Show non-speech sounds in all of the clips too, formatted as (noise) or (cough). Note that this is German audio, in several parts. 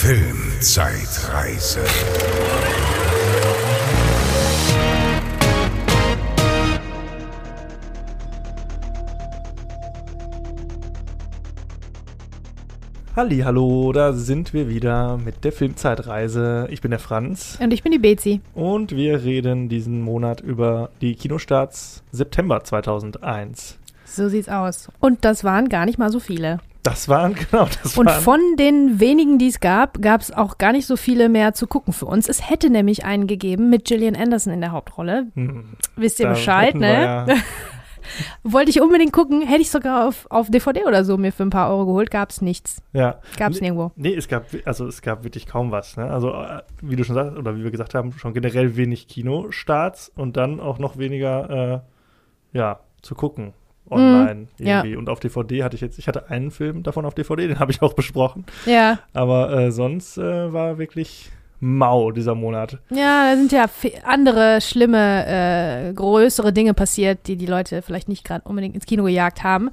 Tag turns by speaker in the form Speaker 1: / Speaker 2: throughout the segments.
Speaker 1: Filmzeitreise.
Speaker 2: Halli, hallo, da sind wir wieder mit der Filmzeitreise. Ich bin der Franz
Speaker 3: Und ich bin die Bezi.
Speaker 2: und wir reden diesen Monat über die Kinostarts September 2001.
Speaker 3: So sieht's aus. Und das waren gar nicht mal so viele.
Speaker 2: Das waren, (laughs) genau, das
Speaker 3: Und
Speaker 2: waren.
Speaker 3: von den wenigen, die es gab, gab es auch gar nicht so viele mehr zu gucken für uns. Es hätte nämlich einen gegeben mit Gillian Anderson in der Hauptrolle.
Speaker 2: Hm,
Speaker 3: Wisst ihr
Speaker 2: da
Speaker 3: Bescheid, ne?
Speaker 2: Ja, (laughs)
Speaker 3: Wollte ich unbedingt gucken, hätte ich sogar auf, auf DVD oder so mir für ein paar Euro geholt, gab's nichts.
Speaker 2: ja.
Speaker 3: Gab's
Speaker 2: Nee,
Speaker 3: nirgendwo.
Speaker 2: Nee, es gab, also es gab wirklich kaum was. Ne? Also, äh, wie du schon sagst, oder wie wir gesagt haben, schon generell wenig Kinostarts und dann auch noch weniger, äh, ja, zu gucken. Online
Speaker 3: ja.
Speaker 2: irgendwie. Und auf DVD hatte ich jetzt, ich hatte einen Film davon auf DVD, den habe ich auch besprochen.
Speaker 3: Ja,
Speaker 2: Aber äh, sonst äh, war wirklich mau dieser Monat.
Speaker 3: ja, da sind ja andere schlimme, äh, größere Dinge passiert, die die Leute vielleicht nicht gerade unbedingt ins Kino gejagt haben.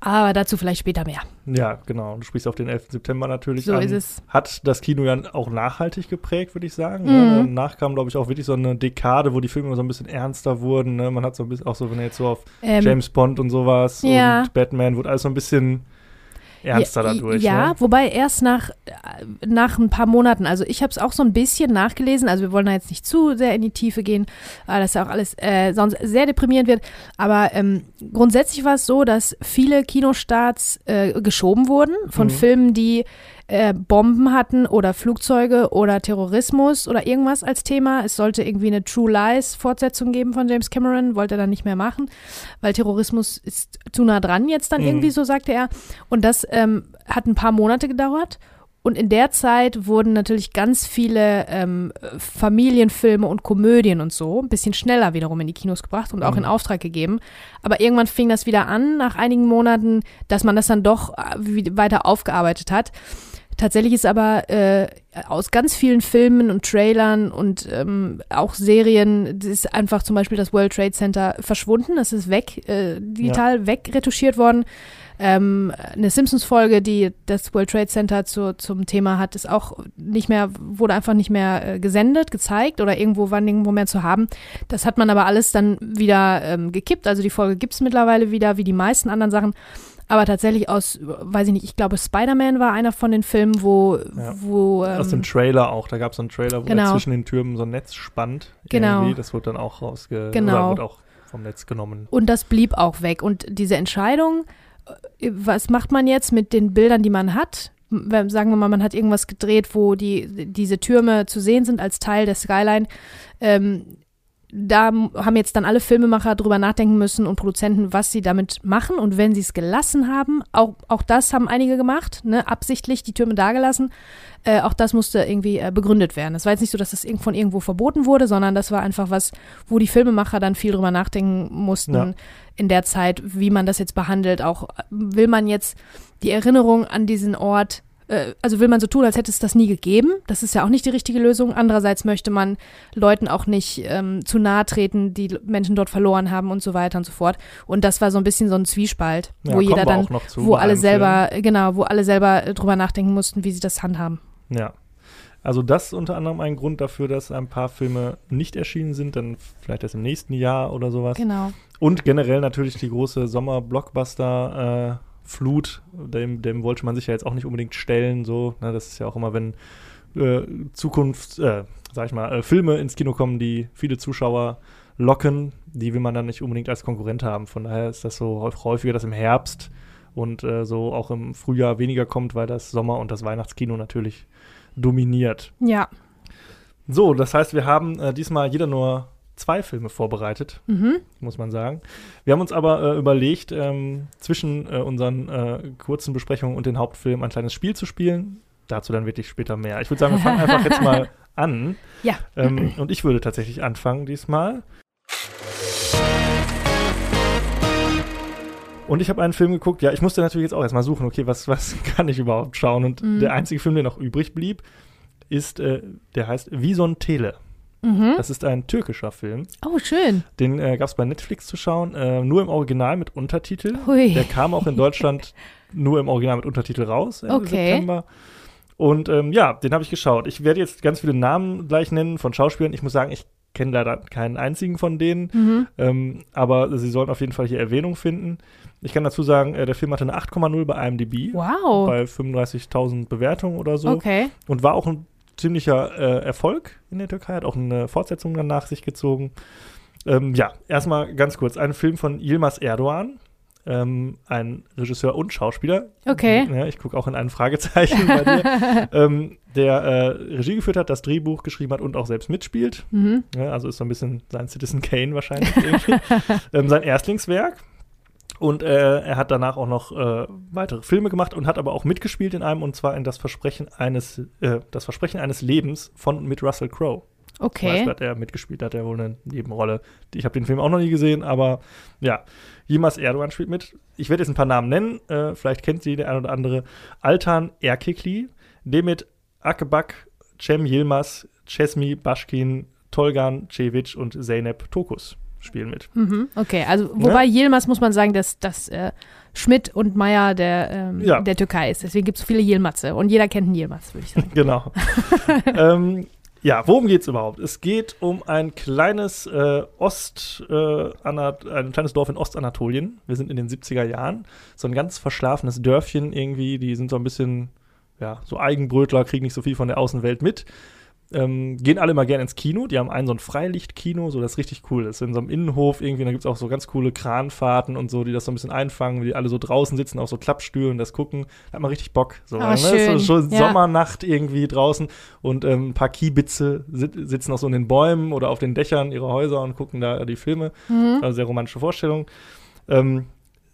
Speaker 3: Aber dazu vielleicht später mehr.
Speaker 2: Ja, genau. Du sprichst auf den 11. September natürlich
Speaker 3: So
Speaker 2: an.
Speaker 3: ist es.
Speaker 2: Hat das Kino ja auch nachhaltig geprägt, würde ich sagen.
Speaker 3: Mhm.
Speaker 2: Ne? Danach kam, glaube ich, auch wirklich so eine Dekade, wo die Filme so ein bisschen ernster wurden. Ne? Man hat so ein bisschen, auch so, wenn jetzt so auf
Speaker 3: Ähm,
Speaker 2: James Bond und sowas
Speaker 3: ja.
Speaker 2: und Batman, wurde alles so ein bisschen ernster
Speaker 3: ja,
Speaker 2: dadurch.
Speaker 3: Ja,
Speaker 2: Ne?
Speaker 3: wobei erst nach, äh, nach ein paar Monaten, also ich habe es auch so ein bisschen nachgelesen, also wir wollen da jetzt nicht zu sehr in die Tiefe gehen, weil das ja auch alles äh, sonst sehr deprimierend wird, aber ähm, grundsätzlich war es so, dass viele Kinostarts äh, geschoben wurden von
Speaker 2: Mhm.
Speaker 3: Filmen, die äh, Bomben hatten oder Flugzeuge oder Terrorismus oder irgendwas als Thema. Es sollte irgendwie eine True Lies Fortsetzung geben von James Cameron, wollte er dann nicht mehr machen, weil Terrorismus ist zu nah dran jetzt dann
Speaker 2: Mhm.
Speaker 3: irgendwie, so sagte er. Und das ähm, hat ein paar Monate gedauert. Und in der Zeit wurden natürlich ganz viele ähm, Familienfilme und Komödien und so ein bisschen schneller wiederum in die Kinos gebracht und auch
Speaker 2: Mhm.
Speaker 3: in Auftrag gegeben. Aber irgendwann fing das wieder an, nach einigen Monaten, dass man das dann doch äh, weiter aufgearbeitet hat. Tatsächlich ist aber äh, aus ganz vielen Filmen und Trailern und ähm, auch Serien ist einfach zum Beispiel das World Trade Center verschwunden. Das ist weg, äh, digital wegretuschiert worden. Ähm, eine Simpsons-Folge, die das World Trade Center zu, zum Thema hat, ist auch nicht mehr, wurde einfach nicht mehr äh, gesendet, gezeigt oder irgendwo war nirgendwo mehr zu haben. Das hat man aber alles dann wieder ähm, gekippt. Also die Folge gibt es mittlerweile wieder, wie die meisten anderen Sachen. Aber tatsächlich aus, weiß ich nicht, ich glaube, Spider-Man war einer von den Filmen, wo,
Speaker 2: Ja.
Speaker 3: wo ähm,
Speaker 2: Aus dem Trailer auch. Da gab es so einen Trailer, wo er
Speaker 3: Genau.
Speaker 2: zwischen den Türmen so ein Netz spannt.
Speaker 3: Genau.
Speaker 2: Irgendwie. Das wurde dann auch rausge...
Speaker 3: Genau.
Speaker 2: Oder wurde auch vom Netz genommen.
Speaker 3: Und das blieb auch weg. Und diese Entscheidung, äh, was macht man jetzt mit den Bildern, die man hat? Sagen wir mal, man hat irgendwas gedreht, wo die, diese Türme zu sehen sind als Teil der Skyline. Ähm, da haben jetzt dann alle Filmemacher drüber nachdenken müssen und Produzenten, was sie damit machen. Und wenn sie es gelassen haben, auch, auch das haben einige gemacht, ne, absichtlich die Türme dagelassen. Äh, auch das musste irgendwie äh, begründet werden. Es war jetzt nicht so, dass das von irgendwo verboten wurde, sondern das war einfach was, wo die Filmemacher dann viel drüber nachdenken mussten
Speaker 2: Ja.
Speaker 3: in der Zeit, wie man das jetzt behandelt. Auch äh, will man jetzt die Erinnerung an diesen Ort, äh, also will man so tun, als hätte es das nie gegeben. Das ist ja auch nicht die richtige Lösung. Andererseits möchte man Leuten auch nicht ähm, zu nahe treten, die Menschen dort verloren haben und so weiter und so fort. Und das war so ein bisschen so ein Zwiespalt,
Speaker 2: Ja,
Speaker 3: wo jeder dann wo alle selber, genau, wo alle selber äh, drüber nachdenken mussten, wie sie das handhaben.
Speaker 2: Ja. Also das ist unter anderem ein Grund dafür, dass ein paar Filme nicht erschienen sind, dann vielleicht erst im nächsten Jahr oder sowas.
Speaker 3: Genau.
Speaker 2: Und generell natürlich die große Sommer-Blockbuster-Flut, dem, dem wollte man sich ja jetzt auch nicht unbedingt stellen. So, ne, das ist ja auch immer, wenn äh, Zukunft, äh, sag ich mal, äh, Filme ins Kino kommen, die viele Zuschauer locken, die will man dann nicht unbedingt als Konkurrent haben. Von daher ist das so häuf- häufiger, dass im Herbst und äh, so auch im Frühjahr weniger kommt, weil das Sommer- und das Weihnachtskino natürlich dominiert.
Speaker 3: Ja.
Speaker 2: So, das heißt, wir haben äh, diesmal jeder nur zwei Filme vorbereitet
Speaker 3: Mhm.
Speaker 2: muss man sagen. Wir haben uns aber äh, überlegt, ähm, zwischen äh, unseren äh, kurzen Besprechungen und den Hauptfilmen ein kleines Spiel zu spielen. Dazu dann wirklich später mehr. Ich würde sagen, wir fangen (laughs) einfach jetzt mal an.
Speaker 3: Ja.
Speaker 2: Ähm, und ich würde tatsächlich anfangen diesmal. Und ich habe einen Film geguckt, ja, ich musste natürlich jetzt auch erstmal suchen, okay, was, was (laughs) kann ich überhaupt schauen? Und
Speaker 3: Mhm.
Speaker 2: der einzige Film, der noch übrig blieb, ist, äh, der heißt Vison Tele.
Speaker 3: Mhm.
Speaker 2: Das ist ein türkischer Film.
Speaker 3: Oh, schön.
Speaker 2: Den äh, gab es bei Netflix zu schauen, äh, nur im Original mit Untertitel.
Speaker 3: Hui.
Speaker 2: Der kam auch in Deutschland (laughs) nur im Original mit Untertitel raus Ende
Speaker 3: Okay.
Speaker 2: September. Und ähm, ja, den habe ich geschaut. Ich werde jetzt ganz viele Namen gleich nennen von Schauspielern. Ich muss sagen, ich kenne leider keinen einzigen von denen.
Speaker 3: Mhm.
Speaker 2: Ähm, aber sie sollen auf jeden Fall hier Erwähnung finden. Ich kann dazu sagen, äh, der Film hatte eine 8,0 bei IMDb.
Speaker 3: Wow.
Speaker 2: Bei 35.000 Bewertungen oder so.
Speaker 3: Okay.
Speaker 2: Und war auch ein ziemlicher äh, Erfolg in der Türkei. Hat auch eine Fortsetzung dann nach sich gezogen. Ähm, ja, erstmal ganz kurz. Ein Film von Yilmaz Erdogan. Ähm, ein Regisseur und Schauspieler.
Speaker 3: Okay.
Speaker 2: Ja, ich gucke auch in ein Fragezeichen bei dir. (laughs) ähm, der äh, Regie geführt hat, das Drehbuch geschrieben hat und auch selbst mitspielt.
Speaker 3: Mhm.
Speaker 2: Ja, also ist so ein bisschen sein Citizen Kane wahrscheinlich (laughs) ähm, sein Erstlingswerk. Und äh, er hat danach auch noch äh, weitere Filme gemacht und hat aber auch mitgespielt in einem, und zwar in Das Versprechen eines, äh, das Versprechen eines Lebens von und mit Russell Crowe.
Speaker 3: Okay.
Speaker 2: Du, hat er mitgespielt, hat er wohl eine Nebenrolle. Ich habe den Film auch noch nie gesehen, aber ja, Yilmaz Erdogan spielt mit. Ich werde jetzt ein paar Namen nennen, äh, vielleicht kennt sie der ein oder andere. Altan Erkekli, Demit Akebak, Cem Yilmaz, Chesmi Bashkin, Tolgan Cevic und Zeynep Tokus spielen mit.
Speaker 3: Mhm. Okay, also wobei Yilmaz muss man sagen, dass, dass äh, Schmidt und Meyer der, ähm,
Speaker 2: Ja.
Speaker 3: der Türkei ist. Deswegen gibt es viele Yilmaze und jeder kennt einen Yilmaz, würde ich sagen. (laughs)
Speaker 2: Genau. (laughs) ähm, ja, worum geht's überhaupt? Es geht um ein kleines äh, Ost, äh, ein kleines Dorf in Ostanatolien. Wir sind in den 70er Jahren. So ein ganz verschlafenes Dörfchen irgendwie. Die sind so ein bisschen, ja, so Eigenbrötler, kriegen nicht so viel von der Außenwelt mit. Ähm, gehen alle mal gerne ins Kino. Die haben einen so ein Freilichtkino, so das richtig cool ist. In so einem Innenhof irgendwie, da gibt es auch so ganz coole Kranfahrten und so, die das so ein bisschen einfangen, wie die alle so draußen sitzen auf so Klappstühlen und das gucken. Da hat man richtig Bock. So,
Speaker 3: Ah,
Speaker 2: ne? So, so
Speaker 3: Ja.
Speaker 2: Sommernacht irgendwie draußen und ähm, ein paar Kiebitze sit sitzen auch so in den Bäumen oder auf den Dächern ihrer Häuser und gucken da die Filme.
Speaker 3: Mhm.
Speaker 2: Also sehr romantische Vorstellung. Ähm,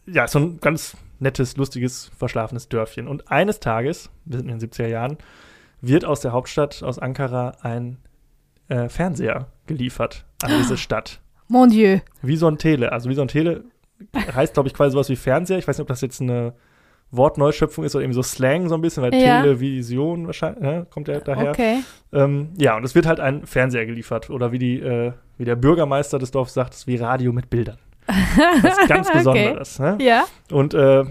Speaker 2: ja, so ein ganz nettes, lustiges, verschlafenes Dörfchen. Und eines Tages, wir sind in den 70er Jahren, wird aus der Hauptstadt, aus Ankara, ein äh, Fernseher geliefert an diese Stadt.
Speaker 3: Mon Dieu.
Speaker 2: Wie so ein Tele. Also wie so ein Tele heißt, glaube ich, quasi sowas wie Fernseher. Ich weiß nicht, ob das jetzt eine Wortneuschöpfung ist oder irgendwie so Slang so ein bisschen, weil
Speaker 3: Ja.
Speaker 2: Television wahrscheinlich, ne, kommt ja daher.
Speaker 3: Okay.
Speaker 2: Ähm, ja, und es wird halt ein Fernseher geliefert. Oder wie, die, äh, wie der Bürgermeister des Dorfs sagt, es ist wie Radio mit Bildern. Das ist ganz (laughs)
Speaker 3: Okay.
Speaker 2: Besonderes. Ne?
Speaker 3: Ja.
Speaker 2: Und äh,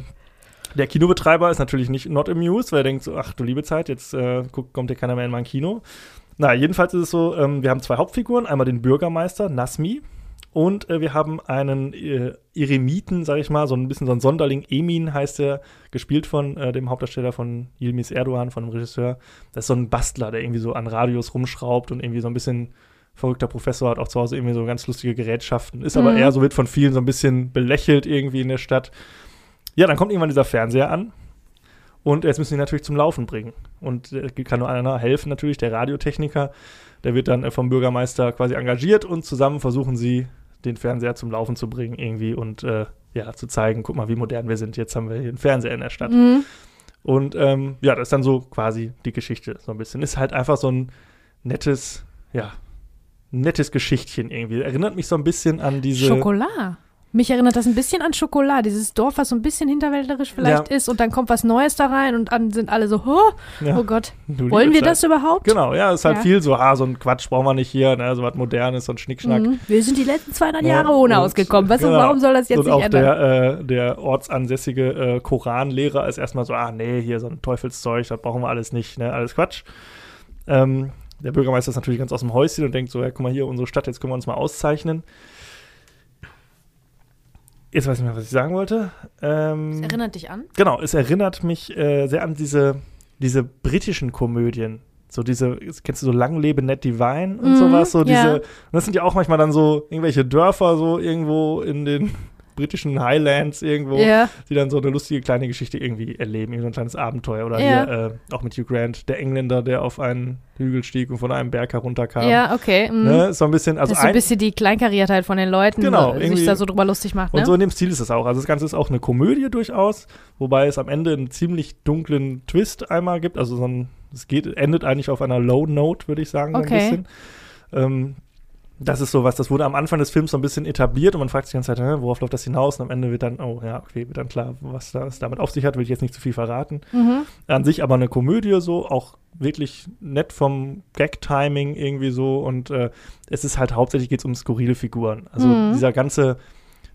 Speaker 2: der Kinobetreiber ist natürlich nicht not amused, weil er denkt so, ach du liebe Zeit, jetzt äh, kommt hier keiner mehr in mein Kino. Na, jedenfalls ist es so, ähm, wir haben zwei Hauptfiguren, einmal den Bürgermeister, Nasmi, und äh, wir haben einen äh, Eremiten, sag ich mal, so ein bisschen so ein Sonderling, Emin heißt er, gespielt von äh, dem Hauptdarsteller von Yilmaz Erdogan, von dem Regisseur. Das ist so ein Bastler, der irgendwie so an Radios rumschraubt und irgendwie so ein bisschen verrückter Professor hat auch zu Hause irgendwie so ganz lustige Gerätschaften, ist aber
Speaker 3: Mhm.
Speaker 2: eher so, wird von vielen so ein bisschen belächelt irgendwie in der Stadt. Ja, dann kommt irgendwann dieser Fernseher an und jetzt müssen sie natürlich zum Laufen bringen. Und äh, kann nur einer helfen, natürlich, der Radiotechniker. Der wird dann äh, vom Bürgermeister quasi engagiert und zusammen versuchen sie, den Fernseher zum Laufen zu bringen irgendwie und äh, ja, zu zeigen, guck mal, wie modern wir sind. Jetzt haben wir hier einen Fernseher in der Stadt.
Speaker 3: Mhm.
Speaker 2: Und ähm, ja, das ist dann so quasi die Geschichte so ein bisschen. Ist halt einfach so ein nettes, ja, nettes Geschichtchen irgendwie. Erinnert mich so ein bisschen an diese.
Speaker 3: Schokolade. Mich erinnert das ein bisschen an Schokolade, dieses Dorf, was so ein bisschen hinterwäldlerisch vielleicht ist und dann kommt was Neues da rein und dann sind alle so, oh,
Speaker 2: Ja,
Speaker 3: oh Gott,
Speaker 2: du
Speaker 3: wollen wir das
Speaker 2: Zeit.
Speaker 3: überhaupt?
Speaker 2: Genau, ja, ist halt
Speaker 3: Ja.
Speaker 2: viel so, ah, so ein Quatsch brauchen wir nicht hier, ne, so was Modernes, so ein Schnickschnack.
Speaker 3: Mhm. Wir sind die letzten 200
Speaker 2: Ja,
Speaker 3: Jahre ohne ausgekommen. Was,
Speaker 2: genau.
Speaker 3: Warum soll das jetzt
Speaker 2: und
Speaker 3: nicht
Speaker 2: auch
Speaker 3: ändern?
Speaker 2: der, äh, der ortsansässige äh, Koranlehrer ist erstmal so, ah, nee, hier so ein Teufelszeug, das brauchen wir alles nicht, ne, alles Quatsch. Ähm, der Bürgermeister ist natürlich ganz aus dem Häuschen und denkt so, ja, guck mal hier, unsere Stadt, jetzt können wir uns mal auszeichnen. Jetzt weiß ich nicht mehr, was ich sagen wollte. Ähm,
Speaker 3: Das erinnert dich an?
Speaker 2: Genau, es erinnert mich äh, sehr an diese, diese britischen Komödien. So diese, kennst du so Lang lebe Ned Divine und
Speaker 3: Mhm,
Speaker 2: sowas? So diese,
Speaker 3: ja.
Speaker 2: und das sind ja auch manchmal dann so irgendwelche Dörfer so irgendwo in den britischen Highlands irgendwo,
Speaker 3: Ja.
Speaker 2: die dann so eine lustige kleine Geschichte irgendwie erleben, irgendwie so ein kleines Abenteuer. Oder
Speaker 3: Ja.
Speaker 2: hier äh, auch mit Hugh Grant, der Engländer, der auf einen Hügel stieg und von einem Berg herunterkam.
Speaker 3: Ja, okay. mhm.
Speaker 2: Ne? So ein bisschen, also
Speaker 3: das ist so ein bisschen die Kleinkariertheit von den Leuten,
Speaker 2: Genau,
Speaker 3: äh,
Speaker 2: irgendwie-
Speaker 3: sich da so drüber lustig macht,
Speaker 2: Und
Speaker 3: ne?
Speaker 2: so in dem Stil ist es auch. Also das Ganze ist auch eine Komödie durchaus, wobei es am Ende einen ziemlich dunklen Twist einmal gibt. Also so ein, es geht, endet eigentlich auf einer Low Note, würde ich sagen, so ein
Speaker 3: Okay.
Speaker 2: bisschen. Ähm, das ist sowas, das wurde am Anfang des Films so ein bisschen etabliert und man fragt sich die ganze Zeit, hä, worauf läuft das hinaus? Und am Ende wird dann, oh ja, okay, wird dann klar, was das damit auf sich hat, will ich jetzt nicht zu viel verraten.
Speaker 3: mhm.
Speaker 2: An sich aber eine Komödie so, auch wirklich nett vom Gag-Timing irgendwie so und äh, es ist halt hauptsächlich geht es um skurrile Figuren. Also
Speaker 3: Mhm.
Speaker 2: dieser ganze,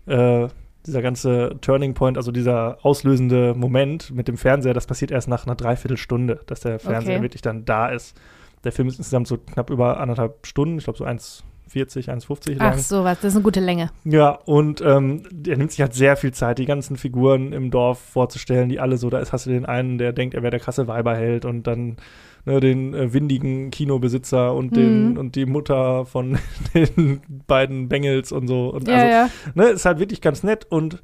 Speaker 2: äh, dieser ganze Turning Point, also dieser auslösende Moment mit dem Fernseher, das passiert erst nach einer Dreiviertelstunde, dass der Fernseher
Speaker 3: Okay.
Speaker 2: wirklich dann da ist. Der Film ist insgesamt so knapp über anderthalb Stunden, ich glaube so 1,40, 1,50 lang.
Speaker 3: Ach so, was, das ist eine gute Länge.
Speaker 2: Ja, und ähm, er nimmt sich halt sehr viel Zeit, die ganzen Figuren im Dorf vorzustellen, die alle so, da ist, hast du den einen, der denkt, er wäre der krasse Weiberheld und dann ne, den äh, windigen Kinobesitzer und den
Speaker 3: Mhm.
Speaker 2: und die Mutter von (laughs) den beiden Bengels und so. Und
Speaker 3: Ja,
Speaker 2: also,
Speaker 3: ja.
Speaker 2: ne, ist halt wirklich ganz nett und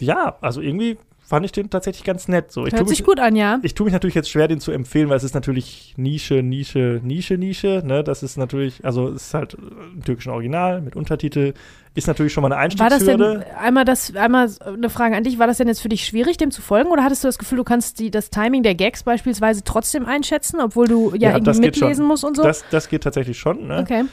Speaker 2: ja, also irgendwie fand ich den tatsächlich ganz nett. So, ich
Speaker 3: Hört
Speaker 2: mich,
Speaker 3: sich gut an, ja.
Speaker 2: ich tue mich natürlich jetzt schwer, den zu empfehlen, weil es ist natürlich Nische, Nische, Nische, Nische. Ne? Das ist natürlich, also es ist halt äh, im türkischen Original mit Untertitel. Ist natürlich schon mal eine
Speaker 3: War das denn,
Speaker 2: Einstiegshürde.
Speaker 3: einmal das, einmal eine Frage an dich, war das denn jetzt für dich schwierig, dem zu folgen? Oder hattest du das Gefühl, du kannst die, das Timing der Gags beispielsweise trotzdem einschätzen, obwohl du ja,
Speaker 2: Ja,
Speaker 3: irgendwie
Speaker 2: geht schon.
Speaker 3: mitlesen musst und so?
Speaker 2: Das, das geht tatsächlich schon. Ne?
Speaker 3: okay.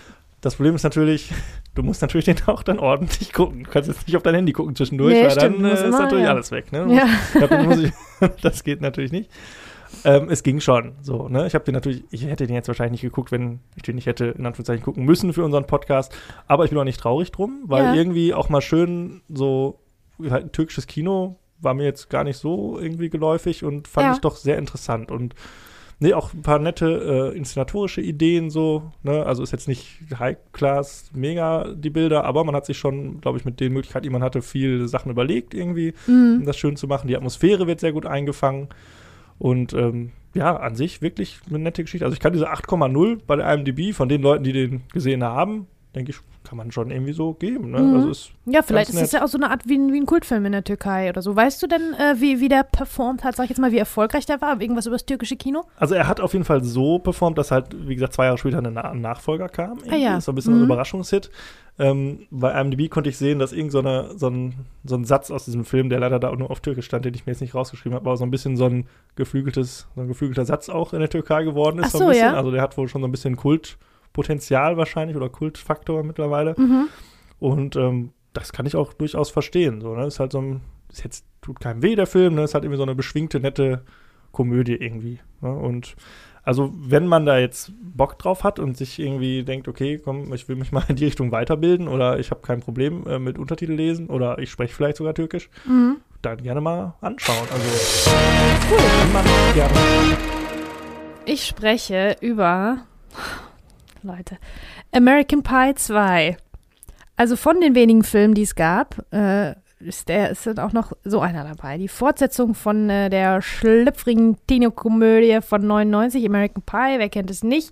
Speaker 2: Das Problem ist natürlich, du musst natürlich den auch dann ordentlich gucken. Du kannst jetzt nicht auf dein Handy gucken zwischendurch,
Speaker 3: Nee,
Speaker 2: weil
Speaker 3: stimmt,
Speaker 2: dann äh, ist natürlich
Speaker 3: ja.
Speaker 2: alles weg. Ne?
Speaker 3: Ja. (laughs)
Speaker 2: Glaub, ich, (laughs) das geht natürlich nicht. Ähm, es ging schon so, ne? Ich habe den natürlich, ich hätte den jetzt wahrscheinlich nicht geguckt, wenn ich den nicht hätte in Anführungszeichen gucken müssen für unseren Podcast. Aber ich bin auch nicht traurig drum, weil
Speaker 3: Ja.
Speaker 2: irgendwie auch mal schön so halt, türkisches Kino war mir jetzt gar nicht so irgendwie geläufig und fand
Speaker 3: Ja.
Speaker 2: ich doch sehr interessant und Nee, auch ein paar nette äh, inszenatorische Ideen so, ne? Also ist jetzt nicht High-Class mega die Bilder, aber man hat sich schon, glaube ich, mit den Möglichkeiten, die man hatte, viel Sachen überlegt irgendwie, um
Speaker 3: Mhm.
Speaker 2: das schön zu machen. Die Atmosphäre wird sehr gut eingefangen. Und ähm, ja, an sich wirklich eine nette Geschichte. Also ich kann diese 8,0 bei der IMDb von den Leuten, die den gesehen haben, denke ich, kann man schon irgendwie so geben. Ne?
Speaker 3: Mhm.
Speaker 2: Also ist
Speaker 3: Ja, vielleicht ist das ja auch so eine Art wie ein, wie ein Kultfilm in der Türkei oder so. Weißt du denn, äh, wie, wie der performt hat, sag ich jetzt mal, wie erfolgreich der war? Irgendwas über das türkische Kino?
Speaker 2: Also er hat auf jeden Fall so performt, dass halt, wie gesagt, zwei Jahre später ein Na Nachfolger kam.
Speaker 3: Ah ja.
Speaker 2: So ein bisschen ein
Speaker 3: Mhm.
Speaker 2: Überraschungshit. Ähm, bei IMDb konnte ich sehen, dass irgend so, eine, so, ein, so ein Satz aus diesem Film, der leider da auch nur auf Türkisch stand, den ich mir jetzt nicht rausgeschrieben habe, aber so ein bisschen so ein geflügeltes, so ein geflügelter Satz auch in der Türkei geworden ist.
Speaker 3: Ach
Speaker 2: so
Speaker 3: so,
Speaker 2: ein bisschen.
Speaker 3: ja.
Speaker 2: Also der hat wohl schon so ein bisschen Kultpotenzial wahrscheinlich oder Kultfaktor mittlerweile.
Speaker 3: Mhm.
Speaker 2: Und ähm, das kann ich auch durchaus verstehen. So, ne? Ist halt so ein, ist jetzt tut keinem weh, der Film, ne? Ist halt irgendwie so eine beschwingte, nette Komödie irgendwie. Ne? Und also, wenn man da jetzt Bock drauf hat und sich irgendwie denkt, okay, komm, ich will mich mal in die Richtung weiterbilden oder ich habe kein Problem äh, mit Untertitel lesen oder ich spreche vielleicht sogar Türkisch,
Speaker 3: Mhm.
Speaker 2: dann gerne mal anschauen. Also, cool.
Speaker 3: Ich spreche über, Leute, American Pie 2. Also von den wenigen Filmen, die es gab, äh, ist, der, ist dann auch noch so einer dabei. Die Fortsetzung von äh, der schlüpfrigen Tino-Komödie von 99, American Pie, wer kennt es nicht,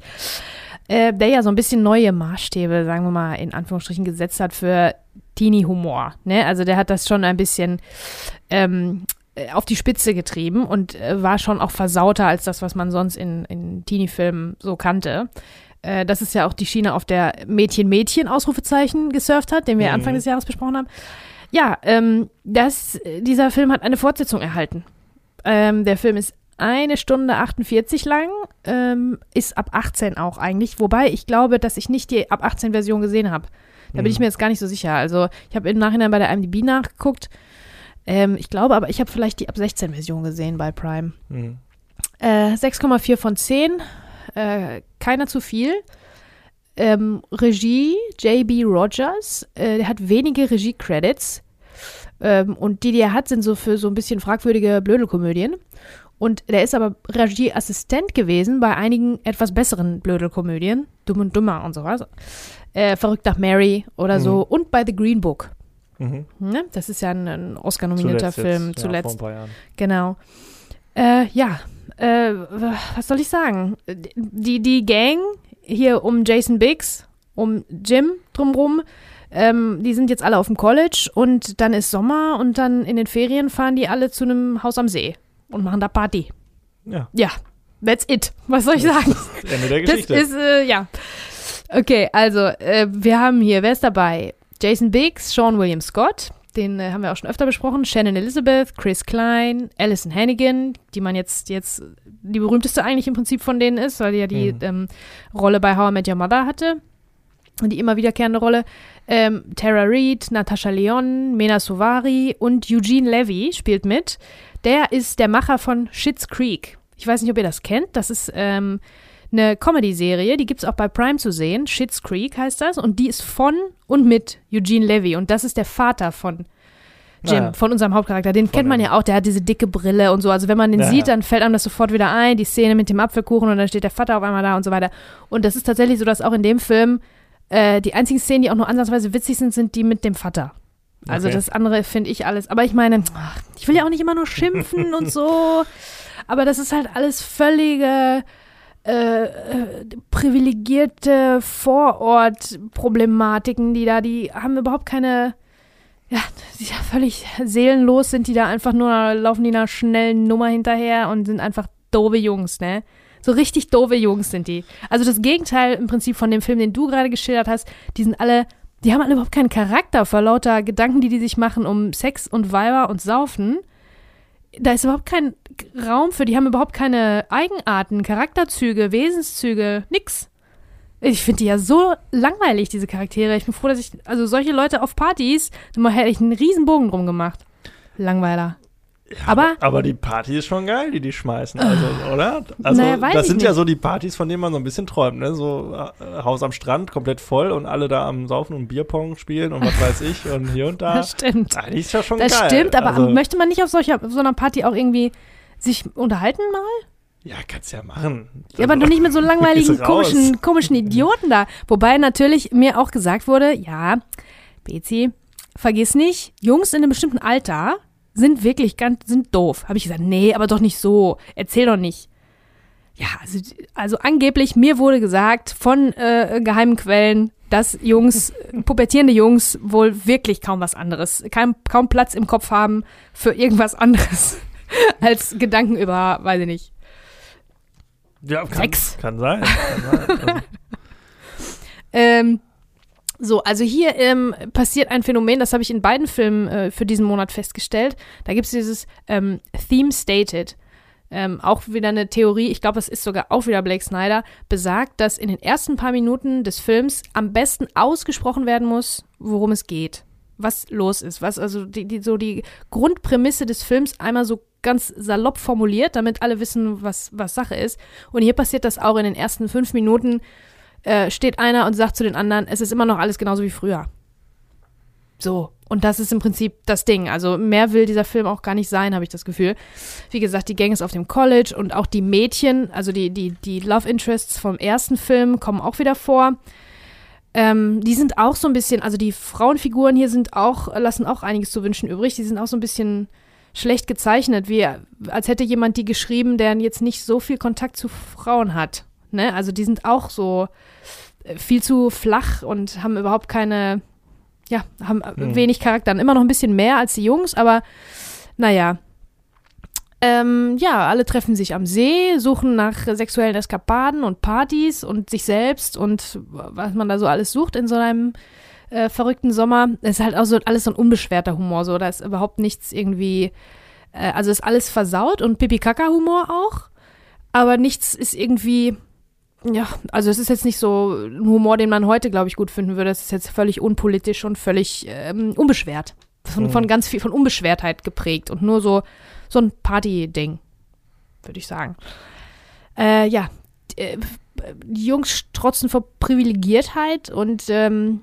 Speaker 3: äh, der ja so ein bisschen neue Maßstäbe, sagen wir mal, in Anführungsstrichen gesetzt hat für Teenie-Humor. Ne? Also der hat das schon ein bisschen ähm, äh, auf die Spitze getrieben und äh, war schon auch versauter als das, was man sonst in, in Teenie-Filmen so kannte. Äh, das ist ja auch die Schiene, auf der Mädchen-Mädchen-Ausrufezeichen gesurft hat, den wir
Speaker 2: Mhm.
Speaker 3: Anfang des Jahres besprochen haben. Ja, ähm, das, dieser Film hat eine Fortsetzung erhalten. Ähm, der Film ist eine Stunde 48 lang, ähm, ist ab 18 auch eigentlich, wobei ich glaube, dass ich nicht die ab 18 Version gesehen habe. Da bin
Speaker 2: Mhm.
Speaker 3: ich mir jetzt gar nicht so sicher. Also ich habe im Nachhinein bei der IMDb nachgeguckt. Ähm, ich glaube aber, ich habe vielleicht die ab 16 Version gesehen bei Prime.
Speaker 2: Mhm.
Speaker 3: Äh, 6,4 von 10. Äh, keiner zu viel. Ähm, Regie J.B. Rogers. Äh, der hat wenige Regie-Credits. Ähm, und die, die er hat, sind so für so ein bisschen fragwürdige Blödelkomödien. Und der ist aber Regieassistent gewesen bei einigen etwas besseren Blödelkomödien. Dumm und Dummer und sowas. Äh, Verrückt nach Mary oder
Speaker 2: Mhm.
Speaker 3: so. Und bei The Green Book.
Speaker 2: Mhm.
Speaker 3: Ne? Das ist ja ein, ein Oscar-nominierter Film.
Speaker 2: Ja,
Speaker 3: zuletzt.
Speaker 2: Jahren.
Speaker 3: Genau. Äh, ja, äh, was soll ich sagen? Die, die Gang hier um Jason Biggs, um Jim drumrum, ähm, die sind jetzt alle auf dem College und dann ist Sommer und dann in den Ferien fahren die alle zu einem Haus am See und machen da Party.
Speaker 2: Ja,
Speaker 3: Ja, that's it. Was soll ich sagen?
Speaker 2: Ende der
Speaker 3: Das
Speaker 2: Geschichte.
Speaker 3: ist, äh, ja. Okay, also, äh, wir haben hier, wer ist dabei? Jason Biggs, Sean William Scott, den äh, haben wir auch schon öfter besprochen, Shannon Elizabeth, Chris Klein, Alison Hannigan, die man jetzt, jetzt die berühmteste eigentlich im Prinzip von denen ist, weil die ja die
Speaker 2: Mhm.
Speaker 3: ähm, Rolle bei How I Met Your Mother hatte. Die immer wiederkehrende Rolle. Ähm, Tara Reid, Natasha Leon, Mena Sovari und Eugene Levy spielt mit. Der ist der Macher von Schitt's Creek. Ich weiß nicht, ob ihr das kennt. Das ist ähm, eine Comedy-Serie, die gibt es auch bei Prime zu sehen. Schitt's Creek heißt das. Und die ist von und mit Eugene Levy. Und das ist der Vater von Jim,
Speaker 2: Naja.
Speaker 3: von unserem Hauptcharakter, den
Speaker 2: Von
Speaker 3: kennt man ja auch, der hat diese dicke Brille und so. Also wenn man den
Speaker 2: Ja,
Speaker 3: sieht, dann fällt einem das sofort wieder ein, die Szene mit dem Apfelkuchen und dann steht der Vater auf einmal da und so weiter. Und das ist tatsächlich so, dass auch in dem Film äh, die einzigen Szenen, die auch nur ansatzweise witzig sind, sind die mit dem Vater. Also
Speaker 2: Okay.
Speaker 3: das andere finde ich alles. Aber ich meine, ach, ich will ja auch nicht immer nur schimpfen und so. (laughs) Aber das ist halt alles völlige äh, äh, privilegierte Vorort-Problematiken, die da, die haben überhaupt keine, ja, ja völlig seelenlos sind die da einfach nur, laufen die einer schnellen Nummer hinterher und sind einfach doofe Jungs, ne? So richtig doofe Jungs sind die. Also das Gegenteil im Prinzip von dem Film, den du gerade geschildert hast, die sind alle, die haben alle überhaupt keinen Charakter vor lauter Gedanken, die die sich machen um Sex und Weiber und Saufen. Da ist überhaupt kein Raum für, die haben überhaupt keine Eigenarten, Charakterzüge, Wesenszüge, nix. Ich finde die ja so langweilig, diese Charaktere. Ich bin froh, dass ich, also solche Leute auf Partys, da hätte ich einen riesen Bogen drum gemacht. Langweiler. aber,
Speaker 2: Aber die Party ist schon geil, die die schmeißen, also, oder? Also,
Speaker 3: Naja, weiß
Speaker 2: das sind ja
Speaker 3: nicht.
Speaker 2: so die Partys, von denen man so ein bisschen träumt, ne? So äh, Haus am Strand, komplett voll und alle da am Saufen und Bierpong spielen und was weiß ich und hier und da. (laughs)
Speaker 3: das stimmt.
Speaker 2: Eigentlich ist ja schon
Speaker 3: Das
Speaker 2: geil.
Speaker 3: stimmt, aber
Speaker 2: also,
Speaker 3: möchte man nicht auf solcher, auf so einer Party auch irgendwie sich unterhalten mal?
Speaker 2: Ja, kannst ja machen.
Speaker 3: Ja, aber doch nicht mit so (laughs) langweiligen, komischen, komischen Idioten da. Wobei natürlich mir auch gesagt wurde, ja, Bezi, vergiss nicht, Jungs in einem bestimmten Alter sind wirklich ganz, sind doof. Habe ich gesagt, nee, aber doch nicht so. Erzähl doch nicht. Ja, also, also angeblich, mir wurde gesagt von äh, geheimen Quellen, dass Jungs, (laughs) pubertierende Jungs wohl wirklich kaum was anderes, kaum, kaum Platz im Kopf haben für irgendwas anderes (laughs) als Gedanken über, weiß ich nicht,
Speaker 2: Ja, kann,
Speaker 3: Sex.
Speaker 2: Kann sein. Kann sein. Also, (laughs)
Speaker 3: Ähm, so, also hier ähm, passiert ein Phänomen, das habe ich in beiden Filmen äh, für diesen Monat festgestellt. Da gibt es dieses ähm, Theme Stated. Ähm, auch wieder eine Theorie, ich glaube, das ist sogar auch wieder Blake Snyder, besagt, dass in den ersten paar Minuten des Films am besten ausgesprochen werden muss, worum es geht. Was los ist, was also die, die, so die Grundprämisse des Films einmal so ganz salopp formuliert, damit alle wissen, was, was Sache ist. Und hier passiert das auch in den ersten fünf Minuten äh, steht einer und sagt zu den anderen, es ist immer noch alles genauso wie früher. So. Und das ist im Prinzip das Ding. Also mehr will dieser Film auch gar nicht sein, habe ich das Gefühl. Wie gesagt, die Gang ist auf dem College und auch die Mädchen, also die, die, die Love Interests vom ersten Film kommen auch wieder vor. Ähm, die sind auch so ein bisschen, also die Frauenfiguren hier sind auch, lassen auch einiges zu wünschen übrig. Die sind auch so ein bisschen schlecht gezeichnet, wie als hätte jemand die geschrieben, der jetzt nicht so viel Kontakt zu Frauen hat. Ne? Also die sind auch so äh, viel zu flach und haben überhaupt keine, ja, haben äh,
Speaker 2: Hm.
Speaker 3: wenig Charakter. Immer noch ein bisschen mehr als die Jungs, aber naja. Ähm, ja, alle treffen sich am See, suchen nach sexuellen Eskapaden und Partys und sich selbst und was man da so alles sucht in so einem äh, verrückten Sommer. Es ist halt auch so alles so ein unbeschwerter Humor, so da ist überhaupt nichts irgendwie, äh, also ist alles versaut und Pipi-Kaka-Humor auch, aber nichts ist irgendwie, ja, also es ist jetzt nicht so ein Humor, den man heute, glaube ich, gut finden würde. Es ist jetzt völlig unpolitisch und völlig ähm, unbeschwert. Von,
Speaker 2: Mhm.
Speaker 3: von ganz viel, von Unbeschwertheit geprägt und nur so, so ein Party-Ding, würde ich sagen. Äh, ja, äh, die Jungs strotzen vor Privilegiertheit und ähm,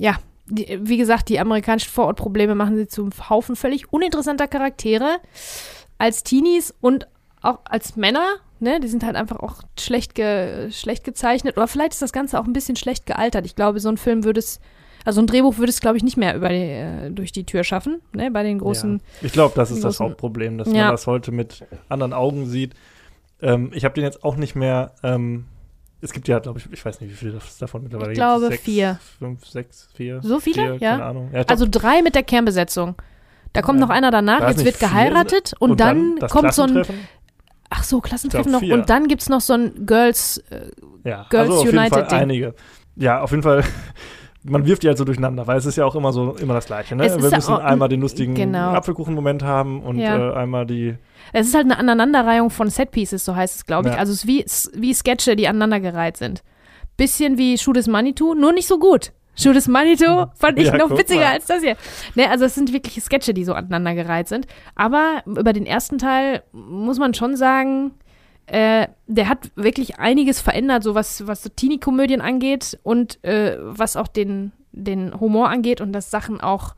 Speaker 3: ja, die, wie gesagt, die amerikanischen Vorortprobleme machen sie zum Haufen völlig uninteressanter Charaktere als Teenies und auch als Männer. Ne, die sind halt einfach auch schlecht, ge, schlecht gezeichnet. Oder vielleicht ist das Ganze auch ein bisschen schlecht gealtert. Ich glaube, so ein Film würde es, also ein Drehbuch würde es, glaube ich, nicht mehr über die, äh, durch die Tür schaffen, ne, bei den großen.
Speaker 2: ja. Ich glaube, das ist das Hauptproblem, dass
Speaker 3: Ja.
Speaker 2: man das heute mit anderen Augen sieht. Ähm, ich habe den jetzt auch nicht mehr. Ähm, es gibt ja, glaube ich, ich weiß nicht, wie viele davon mittlerweile
Speaker 3: Ich glaube,
Speaker 2: Sechs,
Speaker 3: vier.
Speaker 2: Fünf, sechs, vier.
Speaker 3: So viele?
Speaker 2: Vier,
Speaker 3: Ja.
Speaker 2: Keine Ahnung. Ja,
Speaker 3: Also drei mit der Kernbesetzung. Da kommt
Speaker 2: Ja.
Speaker 3: noch einer danach, jetzt wird geheiratet und,
Speaker 2: glaub,
Speaker 3: dann,
Speaker 2: das
Speaker 3: kommt so ein, ach so, Klassentreffen noch und dann gibt es noch so ein Girls, äh,
Speaker 2: Ja,
Speaker 3: Girls
Speaker 2: also auf jeden
Speaker 3: United
Speaker 2: Fall
Speaker 3: Ding.
Speaker 2: einige. Ja, auf jeden Fall. (laughs) Man wirft die halt so durcheinander, weil es ist ja auch immer so immer das Gleiche. Ne? Wir müssen
Speaker 3: auch-
Speaker 2: einmal den lustigen
Speaker 3: genau.
Speaker 2: Apfelkuchen-Moment haben und
Speaker 3: Ja.
Speaker 2: äh, einmal die.
Speaker 3: Es ist halt eine Aneinanderreihung von Setpieces, so heißt es, glaube ich.
Speaker 2: Ja.
Speaker 3: Also es ist wie, wie Sketche, die aneinandergereiht sind. Bisschen wie Shoot is Manitou, nur nicht so gut. Shoot is Manitou fand ich
Speaker 2: Ja,
Speaker 3: noch witziger
Speaker 2: mal.
Speaker 3: als das hier. Ne, also es sind wirkliche Sketche, die so aneinandergereiht sind. Aber über den ersten Teil muss man schon sagen, äh, der hat wirklich einiges verändert, so was, was so Teenie-Komödien angeht und äh, was auch den, den Humor angeht und dass Sachen auch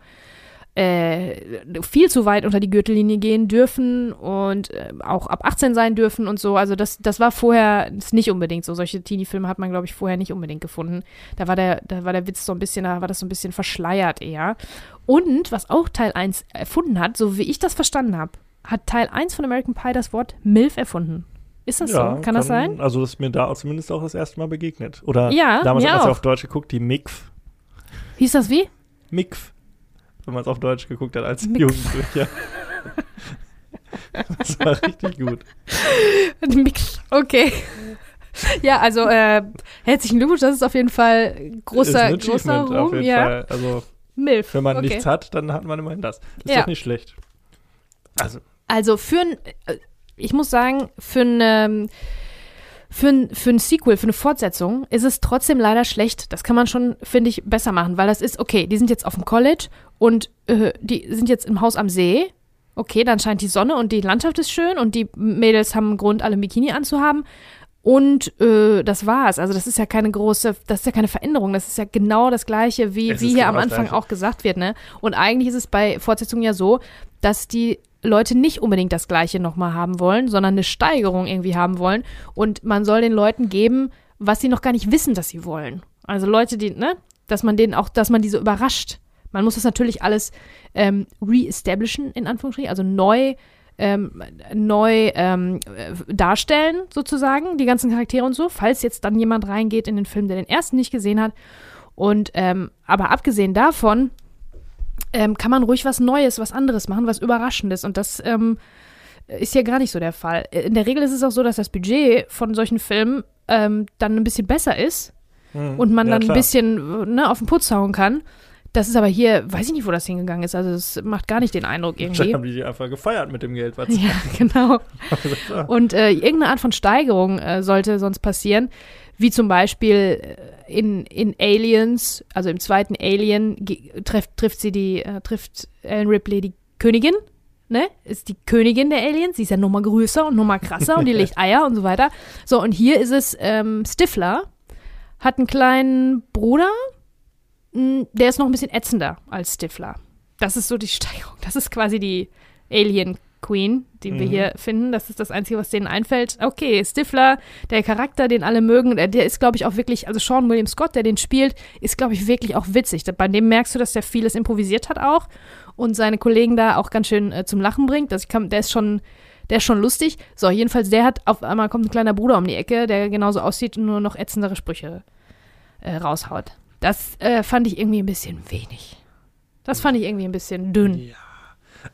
Speaker 3: äh, viel zu weit unter die Gürtellinie gehen dürfen und äh, auch ab 18 sein dürfen und so. Also das, das war vorher ist nicht unbedingt so. Solche Teenie-Filme hat man, glaube ich, vorher nicht unbedingt gefunden. Da war der, da war der Witz so ein bisschen, da war das so ein bisschen verschleiert eher. Und was auch Teil 1 erfunden hat, so wie ich das verstanden habe, hat Teil 1 von American Pie das Wort MILF erfunden. Ist das
Speaker 2: ja,
Speaker 3: so? Kann, das sein?
Speaker 2: Also das ist mir da zumindest auch das erste Mal begegnet. Oder
Speaker 3: Ja,
Speaker 2: damals ja
Speaker 3: auch.
Speaker 2: auf Deutsch geguckt, die MIGF.
Speaker 3: Hieß das wie?
Speaker 2: MIGF. Wenn man es auf Deutsch geguckt hat als
Speaker 3: Mix.
Speaker 2: Jugendlicher. (laughs) das war richtig gut.
Speaker 3: Mix. Okay. Ja, also äh, herzlichen Glückwunsch, das ist auf jeden Fall großer,
Speaker 2: ist
Speaker 3: großer
Speaker 2: Achievement auf
Speaker 3: Ruhm.
Speaker 2: jeden
Speaker 3: Ja,
Speaker 2: Fall. Also
Speaker 3: Milf.
Speaker 2: wenn man
Speaker 3: okay.
Speaker 2: nichts hat, dann hat man immerhin das. Ist
Speaker 3: Ja.
Speaker 2: doch nicht schlecht. Also,
Speaker 3: Also für ein, äh, ich muss sagen, für ein, ähm, für ein, für ein Sequel, für eine Fortsetzung ist es trotzdem leider schlecht. Das kann man schon, finde ich, besser machen, weil das ist, okay, die sind jetzt auf dem College und äh, die sind jetzt im Haus am See. Okay, dann scheint die Sonne und die Landschaft ist schön und die Mädels haben einen Grund, alle Bikini anzuhaben. Und äh, das war's. Also das ist ja keine große, das ist ja keine Veränderung. Das ist ja genau das Gleiche, wie,
Speaker 2: Es
Speaker 3: wie hier
Speaker 2: genau
Speaker 3: am Anfang auch gesagt wird. Ne? Und eigentlich ist es bei Fortsetzungen ja so, dass die Leute nicht unbedingt das Gleiche nochmal haben wollen, sondern eine Steigerung irgendwie haben wollen. Und man soll den Leuten geben, was sie noch gar nicht wissen, dass sie wollen. Also Leute, die, ne, dass man denen auch, dass man die so überrascht. Man muss das natürlich alles ähm, re-establishen, in Anführungsstrichen, also neu, ähm, neu ähm, äh, darstellen, sozusagen, die ganzen Charaktere und so, falls jetzt dann jemand reingeht in den Film, der den ersten nicht gesehen hat. Und ähm, aber abgesehen davon ähm, kann man ruhig was Neues, was anderes machen, was Überraschendes. Und das ähm, ist hier gar nicht so der Fall. In der Regel ist es auch so, dass das Budget von solchen Filmen ähm, dann ein bisschen besser ist
Speaker 2: hm,
Speaker 3: und man
Speaker 2: ja,
Speaker 3: dann
Speaker 2: klar.
Speaker 3: ein bisschen ne, auf den Putz hauen kann. Das ist aber hier, weiß ich nicht, wo das hingegangen ist. Also es macht gar nicht den Eindruck irgendwie.
Speaker 2: haben die einfach gefeiert mit dem Geld. Was sie (laughs)
Speaker 3: Ja, genau. (laughs)
Speaker 2: hatten.
Speaker 3: Und äh, irgendeine Art von Steigerung äh, sollte sonst passieren, wie zum Beispiel äh, in, in Aliens, also im zweiten Alien trifft, trifft sie die, äh, trifft Ellen Ripley die Königin, ne? Ist die Königin der Aliens, sie ist ja nochmal größer und nochmal krasser und die legt (laughs) Eier und so weiter. So, und hier ist es ähm, Stifler, hat einen kleinen Bruder, mh, der ist noch ein bisschen ätzender als Stifler. Das ist so die (laughs) Steigerung. Das ist quasi die Alien Queen, die wir
Speaker 2: Mhm.
Speaker 3: hier finden. Das ist das Einzige, was denen einfällt. Okay, Stifler, der Charakter, den alle mögen, der, der ist, glaube ich, auch wirklich, also Sean William Scott, der den spielt, ist, glaube ich, wirklich auch witzig. Bei dem merkst du, dass der vieles improvisiert hat auch und seine Kollegen da auch ganz schön äh, zum Lachen bringt. Das kann, der ist schon, der ist schon lustig. So, jedenfalls, der hat auf einmal kommt ein kleiner Bruder um die Ecke, der genauso aussieht und nur noch ätzendere Sprüche äh, raushaut. Das äh, fand ich irgendwie ein bisschen wenig. Das fand ich irgendwie ein bisschen dünn.
Speaker 2: Ja.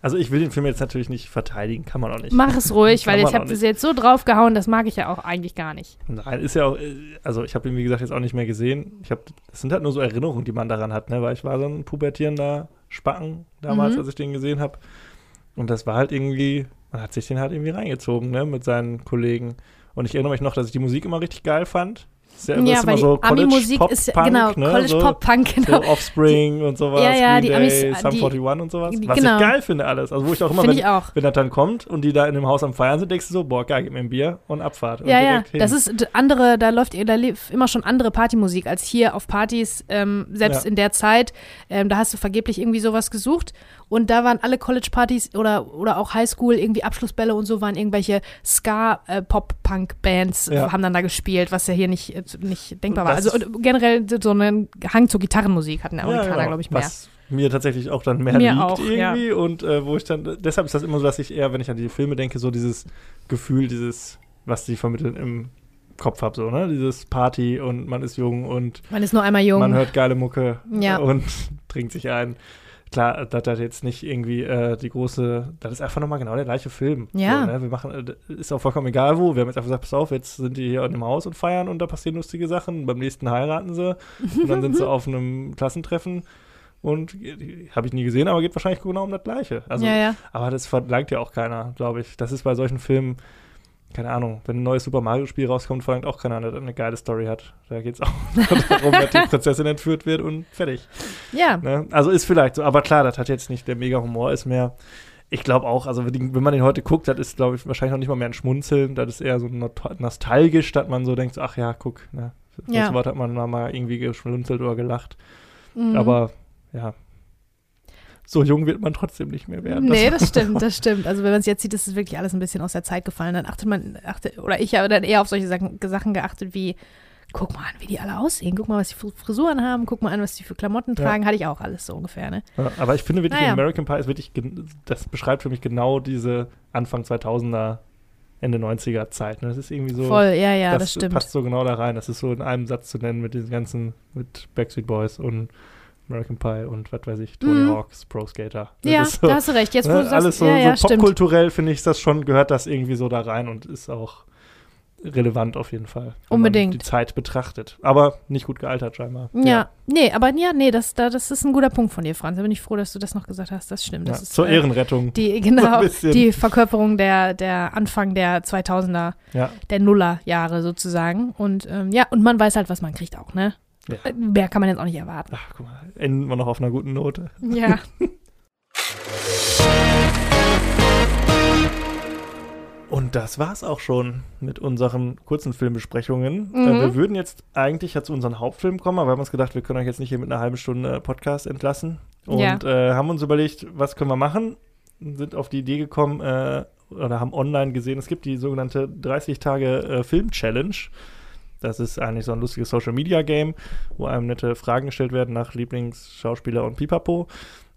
Speaker 2: Also ich will den Film jetzt natürlich nicht verteidigen, kann man auch nicht.
Speaker 3: Mach es ruhig, (laughs) weil ich habe das jetzt so draufgehauen, das mag ich ja auch eigentlich gar nicht.
Speaker 2: Nein, ist ja auch, äh, also ich habe ihn wie gesagt jetzt auch nicht mehr gesehen. Ich habe, das sind halt nur so Erinnerungen, die man daran hat, ne? Weil ich war so ein pubertierender Spacken damals,
Speaker 3: Mhm.
Speaker 2: als ich den gesehen habe. Und das war halt irgendwie, man hat sich den halt irgendwie reingezogen, ne? Mit seinen Kollegen. Und ich erinnere mich noch, dass ich die Musik immer richtig geil fand. Ist ja, das
Speaker 3: Ja,
Speaker 2: immer so
Speaker 3: die Ami-Musik ist genau,
Speaker 2: ne?
Speaker 3: College
Speaker 2: so,
Speaker 3: Pop Punk, genau.
Speaker 2: So (laughs) Offspring und sowas,
Speaker 3: Ja, ja,
Speaker 2: Green
Speaker 3: die
Speaker 2: Day,
Speaker 3: Amis,
Speaker 2: Sum
Speaker 3: die-
Speaker 2: 41 und sowas.
Speaker 3: die-
Speaker 2: Was
Speaker 3: genau.
Speaker 2: ich geil finde alles. Also wo ich auch immer, wenn,
Speaker 3: auch.
Speaker 2: wenn das dann kommt und die da in dem Haus am Feiern sind, denkst du so, boah, geil, gib mir ein Bier und Abfahrt. Und
Speaker 3: Ja, ja,
Speaker 2: hin.
Speaker 3: das ist andere, da läuft da lief immer schon andere Partymusik als hier auf Partys, ähm, selbst
Speaker 2: Ja.
Speaker 3: in der Zeit. Ähm, da hast du vergeblich irgendwie sowas gesucht und da waren alle College-Partys oder, oder auch Highschool, irgendwie Abschlussbälle und so waren irgendwelche Ska-Pop-Punk-Bands,
Speaker 2: Ja.
Speaker 3: haben dann da gespielt, was ja hier nicht, äh, nicht denkbar war.
Speaker 2: Das-
Speaker 3: Also generell so einen Hang zur Gitarrenmusik hatten Amerikaner,
Speaker 2: genau.
Speaker 3: glaube ich, mehr.
Speaker 2: Was mir tatsächlich auch dann mehr
Speaker 3: Mir
Speaker 2: liegt
Speaker 3: auch, ja.
Speaker 2: irgendwie und äh, wo ich dann, deshalb ist das immer so, dass ich eher, wenn ich an die Filme denke, so dieses Gefühl, dieses, was die vermitteln im Kopf habe, so, ne? Dieses Party und man ist jung und
Speaker 3: Man ist nur einmal jung.
Speaker 2: man hört geile Mucke
Speaker 3: Ja.
Speaker 2: und (laughs) trinkt sich ein. Klar, das hat jetzt nicht irgendwie äh, die große, das ist einfach nochmal genau der gleiche Film.
Speaker 3: Ja.
Speaker 2: So, ne? Wir machen, äh, ist auch vollkommen egal wo. Wir haben jetzt einfach gesagt, pass auf, jetzt sind die hier in dem Haus und feiern und da passieren lustige Sachen. Beim nächsten heiraten sie und dann sind sie (laughs) auf einem Klassentreffen und habe ich nie gesehen, aber geht wahrscheinlich genau um das Gleiche. Also,
Speaker 3: ja, ja.
Speaker 2: aber das verlangt ja auch keiner, glaube ich. Das ist bei solchen Filmen, keine Ahnung, wenn ein neues Super Mario-Spiel rauskommt, verlangt auch keiner, dass eine geile Story hat. Da geht es auch (laughs) darum, dass die Prinzessin entführt wird und fertig.
Speaker 3: Ja,
Speaker 2: Ne? Also ist vielleicht so, aber klar, das hat jetzt nicht der Mega-Humor, ist mehr. Ich glaube auch, also wenn man den heute guckt, das ist, glaube ich, wahrscheinlich noch nicht mal mehr ein Schmunzeln, das ist eher so nostalgisch, dass man so denkt, ach ja, guck, ne?
Speaker 3: Ja.
Speaker 2: Das Wort hat man mal irgendwie geschmunzelt oder gelacht.
Speaker 3: mhm.
Speaker 2: Aber ja, so jung wird man trotzdem nicht mehr werden.
Speaker 3: Nee, das (laughs) stimmt, das stimmt. Also wenn man es jetzt sieht, ist es wirklich alles ein bisschen aus der Zeit gefallen. Dann achtet man, achtet, oder ich habe dann eher auf solche Sachen, Sachen geachtet wie, guck mal an, wie die alle aussehen. Guck mal, was die für Frisuren haben. Guck mal an, was die für Klamotten
Speaker 2: Ja.
Speaker 3: tragen. Hatte ich auch alles so ungefähr, ne?
Speaker 2: Ja, aber ich finde wirklich,
Speaker 3: Naja.
Speaker 2: American Pie ist wirklich, das beschreibt für mich genau diese Anfang 2000er, Ende 90er Zeit. Ne? Das ist irgendwie so.
Speaker 3: Voll, ja, ja, das, stimmt.
Speaker 2: passt so genau da rein. Das ist so in einem Satz zu nennen mit diesen ganzen, mit Backstreet Boys und American Pie und was weiß ich, Tony
Speaker 3: Mhm.
Speaker 2: Hawks, Pro Skater. Das
Speaker 3: Ja,
Speaker 2: so,
Speaker 3: da hast du recht. Jetzt, wo
Speaker 2: ne,
Speaker 3: du sagst,
Speaker 2: alles so,
Speaker 3: ja, ja,
Speaker 2: so popkulturell finde ich das schon, gehört das irgendwie so da rein und ist auch relevant auf jeden Fall.
Speaker 3: Unbedingt.
Speaker 2: Die Zeit betrachtet. Aber nicht gut gealtert scheinbar.
Speaker 3: Ja. nee, aber ja, nee, das, da, das ist ein guter Punkt von dir, Franz. Da bin ich froh, dass du das noch gesagt hast. Das stimmt.
Speaker 2: Ja,
Speaker 3: Das ist,
Speaker 2: zur
Speaker 3: äh,
Speaker 2: Ehrenrettung.
Speaker 3: Die, genau,
Speaker 2: bisschen.
Speaker 3: die Verkörperung der, der Anfang der 2000er,
Speaker 2: Ja.
Speaker 3: der Nullerjahre sozusagen. Und ähm, ja, und man weiß halt, was man kriegt auch, ne?
Speaker 2: Ja.
Speaker 3: Mehr kann man jetzt auch nicht erwarten.
Speaker 2: Ach, guck mal, enden wir noch auf einer guten Note.
Speaker 3: Ja. (laughs)
Speaker 2: Und das war's auch schon mit unseren kurzen Filmbesprechungen.
Speaker 3: Mhm.
Speaker 2: Äh, wir würden jetzt eigentlich ja zu unserem Hauptfilm kommen, aber wir haben uns gedacht, wir können euch jetzt nicht hier mit einer halben Stunde Podcast entlassen. Und
Speaker 3: Ja.
Speaker 2: äh, haben uns überlegt, was können wir machen? Sind auf die Idee gekommen äh, oder haben online gesehen, es gibt die sogenannte 30 Tage äh, Film-Challenge. Das ist eigentlich so ein lustiges Social-Media-Game, wo einem nette Fragen gestellt werden nach Lieblingsschauspieler und Pipapo.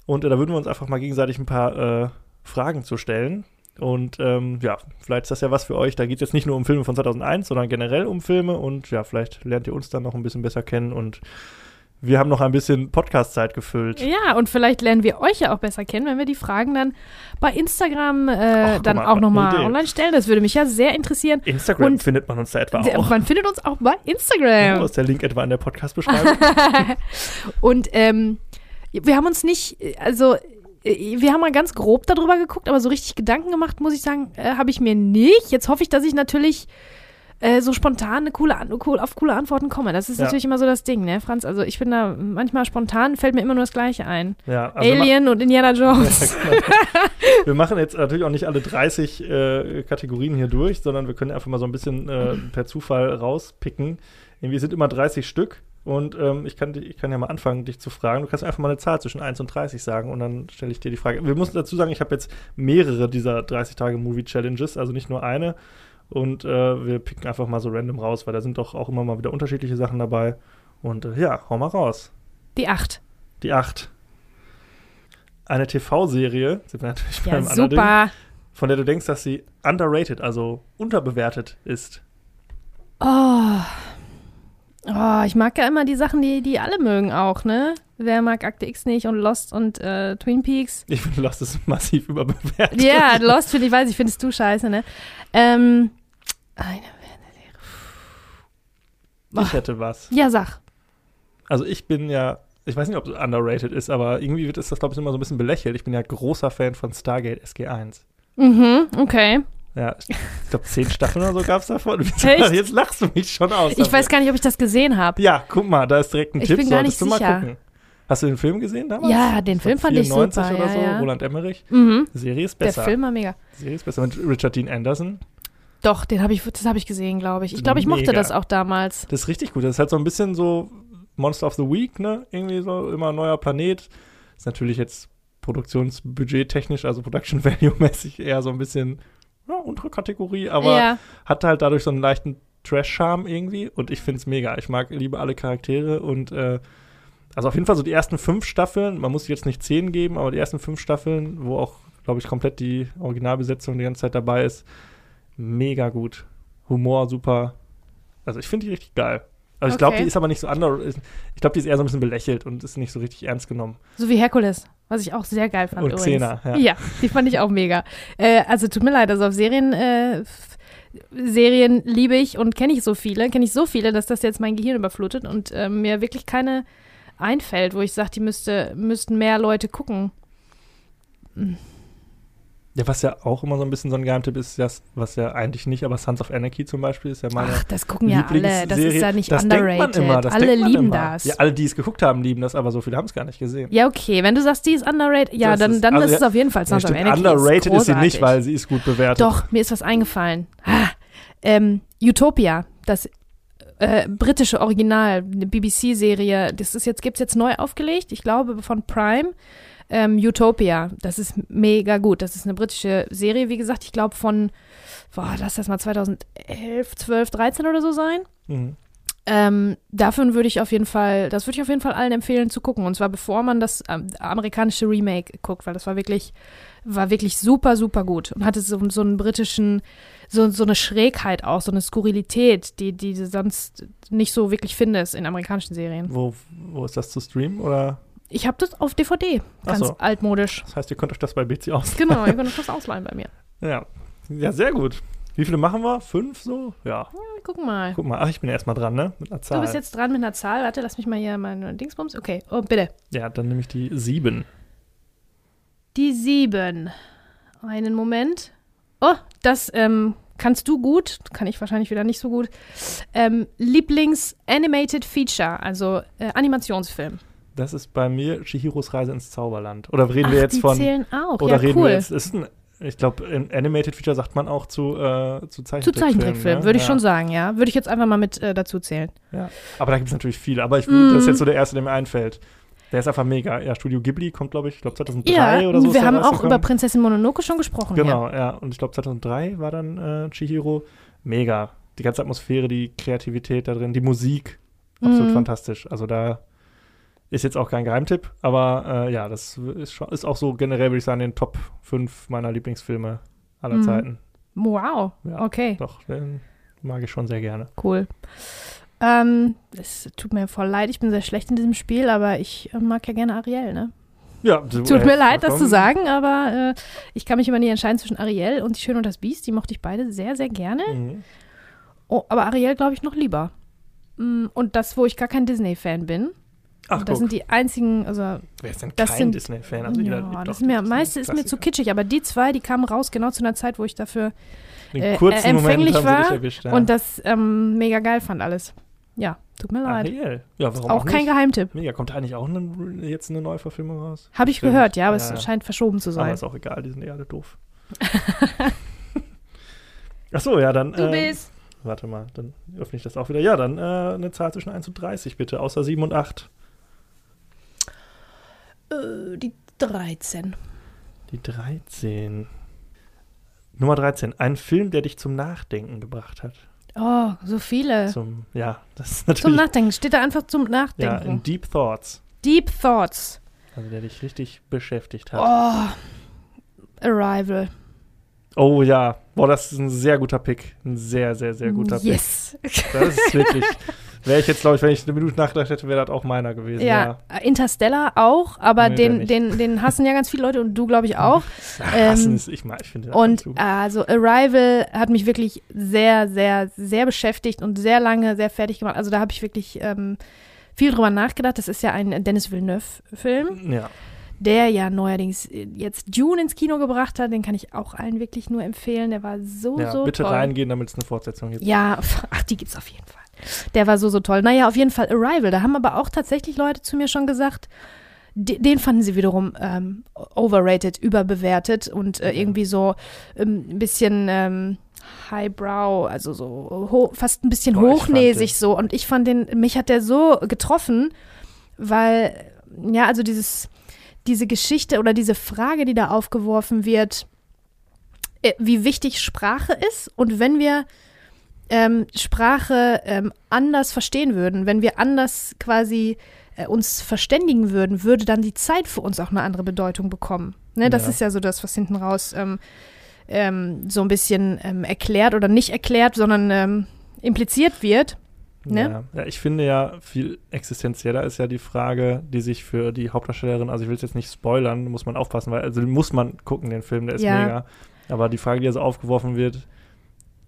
Speaker 2: Und äh, da würden wir uns einfach mal gegenseitig ein paar äh, Fragen zu stellen. Und ähm, ja, vielleicht ist das ja was für euch. Da geht es jetzt nicht nur um Filme von 2001, sondern generell um Filme. Und ja, vielleicht lernt ihr uns dann noch ein bisschen besser kennen. Und wir haben noch ein bisschen Podcast-Zeit gefüllt.
Speaker 3: ja, und vielleicht lernen wir euch ja auch besser kennen, wenn wir die Fragen dann bei Instagram äh,
Speaker 2: Ach,
Speaker 3: dann
Speaker 2: mal,
Speaker 3: auch nochmal online stellen. Das würde mich ja sehr interessieren.
Speaker 2: Instagram
Speaker 3: Und-
Speaker 2: findet man uns da etwa auch.
Speaker 3: Man findet uns auch bei Instagram.
Speaker 2: Wo ist der Link etwa in der Podcast-Beschreibung? (laughs)
Speaker 3: Und ähm, wir haben uns nicht, also äh, wir haben mal ganz grob darüber geguckt, aber so richtig Gedanken gemacht, muss ich sagen, äh, habe ich mir nicht. Jetzt hoffe ich, dass ich natürlich äh, so spontan eine coole, auf coole Antworten komme. Das ist
Speaker 2: Ja.
Speaker 3: natürlich immer so das Ding, ne, Franz? Also ich bin da manchmal spontan, fällt mir immer nur das Gleiche ein.
Speaker 2: ja, also
Speaker 3: Alien und Indiana Jones. (laughs)
Speaker 2: wir machen jetzt natürlich auch nicht alle 30 äh, Kategorien hier durch, sondern wir können einfach mal so ein bisschen äh, per Zufall rauspicken. Irgendwie sind immer 30 Stück und ähm, ich, kann, ich kann ja mal anfangen, dich zu fragen. Du kannst einfach mal eine Zahl zwischen 1 und 30 sagen und dann stelle ich dir die Frage. Wir müssen dazu sagen, ich habe jetzt mehrere dieser 30-Tage-Movie-Challenges, also nicht nur eine. Und äh, wir picken einfach mal so random raus, weil da sind doch auch immer mal wieder unterschiedliche Sachen dabei. Und äh, ja, hau mal raus.
Speaker 3: Die acht.
Speaker 2: Die 8. Eine TV-Serie, sind wir natürlich
Speaker 3: Ja,
Speaker 2: beim anderen Ding,
Speaker 3: super.
Speaker 2: von der du denkst, dass sie underrated, also unterbewertet ist.
Speaker 3: Oh. Oh, ich mag ja immer die Sachen, die, die alle mögen auch, ne? Wer mag Akte X nicht und Lost und äh, Twin Peaks?
Speaker 2: Ich finde, Lost ist massiv überbewertet.
Speaker 3: Ja, Lost finde ich, weiß ich, findest du scheiße, ne? Ähm, eine
Speaker 2: Ich hätte was.
Speaker 3: Ja, sag.
Speaker 2: Also ich bin ja, ich weiß nicht, ob es underrated ist, aber irgendwie wird es das, glaube ich, immer so ein bisschen belächelt. Ich bin ja großer Fan von Stargate SG1.
Speaker 3: Mhm, okay.
Speaker 2: Ja, ich glaube, zehn Staffeln oder so gab es davon. (laughs)
Speaker 3: Echt?
Speaker 2: Jetzt lachst du mich schon aus.
Speaker 3: Ich weiß gar nicht, ob ich das gesehen habe.
Speaker 2: Ja, guck mal, da ist direkt ein
Speaker 3: Ich
Speaker 2: Tipp.
Speaker 3: bin gar
Speaker 2: Solltest
Speaker 3: nicht
Speaker 2: du
Speaker 3: sicher.
Speaker 2: mal gucken. Hast du den Film gesehen damals?
Speaker 3: Ja, den Film
Speaker 2: Von
Speaker 3: fand ich
Speaker 2: 94
Speaker 3: super,
Speaker 2: oder
Speaker 3: ja,
Speaker 2: so,
Speaker 3: ja.
Speaker 2: Roland Emmerich.
Speaker 3: Mhm.
Speaker 2: Serie ist
Speaker 3: Der
Speaker 2: besser.
Speaker 3: Film war mega.
Speaker 2: Serie ist besser mit Richard Dean Anderson.
Speaker 3: Doch, den habe ich, das habe ich gesehen, glaube ich. Ich glaube, ich mochte
Speaker 2: Mega.
Speaker 3: das auch damals.
Speaker 2: Das ist richtig gut. Das ist halt so ein bisschen so Monster of the Week, ne? Irgendwie so immer ein neuer Planet. Ist natürlich jetzt produktionsbudgettechnisch, also Production (laughs) Value-mäßig eher so ein bisschen ja, untere Kategorie, aber
Speaker 3: ja.
Speaker 2: hat halt dadurch so einen leichten Trash-Charme irgendwie und ich finde es mega. Ich mag, liebe alle Charaktere und äh, also auf jeden Fall so die ersten fünf Staffeln, man muss jetzt nicht zehn geben, aber die ersten fünf Staffeln, wo auch, glaube ich, komplett die Originalbesetzung die ganze Zeit dabei ist, mega gut. Humor super. Also ich finde die richtig geil. Also ich glaube,
Speaker 3: Okay.
Speaker 2: die ist aber nicht so under. Ich glaube, die ist eher so ein bisschen belächelt und ist nicht so richtig ernst genommen.
Speaker 3: So wie Herkules, was ich auch sehr geil fand.
Speaker 2: Und. Xena, ja.
Speaker 3: Ja, die fand ich auch mega. Äh, also tut mir leid, also auf Serien, äh, Serien liebe ich und kenne ich so viele, kenne ich so viele, dass das jetzt mein Gehirn überflutet und äh, mir wirklich keine einfällt, wo ich sage, die müsste, müssten mehr Leute gucken.
Speaker 2: Ja, was ja auch immer so ein bisschen so ein Geheimtipp ist, das, was ja eigentlich nicht, aber Sons of Anarchy zum Beispiel ist ja meine
Speaker 3: Ach, das gucken ja alle. Das ist ja nicht
Speaker 2: das denkt
Speaker 3: underrated.
Speaker 2: Man immer, das
Speaker 3: alle lieben
Speaker 2: immer.
Speaker 3: das.
Speaker 2: Ja, alle, die es geguckt haben, lieben das, aber so viele haben es gar nicht gesehen.
Speaker 3: Ja, okay. Wenn du sagst, die ist underrated, ja,
Speaker 2: Das
Speaker 3: dann,
Speaker 2: ist-
Speaker 3: dann
Speaker 2: also
Speaker 3: ist es
Speaker 2: ja,
Speaker 3: auf jeden Fall
Speaker 2: Ja,
Speaker 3: Sons of
Speaker 2: stimmt,
Speaker 3: Anarchy.
Speaker 2: underrated ist, sie nicht, weil sie ist gut bewertet.
Speaker 3: Doch, mir ist was eingefallen. Ah, ähm, Utopia, das äh, britische Original, eine BBC-Serie, das ist jetzt, gibt's jetzt neu aufgelegt, ich glaube von Prime. Ähm, Utopia. Das ist mega gut. Das ist eine britische Serie, wie gesagt. Ich glaube von, boah, lass das mal 2011, 12, 13 oder so sein.
Speaker 2: Mhm.
Speaker 3: Ähm, dafür würde ich auf jeden Fall, das würde ich auf jeden Fall allen empfehlen zu gucken. Und zwar bevor man das ähm, amerikanische Remake guckt, weil das war wirklich, war wirklich super, super gut und hatte so, so einen britischen, so, so eine Schrägheit auch, so eine Skurrilität, die, die du sonst nicht so wirklich findest in amerikanischen Serien.
Speaker 2: Wo, wo ist das zu streamen? Oder?
Speaker 3: Ich habe das auf DVD, ganz
Speaker 2: so.
Speaker 3: altmodisch.
Speaker 2: Das heißt, ihr könnt euch das bei BC aus.
Speaker 3: Genau, ihr könnt euch (laughs) das ausleihen bei mir.
Speaker 2: Ja. ja, sehr gut. Wie viele machen wir? Fünf so? Ja.
Speaker 3: Wir gucken mal.
Speaker 2: Guck mal, ach, ich bin ja erstmal dran, ne? Mit einer Zahl.
Speaker 3: Du bist jetzt dran mit einer Zahl. Warte, lass mich mal hier meine Dingsbums. Okay, oh, bitte.
Speaker 2: ja, dann nehme ich die sieben.
Speaker 3: Die sieben. Einen Moment. Oh, das ähm, kannst du gut. Kann ich wahrscheinlich wieder nicht so gut. Ähm, Lieblings-Animated Feature, also äh, Animationsfilm.
Speaker 2: Das ist bei mir Chihiros Reise ins Zauberland. Oder reden wir
Speaker 3: Ach,
Speaker 2: jetzt
Speaker 3: die
Speaker 2: von.
Speaker 3: zählen auch.
Speaker 2: Oder
Speaker 3: ja,
Speaker 2: reden
Speaker 3: cool.
Speaker 2: wir jetzt. Ist ein, ich glaube, Animated Feature sagt man auch zu, äh, zu
Speaker 3: Zu
Speaker 2: Zeichentrickfilmen.
Speaker 3: Zeichentrickfilm,
Speaker 2: ne?
Speaker 3: würde ich
Speaker 2: ja.
Speaker 3: schon sagen, ja. Würde ich jetzt einfach mal mit äh, dazu zählen.
Speaker 2: Ja. Aber da gibt es natürlich viele. Aber ich,
Speaker 3: Mm.
Speaker 2: das ist jetzt so der erste, der mir einfällt. Der ist einfach mega. Ja, Studio Ghibli kommt, glaube ich, ich glaube 2003
Speaker 3: Ja,
Speaker 2: oder so.
Speaker 3: wir haben auch über Prinzessin Mononoke schon gesprochen.
Speaker 2: Genau, ja. Und ich glaube 2003 war dann äh, Chihiro. Mega. Die ganze Atmosphäre, die Kreativität da drin, die Musik. Absolut
Speaker 3: Mhm.
Speaker 2: fantastisch. Also da ist jetzt auch kein Geheimtipp, aber äh, ja, das ist, schon, ist auch so generell, würde ich sagen, in den Top 5 meiner Lieblingsfilme aller
Speaker 3: Mhm.
Speaker 2: Zeiten.
Speaker 3: Wow,
Speaker 2: Ja.
Speaker 3: okay,
Speaker 2: Doch, den mag ich schon sehr gerne.
Speaker 3: cool. Ähm, es tut mir voll leid, ich bin sehr schlecht in diesem Spiel, aber ich äh, mag ja gerne Ariel, ne?
Speaker 2: Ja,
Speaker 3: Tut mir leid, das zu sagen, aber äh, ich kann mich immer nicht entscheiden zwischen Ariel und Die Schöne und das Biest. Die mochte ich beide sehr, sehr gerne.
Speaker 2: Mhm.
Speaker 3: Oh, aber Ariel glaube ich noch lieber. Mm, Und das, wo ich gar kein Disney-Fan bin.
Speaker 2: Ach,
Speaker 3: das
Speaker 2: guck.
Speaker 3: sind die einzigen, also
Speaker 2: Wer ist denn
Speaker 3: das
Speaker 2: kein
Speaker 3: sind-
Speaker 2: Disney-Fan? Also
Speaker 3: ja, das ist mir, meiste ist mir zu kitschig, aber die zwei, die kamen raus genau zu einer Zeit, wo ich dafür äh, äh, empfänglich war
Speaker 2: erwischt. Ja.
Speaker 3: und das ähm, mega geil fand alles. Ja, tut mir leid.
Speaker 2: Ariel. Ja, warum
Speaker 3: auch
Speaker 2: auch,
Speaker 3: kein? Geheimtipp.
Speaker 2: Mega, kommt da eigentlich auch eine, jetzt eine Neuverfilmung raus?
Speaker 3: Habe ich
Speaker 2: Stimmt.
Speaker 3: gehört, ja, aber
Speaker 2: Ja,
Speaker 3: es scheint verschoben zu
Speaker 2: Aber
Speaker 3: sein.
Speaker 2: ist auch egal, die sind eh alle doof. (laughs) Ach so, ja, dann.
Speaker 3: Du
Speaker 2: ähm,
Speaker 3: bist.
Speaker 2: Warte mal, dann öffne ich das auch wieder. Ja, dann äh, eine Zahl zwischen 1 und 30, bitte, außer 7 und 8.
Speaker 3: Äh, die 13.
Speaker 2: Die 13. Nummer 13. Ein Film, der dich zum Nachdenken gebracht hat.
Speaker 3: Oh, so viele.
Speaker 2: Zum, ja, das ist
Speaker 3: Zum
Speaker 2: natürlich.
Speaker 3: Nachdenken. Steht da einfach zum
Speaker 2: ja,
Speaker 3: Nachdenken.
Speaker 2: in Deep Thoughts.
Speaker 3: Deep Thoughts.
Speaker 2: Also der dich richtig beschäftigt hat.
Speaker 3: Oh. Arrival.
Speaker 2: Oh, ja. Boah, das ist ein sehr guter Pick. Ein sehr, sehr, sehr guter
Speaker 3: yes.
Speaker 2: Pick. Das ist wirklich. (laughs) Wäre ich jetzt, glaube ich, wenn ich eine Minute nachgedacht hätte, wäre das auch meiner gewesen.
Speaker 3: Ja, Interstellar auch, aber
Speaker 2: Nee,
Speaker 3: den, den, den hassen ja ganz viele Leute und du, glaube ich, auch.
Speaker 2: Ach, (laughs)
Speaker 3: Ähm,
Speaker 2: hassen ist, ich, mag- ich finde das
Speaker 3: Und also Arrival hat mich wirklich sehr, sehr, sehr beschäftigt und sehr lange, sehr fertig gemacht. Also da habe ich wirklich ähm, viel drüber nachgedacht. Das ist ja ein Dennis Villeneuve-Film,
Speaker 2: Ja.
Speaker 3: der ja neuerdings jetzt Dune ins Kino gebracht hat. Den kann ich auch allen wirklich nur empfehlen. Der war so,
Speaker 2: ja,
Speaker 3: so
Speaker 2: bitte
Speaker 3: toll.
Speaker 2: reingehen, damit es eine Fortsetzung gibt.
Speaker 3: Ja, (laughs) ach, die gibt's auf jeden Fall. Der war so, so toll. Naja, auf jeden Fall Arrival. Da haben aber auch tatsächlich Leute zu mir schon gesagt, de- den fanden sie wiederum ähm, overrated, überbewertet und äh, irgendwie so ähm, ein bisschen ähm, highbrow, also so fast ein bisschen
Speaker 2: Boah,
Speaker 3: hochnäsig so. Und ich fand den, mich hat der so getroffen, weil, ja, also dieses, diese Geschichte oder diese Frage, die da aufgeworfen wird, äh, wie wichtig Sprache ist und wenn wir ähm, Sprache ähm, anders verstehen würden, wenn wir anders quasi äh, uns verständigen würden, würde dann die Zeit für uns auch eine andere Bedeutung bekommen. Ne, das
Speaker 2: Ja.
Speaker 3: ist ja so das, was hinten raus ähm, ähm, so ein bisschen ähm, erklärt oder nicht erklärt, sondern ähm, impliziert wird. Ne?
Speaker 2: Ja. ja, ich finde ja, viel existenzieller ist ja die Frage, die sich für die Hauptdarstellerin, also ich will es jetzt nicht spoilern, muss man aufpassen, weil, also muss man gucken, den Film, der ist
Speaker 3: Ja.
Speaker 2: mega. Aber die Frage, die also aufgeworfen wird,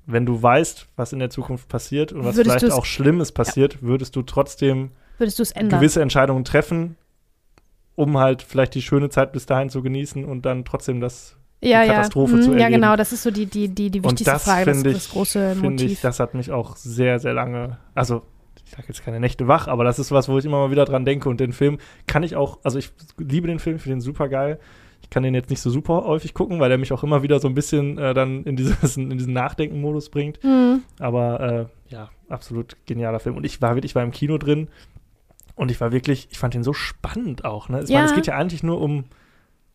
Speaker 2: wenn du weißt, was in der Zukunft passiert und was
Speaker 3: Würdest
Speaker 2: vielleicht auch Schlimmes passiert, würdest du trotzdem
Speaker 3: Würdest
Speaker 2: gewisse Entscheidungen treffen, um halt vielleicht die schöne Zeit bis dahin zu genießen und dann trotzdem das
Speaker 3: ja,
Speaker 2: die
Speaker 3: ja.
Speaker 2: Katastrophe
Speaker 3: Mhm,
Speaker 2: zu
Speaker 3: Ja,
Speaker 2: erleben.
Speaker 3: genau, das ist so die, die, die, die
Speaker 2: Und
Speaker 3: wichtigste
Speaker 2: das
Speaker 3: Frage, das,
Speaker 2: finde
Speaker 3: das
Speaker 2: ich,
Speaker 3: große Motiv.
Speaker 2: ich, das hat mich auch sehr, sehr lange, also ich sage jetzt keine Nächte wach, aber das ist was, wo ich immer mal wieder dran denke und den Film kann ich auch, also ich liebe den Film, finde den super geil. Ich kann den jetzt nicht so super häufig gucken, weil der mich auch immer wieder so ein bisschen äh, dann in, dieses, in diesen Nachdenken-Modus bringt.
Speaker 3: Mhm.
Speaker 2: Aber äh, ja, absolut genialer Film. Und ich war wirklich, ich war im Kino drin und ich war wirklich, ich fand den so spannend auch. Ne? Ich
Speaker 3: Ja.
Speaker 2: meine, es geht ja eigentlich nur um,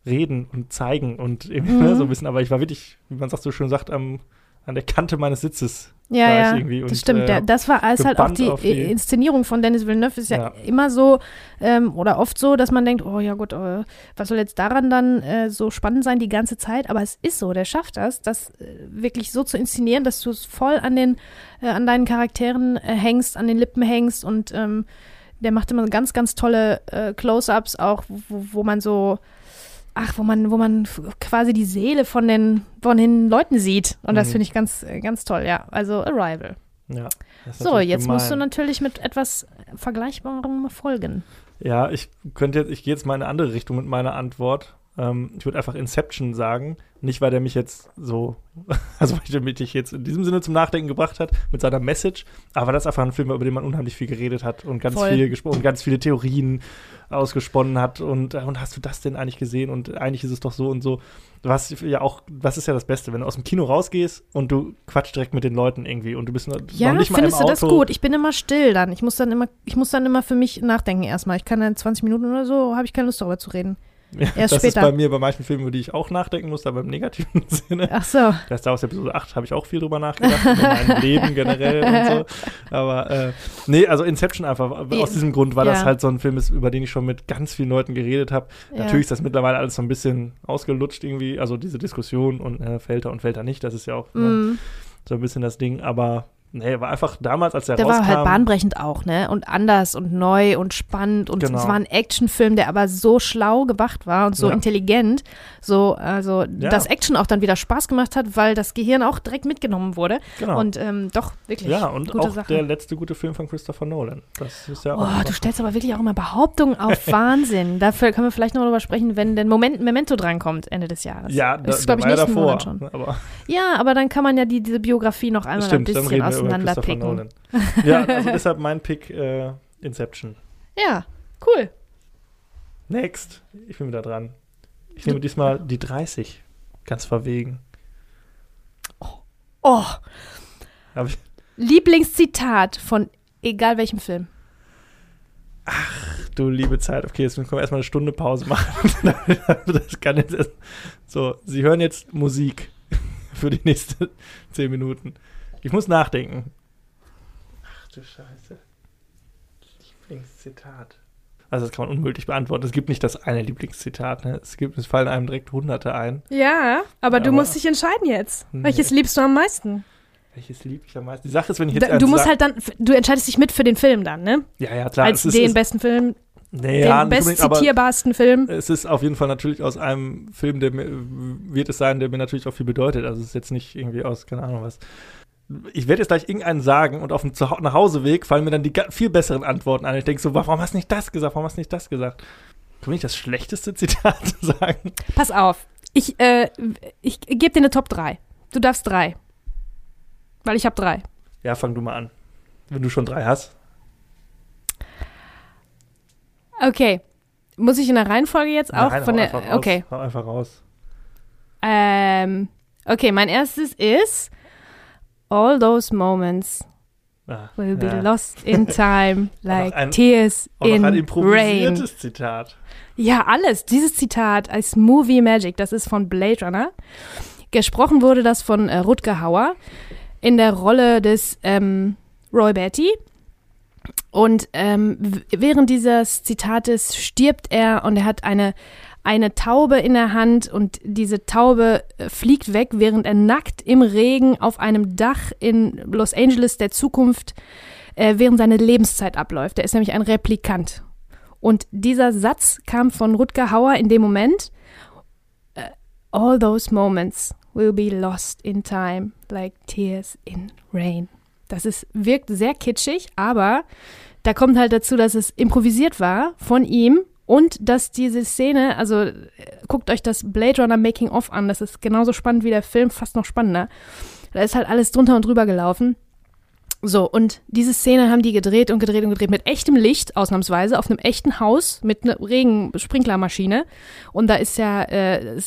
Speaker 2: reden und zeigen und irgendwie
Speaker 3: Mhm.
Speaker 2: ne, so ein bisschen, aber ich war wirklich, wie man sagt so schön sagt, am, an der Kante meines Sitzes.
Speaker 3: Ja, ja,
Speaker 2: irgendwie und,
Speaker 3: das stimmt.
Speaker 2: äh,
Speaker 3: das war ist halt auch die,
Speaker 2: die-
Speaker 3: Inszenierung von Dennis Villeneuve ist ja,
Speaker 2: Ja.
Speaker 3: immer so ähm, oder oft so, dass man denkt, oh ja gut, äh, was soll jetzt daran dann äh, so spannend sein die ganze Zeit? Aber es ist so, der schafft das, das äh, wirklich so zu inszenieren, dass du es voll an den äh, an deinen Charakteren äh, hängst, an den Lippen hängst und ähm, der macht immer ganz, ganz tolle Close-ups auch, wo, wo man so Ach, wo man, wo man quasi die Seele von den, von den Leuten sieht. Und das
Speaker 2: Mhm.
Speaker 3: finde ich ganz, äh, ganz toll, ja. Also Arrival.
Speaker 2: Ja.
Speaker 3: So, jetzt musst du
Speaker 2: gemein.
Speaker 3: natürlich mit etwas Vergleichbarem folgen.
Speaker 2: Ja, ich könnte jetzt, ich gehe jetzt mal in eine andere Richtung mit meiner Antwort. Ähm, ich würde einfach Inception sagen. Nicht, weil der mich jetzt so, (laughs) also weil der mich jetzt in diesem Sinne zum Nachdenken gebracht hat, mit seiner Message, aber das einfach ein Film über den man unheimlich viel geredet hat und ganz
Speaker 3: Voll.
Speaker 2: viel gesprochen, ganz viele Theorien ausgesponnen hat und, äh, und hast du das denn eigentlich gesehen und eigentlich ist es doch so und so. Was ja auch, was ist ja das Beste, wenn du aus dem Kino rausgehst und du quatschst direkt mit den Leuten irgendwie und du bist noch,
Speaker 3: Ja,
Speaker 2: noch nicht mal
Speaker 3: findest
Speaker 2: im
Speaker 3: du das
Speaker 2: Auto.
Speaker 3: gut? Ich bin immer still dann. Ich muss dann immer, ich muss dann immer für mich nachdenken erstmal. Ich kann dann 20 Minuten oder so, habe ich keine Lust darüber zu reden.
Speaker 2: Ja,
Speaker 3: Erst
Speaker 2: das
Speaker 3: später.
Speaker 2: ist bei mir bei manchen Filmen, über die ich auch nachdenken muss, aber im negativen (laughs) Sinne.
Speaker 3: Ach so.
Speaker 2: Das Star Wars Episode 8 habe ich auch viel drüber nachgedacht, über mein (laughs) Leben generell und so. Aber äh, nee, also Inception einfach aus diesem Grund, weil
Speaker 3: Ja.
Speaker 2: das halt so ein Film ist, über den ich schon mit ganz vielen Leuten geredet habe.
Speaker 3: Ja.
Speaker 2: Natürlich ist das mittlerweile alles so ein bisschen ausgelutscht irgendwie, also diese Diskussion und äh, fällt er und fällt er nicht, das ist ja auch ne,
Speaker 3: Mm.
Speaker 2: so ein bisschen das Ding, aber nee, war einfach damals, als der,
Speaker 3: Der
Speaker 2: rauskam.
Speaker 3: war halt bahnbrechend auch, ne? Und anders und neu und spannend. Und
Speaker 2: Genau.
Speaker 3: es war ein Actionfilm, der aber so schlau gemacht war und so
Speaker 2: Ja.
Speaker 3: intelligent. So, also,
Speaker 2: Ja.
Speaker 3: dass Action auch dann wieder Spaß gemacht hat, weil das Gehirn auch direkt mitgenommen wurde.
Speaker 2: genau.
Speaker 3: Und ähm, doch, wirklich.
Speaker 2: ja, und auch
Speaker 3: Sache.
Speaker 2: der letzte gute Film von Christopher Nolan. Das ist ja auch
Speaker 3: Oh, du stellst aber wirklich auch immer Behauptungen auf (laughs) Wahnsinn. Dafür können wir vielleicht noch drüber sprechen, wenn denn Moment Memento drankommt Ende des Jahres.
Speaker 2: ja, da,
Speaker 3: das ist,
Speaker 2: der
Speaker 3: glaube ich, nächsten
Speaker 2: davor.
Speaker 3: Monat schon.
Speaker 2: Aber
Speaker 3: Ja, aber dann kann man ja die, diese Biografie noch einmal
Speaker 2: Stimmt,
Speaker 3: ein bisschen
Speaker 2: Christopher
Speaker 3: auseinanderpicken.
Speaker 2: Nolan. (laughs) Ja, also deshalb mein Pick äh, Inception.
Speaker 3: Ja, cool.
Speaker 2: Next. Ich bin wieder dran. Ich nehme diesmal die 30. Ganz verwegen.
Speaker 3: Oh,
Speaker 2: ich,
Speaker 3: Lieblingszitat von egal welchem Film.
Speaker 2: du liebe Zeit. Okay, jetzt können wir erstmal eine Stunde Pause machen. (laughs) das kann jetzt erst, so, Sie hören jetzt Musik (laughs) für die nächsten 10 Minuten. Ich muss nachdenken. Ach du Scheiße. Lieblingszitat. Also das kann man unmöglich beantworten. Es gibt nicht das eine Lieblingszitat. Ne? Es, gibt, es fallen einem direkt Hunderte ein.
Speaker 3: Ja, aber du
Speaker 2: Aber-
Speaker 3: musst dich entscheiden jetzt.
Speaker 2: Nee.
Speaker 3: Welches liebst du am meisten?
Speaker 2: Welches liebe ich am meisten? Die Sache ist, wenn ich jetzt
Speaker 3: Da, du musst
Speaker 2: sag-
Speaker 3: halt dann, du entscheidest dich mit für den Film dann, ne?
Speaker 2: Ja, ja, klar.
Speaker 3: Als
Speaker 2: es ist,
Speaker 3: den
Speaker 2: es,
Speaker 3: besten Film,
Speaker 2: nee, ja,
Speaker 3: den bestzitierbarsten Film.
Speaker 2: es ist auf jeden Fall natürlich aus einem Film, der mir, wird es sein, der mir natürlich auch viel bedeutet. Also es ist jetzt nicht irgendwie aus, keine Ahnung was. Ich werde jetzt gleich irgendeinen sagen und auf dem Zuha- Nachhauseweg fallen mir dann die viel besseren Antworten ein. Ich denke so, warum hast du nicht das gesagt? Warum hast du nicht das gesagt? Kann ich das schlechteste Zitat (laughs) sagen?
Speaker 3: Pass auf. Ich, äh, ich gebe dir eine Top 3. Du darfst drei. Weil ich habe drei.
Speaker 2: Ja, fang du mal an. Wenn du schon drei hast.
Speaker 3: Okay. Muss ich in der Reihenfolge jetzt auch
Speaker 2: Nein,
Speaker 3: von der.
Speaker 2: einfach raus.
Speaker 3: Okay.
Speaker 2: Hau einfach raus.
Speaker 3: Ähm, okay, mein erstes ist All those moments
Speaker 2: Ah,
Speaker 3: will be
Speaker 2: ja.
Speaker 3: lost in (laughs) time, like
Speaker 2: ein-
Speaker 3: tears in
Speaker 2: ein
Speaker 3: rain.
Speaker 2: improvisiertes Zitat.
Speaker 3: Ja, alles. Dieses Zitat als Movie Magic, das ist von Blade Runner. Gesprochen wurde das von äh, Rutger Hauer in der Rolle des ähm, Roy Batty. Und ähm, während dieses Zitates stirbt er und er hat eine, eine Taube in der Hand und diese Taube äh, fliegt weg, während er nackt im Regen auf einem Dach in Los Angeles der Zukunft äh, während seine Lebenszeit abläuft. Er ist nämlich ein Replikant. Und dieser Satz kam von Rutger Hauer in dem Moment. äh, All those moments will be lost in time, like tears in rain. Das ist, wirkt sehr kitschig, aber da kommt halt dazu, dass es improvisiert war von ihm und dass diese Szene, also äh, guckt euch das Blade Runner Making of an, das ist genauso spannend wie der Film, fast noch spannender. Da ist halt alles drunter und drüber gelaufen. So, und diese Szene haben die gedreht und gedreht und gedreht mit echtem Licht, ausnahmsweise, auf einem echten Haus mit einer Regensprinklermaschine. Und da ist ja, äh,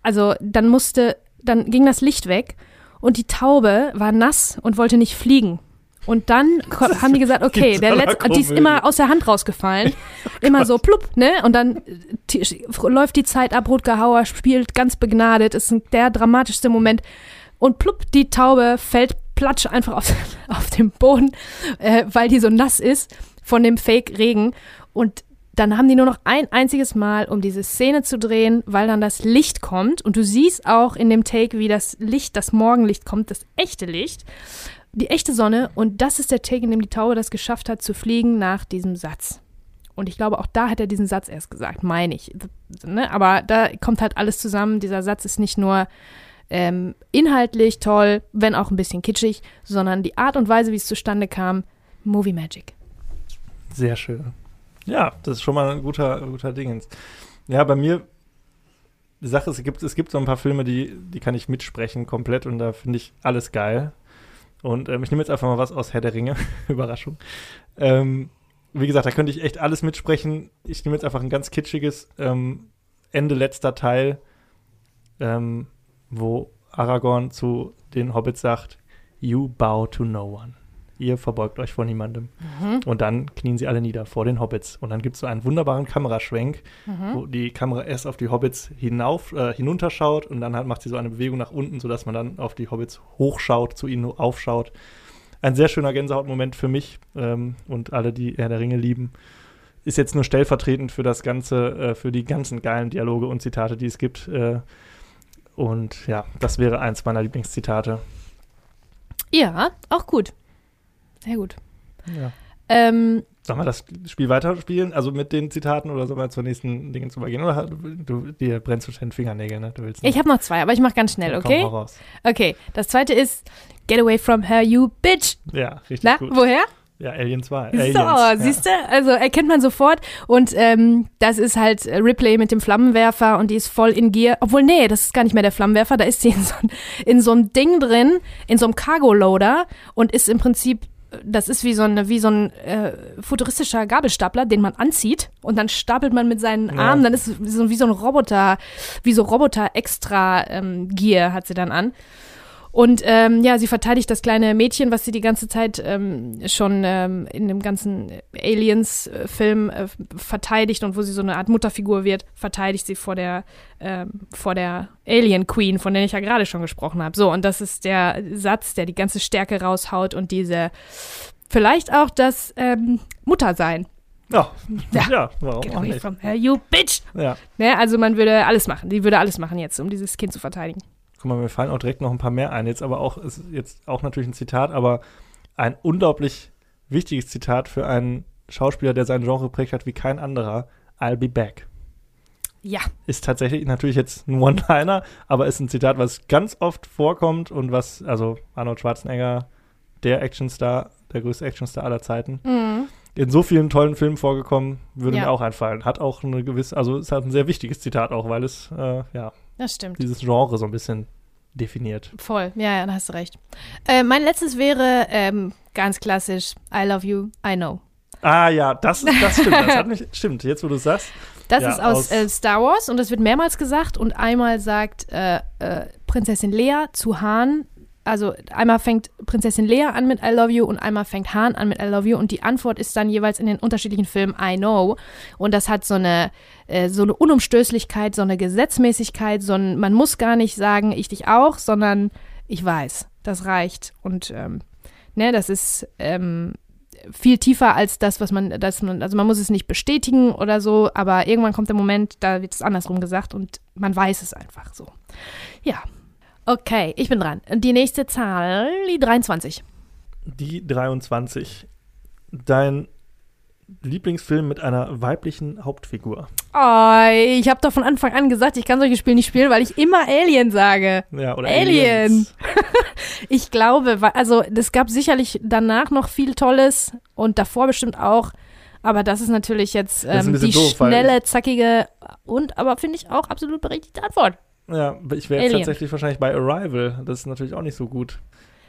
Speaker 3: also dann musste, dann ging das Licht weg und die Taube war nass und wollte nicht fliegen. Und dann (laughs) haben die gesagt, okay, der letzte, die ist immer aus der Hand rausgefallen. (laughs) immer so plupp, ne? Und dann läuft die Zeit ab, Rutger Hauer spielt ganz begnadet, ist der dramatischste Moment. Und plupp, die Taube fällt platsch einfach auf, (laughs) auf den Boden, äh, weil die so nass ist von dem Fake-Regen. Und dann haben die nur noch ein einziges Mal, um diese Szene zu drehen, weil dann das Licht kommt. Und du siehst auch in dem Take, wie das Licht, das Morgenlicht kommt, das echte Licht, die echte Sonne. Und das ist der Take, in dem die Taube das geschafft hat, zu fliegen nach diesem Satz. Und ich glaube, auch da hat er diesen Satz erst gesagt, meine ich. Ne? Aber da kommt halt alles zusammen. Dieser Satz ist nicht nur ähm, inhaltlich toll, wenn auch ein bisschen kitschig, sondern die Art und Weise, wie es zustande kam, Movie Magic.
Speaker 2: Sehr schön. Ja, das ist schon mal ein guter, guter Dingens. Ja, bei mir, die Sache ist, es gibt, es gibt so ein paar Filme, die, die kann ich mitsprechen komplett und da finde ich alles geil. Und ähm, ich nehme jetzt einfach mal was aus Herr der Ringe. (laughs) Überraschung. Ähm, wie gesagt, da könnte ich echt alles mitsprechen. Ich nehme jetzt einfach ein ganz kitschiges ähm, Ende letzter Teil, ähm, wo Aragorn zu den Hobbits sagt, You bow to no one. Ihr verbeugt euch vor niemandem. Und dann knien sie alle nieder vor den Hobbits. Und dann gibt es so einen wunderbaren Kameraschwenk, wo die Kamera erst auf die Hobbits hinauf, äh, hinunterschaut und dann halt macht sie so eine Bewegung nach unten, sodass man dann auf die Hobbits hochschaut, zu ihnen aufschaut. Ein sehr schöner Gänsehautmoment für mich ähm, und alle, die Herr der Ringe lieben. Ist jetzt nur stellvertretend für das Ganze, äh, für die ganzen geilen Dialoge und Zitate, die es gibt. Äh, und ja, das wäre eins meiner Lieblingszitate.
Speaker 3: Ja, auch gut. Sehr gut.
Speaker 2: Ja.
Speaker 3: Ähm,
Speaker 2: Sollen wir das Spiel weiterspielen? Also mit den Zitaten oder sollen wir zur nächsten Dinge zu übergehen? Oder du, dir brennst du schon den Fingernägel, ne? Du willst
Speaker 3: ich habe noch zwei, aber ich mache ganz schnell,
Speaker 2: Ja, komm,
Speaker 3: okay?
Speaker 2: hau raus.
Speaker 3: Okay, das zweite ist Get away from her, you bitch.
Speaker 2: Ja, richtig
Speaker 3: Na,
Speaker 2: gut.
Speaker 3: woher?
Speaker 2: Ja, Alien 2.
Speaker 3: So,
Speaker 2: Aliens.
Speaker 3: siehst du? Also erkennt man sofort. Und ähm, das ist halt äh, Ripley mit dem Flammenwerfer und die ist voll in Gear. Obwohl, nee, das ist gar nicht mehr der Flammenwerfer. Da ist sie in so, in so einem Ding drin, in so einem Cargo-Loader und ist im Prinzip, das ist wie so, eine, wie so ein äh, futuristischer Gabelstapler, den man anzieht und dann stapelt man mit seinen
Speaker 2: Ja.
Speaker 3: Armen, dann ist es so, wie so ein Roboter, wie so Roboter-Extra-Gear hat sie dann an. Und ähm, ja, sie verteidigt das kleine Mädchen, was sie die ganze Zeit ähm, schon ähm, in dem ganzen Aliens-Film äh, verteidigt und wo sie so eine Art Mutterfigur wird, verteidigt sie vor der, ähm, vor der Alien Queen, von der ich ja gerade schon gesprochen habe. So, und das ist der Satz, der die ganze Stärke raushaut und diese, vielleicht auch das ähm, Muttersein.
Speaker 2: Ja,
Speaker 3: Ja.
Speaker 2: ja, warum
Speaker 3: Get
Speaker 2: auch
Speaker 3: away
Speaker 2: nicht?
Speaker 3: from her, you bitch!
Speaker 2: Ja.
Speaker 3: Ne, also man würde alles machen. Die würde alles machen jetzt, um dieses Kind zu verteidigen.
Speaker 2: Guck mal, mir fallen auch direkt noch ein paar mehr ein. Jetzt aber auch, ist jetzt auch natürlich ein Zitat, aber ein unglaublich wichtiges Zitat für einen Schauspieler, der sein Genre geprägt hat wie kein anderer. I'll be back.
Speaker 3: Ja.
Speaker 2: Ist tatsächlich natürlich jetzt ein One-Liner, aber ist ein Zitat, was ganz oft vorkommt und was, also Arnold Schwarzenegger, der Actionstar, der größte Actionstar aller Zeiten,
Speaker 3: Mhm.
Speaker 2: In so vielen tollen Filmen vorgekommen, würde
Speaker 3: Ja.
Speaker 2: mir auch einfallen. Hat auch eine gewisse, also es hat ein sehr wichtiges Zitat auch, weil es, äh, ja,
Speaker 3: Das stimmt.
Speaker 2: dieses Genre so ein bisschen definiert.
Speaker 3: Voll, ja, ja, da hast du recht. Äh, mein letztes wäre ähm, ganz klassisch: I love you, I know.
Speaker 2: Ah ja, das, das stimmt. Das hat (laughs) mich, stimmt, jetzt wo du es sagst.
Speaker 3: Das
Speaker 2: Ja,
Speaker 3: ist aus,
Speaker 2: aus-
Speaker 3: äh, Star Wars und das wird mehrmals gesagt und einmal sagt äh, äh, Prinzessin Lea zu Han, also einmal fängt Prinzessin Lea an mit I love you und einmal fängt Han an mit I love you und die Antwort ist dann jeweils in den unterschiedlichen Filmen I know und das hat so eine äh, so eine Unumstößlichkeit, so eine Gesetzmäßigkeit, so ein, man muss gar nicht sagen ich dich auch, sondern ich weiß, das reicht und ähm, ne, das ist ähm, viel tiefer als das, was man, das man, also man muss es nicht bestätigen oder so, aber irgendwann kommt der Moment, da wird es andersrum gesagt und man weiß es einfach so. Ja. Okay, ich bin dran. Die nächste Zahl, die 23.
Speaker 2: Die 23. Dein Lieblingsfilm mit einer weiblichen Hauptfigur.
Speaker 3: Oh, ich habe doch von Anfang an gesagt, ich kann solche Spiele nicht spielen, weil ich immer Alien sage.
Speaker 2: Ja, oder
Speaker 3: Alien.
Speaker 2: Aliens. (laughs)
Speaker 3: Ich glaube, also es gab sicherlich danach noch viel Tolles und davor bestimmt auch. Aber das ist natürlich jetzt ähm, die
Speaker 2: doof,
Speaker 3: schnelle, zackige und aber finde ich auch absolut berechtigte Antwort.
Speaker 2: Ja, ich wäre jetzt
Speaker 3: Alien.
Speaker 2: tatsächlich wahrscheinlich bei Arrival. Das ist natürlich auch nicht so gut.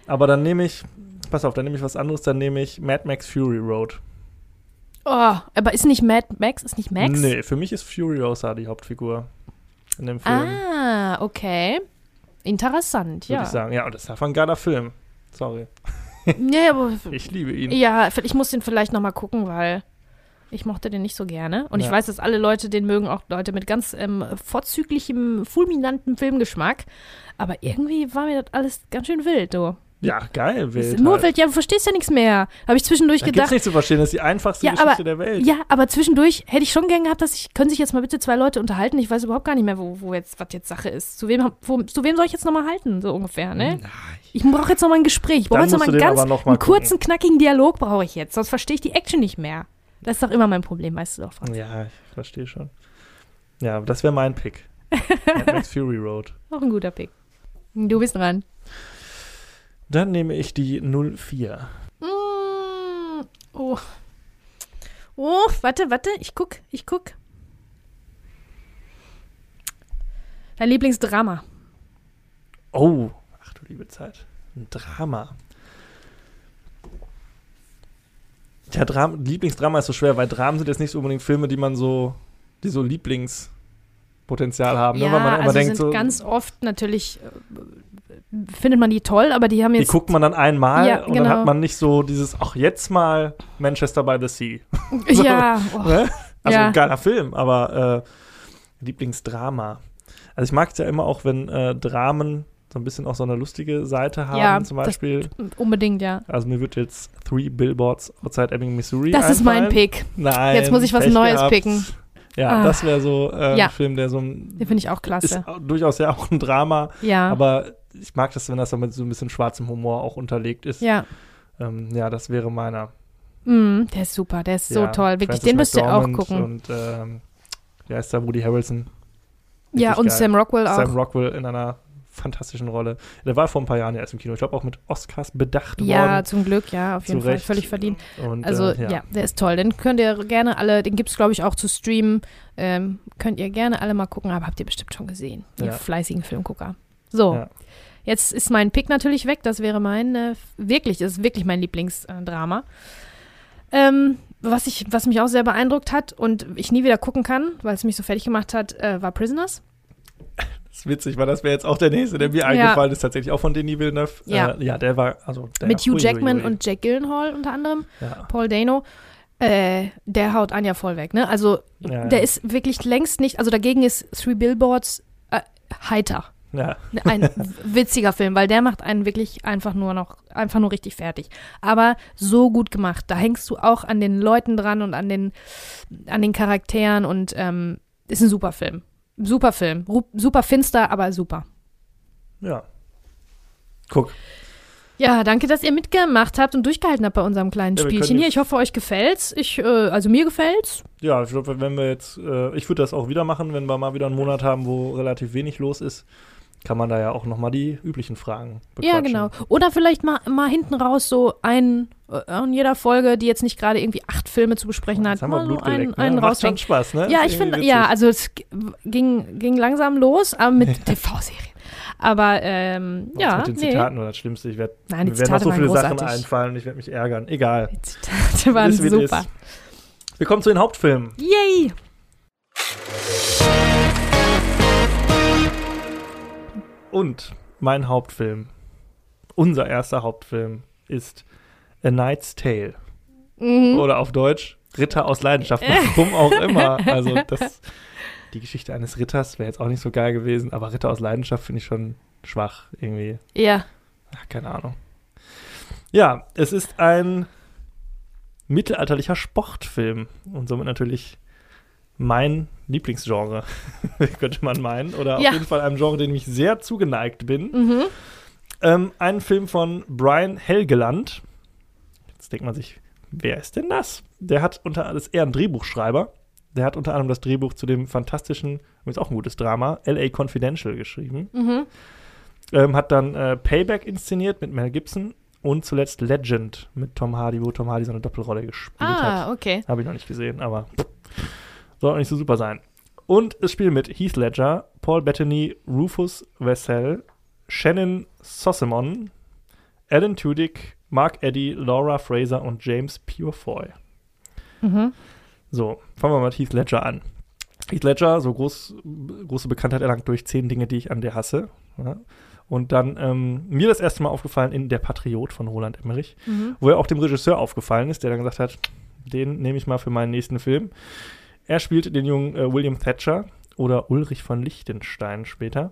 Speaker 2: Aber dann nehme ich, pass auf, dann nehme ich was anderes, dann nehme ich Mad Max Fury Road.
Speaker 3: Oh, aber ist nicht Mad Max? Ist nicht Max?
Speaker 2: Nee, für mich ist Furiosa die Hauptfigur in dem Film,
Speaker 3: Ah, okay. Interessant,
Speaker 2: würde
Speaker 3: ja.
Speaker 2: ich sagen. Ja, und das ist einfach ein geiler Film. Sorry.
Speaker 3: Nee, aber (laughs)
Speaker 2: Ich liebe ihn.
Speaker 3: ja, ich muss den vielleicht noch mal gucken, weil ich mochte den nicht so gerne. Und ich
Speaker 2: Ja.
Speaker 3: weiß, dass alle Leute den mögen, auch Leute mit ganz ähm, vorzüglichem, fulminantem Filmgeschmack. Aber irgendwie war mir das alles ganz schön wild, du.
Speaker 2: Ja, geil. Wild
Speaker 3: nur
Speaker 2: halt.
Speaker 3: wild, ja, du verstehst ja nichts mehr. Habe ich zwischendurch
Speaker 2: Da gibt's
Speaker 3: gedacht.
Speaker 2: nicht zu verstehen, das ist die einfachste
Speaker 3: Ja,
Speaker 2: Geschichte
Speaker 3: aber-
Speaker 2: der Welt.
Speaker 3: Ja, aber zwischendurch hätte ich schon gern gehabt, dass ich, können sich jetzt mal bitte zwei Leute unterhalten. Ich weiß überhaupt gar nicht mehr, wo, wo jetzt, was jetzt Sache ist. Zu wem, wo, zu wem soll ich jetzt nochmal halten, so ungefähr, ne?
Speaker 2: Ja,
Speaker 3: Ich brauche jetzt nochmal ein Gespräch. Ich brauche jetzt nochmal einen ganz,
Speaker 2: noch mal
Speaker 3: einen kurzen,
Speaker 2: gucken.
Speaker 3: knackigen Dialog brauche ich jetzt. Sonst verstehe ich die Action nicht mehr. Das ist doch immer mein Problem, weißt du doch, Franz.
Speaker 2: Ja, ich verstehe schon. Ja, das wäre mein Pick. Mad Max (laughs) Fury Road.
Speaker 3: Auch ein guter Pick. Du bist dran.
Speaker 2: Dann nehme ich die 04.
Speaker 3: Mm, oh. Oh, warte, warte. Ich guck, ich guck. Dein Lieblingsdrama.
Speaker 2: Oh, ach du liebe Zeit. Ein Drama. Ja, Dram Lieblingsdrama ist so schwer, weil Dramen sind jetzt nicht so unbedingt Filme, die man so, die so Lieblingspotenzial haben. ne?
Speaker 3: ja,
Speaker 2: Weil man immer
Speaker 3: also
Speaker 2: denkt,
Speaker 3: sind
Speaker 2: so,
Speaker 3: ganz oft natürlich, äh, findet man die toll, aber die haben
Speaker 2: die
Speaker 3: jetzt.
Speaker 2: guckt man dann einmal
Speaker 3: Ja,
Speaker 2: und dann
Speaker 3: genau.
Speaker 2: hat man nicht so dieses, ach jetzt mal Manchester by the Sea. (laughs)
Speaker 3: ja, (laughs) oh,
Speaker 2: Ne? Also
Speaker 3: Ja.
Speaker 2: ein geiler Film, aber äh, Lieblingsdrama. Also ich mag es ja immer auch, wenn äh, Dramen so ein bisschen auch so eine lustige Seite haben,
Speaker 3: Ja,
Speaker 2: zum
Speaker 3: das-
Speaker 2: Beispiel.
Speaker 3: unbedingt, ja.
Speaker 2: Also mir wird jetzt Three Billboards Outside Ebbing, Missouri
Speaker 3: Das ist mein
Speaker 2: einfallen.
Speaker 3: Pick.
Speaker 2: Nein.
Speaker 3: Jetzt muss ich was Neues
Speaker 2: gehabt.
Speaker 3: picken.
Speaker 2: Ja,
Speaker 3: Ah.
Speaker 2: das wäre so äh,
Speaker 3: Ja.
Speaker 2: ein Film, der so ein,
Speaker 3: Den finde ich auch
Speaker 2: ist
Speaker 3: klasse.
Speaker 2: au- durchaus ja auch ein Drama,
Speaker 3: Ja.
Speaker 2: aber ich mag das, wenn das so mit so ein bisschen schwarzem Humor auch unterlegt ist.
Speaker 3: ja.
Speaker 2: Ähm, ja, das wäre meiner.
Speaker 3: Mm, der ist super, der ist so
Speaker 2: ja,
Speaker 3: toll. Wirklich,
Speaker 2: Frances
Speaker 3: den müsst ihr auch gucken.
Speaker 2: Und ähm, wie heißt da Woody Harrelson?
Speaker 3: Ja,
Speaker 2: Richtig
Speaker 3: und
Speaker 2: geil.
Speaker 3: Sam Rockwell auch.
Speaker 2: Sam Rockwell in einer fantastischen Rolle. Der war vor ein paar Jahren erst im Kino. Ich glaube auch mit Oscars bedacht
Speaker 3: ja,
Speaker 2: worden.
Speaker 3: zum Glück, ja, auf jeden
Speaker 2: Zu
Speaker 3: Fall. Völlig verdient.
Speaker 2: Und,
Speaker 3: Also,
Speaker 2: äh,
Speaker 3: ja. der ist toll. Den könnt ihr gerne alle, den gibt es, glaube ich, auch zu streamen. Ähm, könnt ihr gerne alle mal gucken, aber habt ihr bestimmt schon gesehen. Ihr
Speaker 2: Ja.
Speaker 3: fleißigen Filmgucker. So,
Speaker 2: Ja.
Speaker 3: jetzt ist mein Pick natürlich weg. Das wäre mein, äh, wirklich, das ist wirklich mein Lieblingsdrama. Ähm, was, ich, was mich auch sehr beeindruckt hat und ich nie wieder gucken kann, weil es mich so fertig gemacht hat, äh, war Prisoners.
Speaker 2: Das ist witzig, weil das wäre jetzt auch der nächste, der mir eingefallen ist, tatsächlich auch von Denis Villeneuve.
Speaker 3: Ja.
Speaker 2: Äh, ja, der war, also der
Speaker 3: Mit Hugh Jackman und Jack Gyllenhaal unter anderem.
Speaker 2: Ja,
Speaker 3: Paul Dano, äh, der haut Anja voll weg, ne? Also,
Speaker 2: ja,
Speaker 3: der
Speaker 2: ja.
Speaker 3: ist wirklich längst nicht, also dagegen ist Three Billboards äh, heiter.
Speaker 2: Ja,
Speaker 3: Ein (laughs) witziger Film, weil der macht einen wirklich einfach nur noch, einfach nur richtig fertig. Aber so gut gemacht. Da hängst du auch an den Leuten dran und an den, an den Charakteren und ähm, ist ein super Film. Super Film. Super finster, aber super.
Speaker 2: ja. Guck,
Speaker 3: Ja, danke, dass ihr mitgemacht habt und durchgehalten habt bei unserem kleinen
Speaker 2: Ja,
Speaker 3: Spielchen hier. Ich hoffe, euch gefällt's. Ich, äh, also mir gefällt's.
Speaker 2: ja, ich glaube, wenn wir jetzt, äh, ich würde das auch wieder machen, wenn wir mal wieder einen Monat haben, wo relativ wenig los ist, kann man da ja auch nochmal die üblichen Fragen
Speaker 3: Ja,
Speaker 2: bequatschen.
Speaker 3: genau. Oder vielleicht mal, mal hinten raus so ein, äh, in jeder Folge, die jetzt nicht gerade irgendwie acht Filme zu besprechen hat,
Speaker 2: Jetzt haben
Speaker 3: mal so
Speaker 2: Blut
Speaker 3: einen,
Speaker 2: ne?
Speaker 3: einen
Speaker 2: Macht schon. Spaß, ne?
Speaker 3: Ja, ich finde, ja, also es ging, ging langsam los, aber mit (laughs) TV-Serien. Aber ähm,
Speaker 2: Das
Speaker 3: ja,
Speaker 2: mit den
Speaker 3: nee.
Speaker 2: Zitaten war das Schlimmste. Ich werd,
Speaker 3: Nein,
Speaker 2: mir werden noch so viele Sachen
Speaker 3: großartig.
Speaker 2: einfallen und ich werde mich ärgern. Egal.
Speaker 3: Die Zitate (laughs) waren
Speaker 2: Ist,
Speaker 3: super.
Speaker 2: ist. Wir kommen zu den Hauptfilmen.
Speaker 3: Yay!
Speaker 2: Und mein Hauptfilm, unser erster Hauptfilm, ist A Knight's Tale.
Speaker 3: Mhm.
Speaker 2: Oder auf Deutsch Ritter aus Leidenschaft. Warum auch immer. Also das, die Geschichte eines Ritters wäre jetzt auch nicht so geil gewesen, aber Ritter aus Leidenschaft finde ich schon schwach irgendwie.
Speaker 3: Ja.
Speaker 2: Ach, keine Ahnung. Ja, es ist ein mittelalterlicher Sportfilm und somit natürlich mein Lieblingsgenre, (laughs) könnte man meinen. Oder
Speaker 3: Ja.
Speaker 2: auf jeden Fall einem Genre, dem ich sehr zugeneigt bin.
Speaker 3: Mhm.
Speaker 2: Ähm, ein Film von Brian Helgeland. Jetzt denkt man sich, wer ist denn das? Der hat unter ist eher ein Drehbuchschreiber. Der hat unter anderem das Drehbuch zu dem fantastischen, übrigens auch ein gutes Drama, L.A. Confidential geschrieben.
Speaker 3: Mhm.
Speaker 2: Ähm, hat dann äh, Payback inszeniert mit Mel Gibson und zuletzt Legend mit Tom Hardy, wo Tom Hardy so eine Doppelrolle gespielt hat.
Speaker 3: Ah, okay.
Speaker 2: Habe ich noch nicht gesehen, aber soll auch nicht so super sein. Und es spielen mit Heath Ledger, Paul Bettany, Rufus Wessel, Shannon Sossamon, Alan Tudyk, Mark Eddy, Laura Fraser und James Purefoy.
Speaker 3: Mhm.
Speaker 2: So, fangen wir mal mit Heath Ledger an. Heath Ledger, so groß, große Bekanntheit erlangt durch zehn Dinge, die ich an dir hasse. Ja. Und dann ähm, mir das erste Mal aufgefallen in Der Patriot von Roland Emmerich,
Speaker 3: Mhm.
Speaker 2: wo er auch dem Regisseur aufgefallen ist, der dann gesagt hat, den nehme ich mal für meinen nächsten Film. Er spielt den jungen äh, William Thatcher oder Ulrich von Liechtenstein später.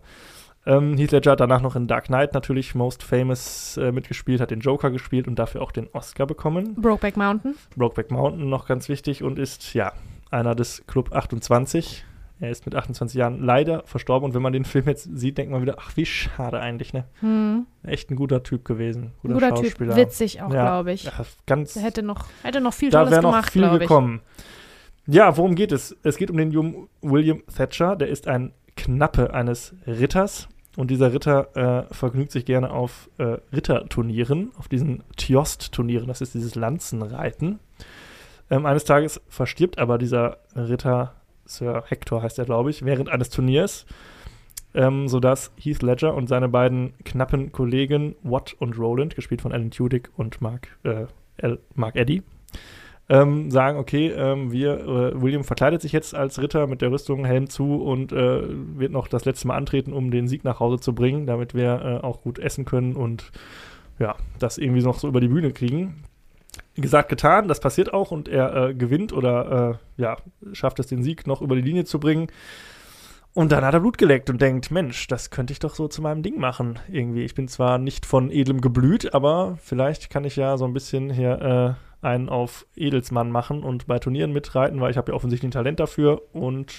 Speaker 2: Ähm, Heath Ledger hat danach noch in Dark Knight natürlich Most Famous äh, mitgespielt, hat den Joker gespielt und dafür auch den Oscar bekommen.
Speaker 3: Brokeback Mountain.
Speaker 2: Brokeback Mountain noch ganz wichtig und ist ja einer des Club 28. Er ist mit 28 Jahren leider verstorben und wenn man den Film jetzt sieht, denkt man wieder, ach wie schade eigentlich, ne?
Speaker 3: Hm.
Speaker 2: Echt ein guter Typ gewesen, guter,
Speaker 3: Guter Typ.
Speaker 2: Schauspieler.
Speaker 3: Witzig auch,
Speaker 2: Ja.
Speaker 3: glaube ich.
Speaker 2: Ja, ganz,
Speaker 3: hätte noch, hätte noch viel
Speaker 2: da
Speaker 3: Tolles
Speaker 2: wäre noch
Speaker 3: gemacht,
Speaker 2: viel
Speaker 3: ich.
Speaker 2: Ja, worum geht es? Es geht um den jungen William Thatcher. Der ist ein Knappe eines Ritters. Und dieser Ritter äh, vergnügt sich gerne auf äh, Ritterturnieren, auf diesen Tjost-Turnieren. Das ist dieses Lanzenreiten. Ähm, eines Tages verstirbt aber dieser Ritter, Sir Hector heißt er, glaube ich, während eines Turniers, ähm, sodass Heath Ledger und seine beiden knappen Kollegen Watt und Roland, gespielt von Alan Tudyk und Mark, äh, Mark Eddy, ähm, sagen, okay, ähm, wir, äh, William verkleidet sich jetzt als Ritter mit der Rüstung, Helm zu und äh, wird noch das letzte Mal antreten, um den Sieg nach Hause zu bringen, damit wir äh, auch gut essen können und ja, das irgendwie noch so über die Bühne kriegen. Gesagt, getan, das passiert auch und er äh, gewinnt oder äh, ja, schafft es, den Sieg noch über die Linie zu bringen. Und dann hat er Blut geleckt und denkt, Mensch, das könnte ich doch so zu meinem Ding machen. Irgendwie. Ich bin zwar nicht von edlem Geblüt, aber vielleicht kann ich ja so ein bisschen hier äh, einen auf Edelsmann machen und bei Turnieren mitreiten, weil ich habe ja offensichtlich ein Talent dafür und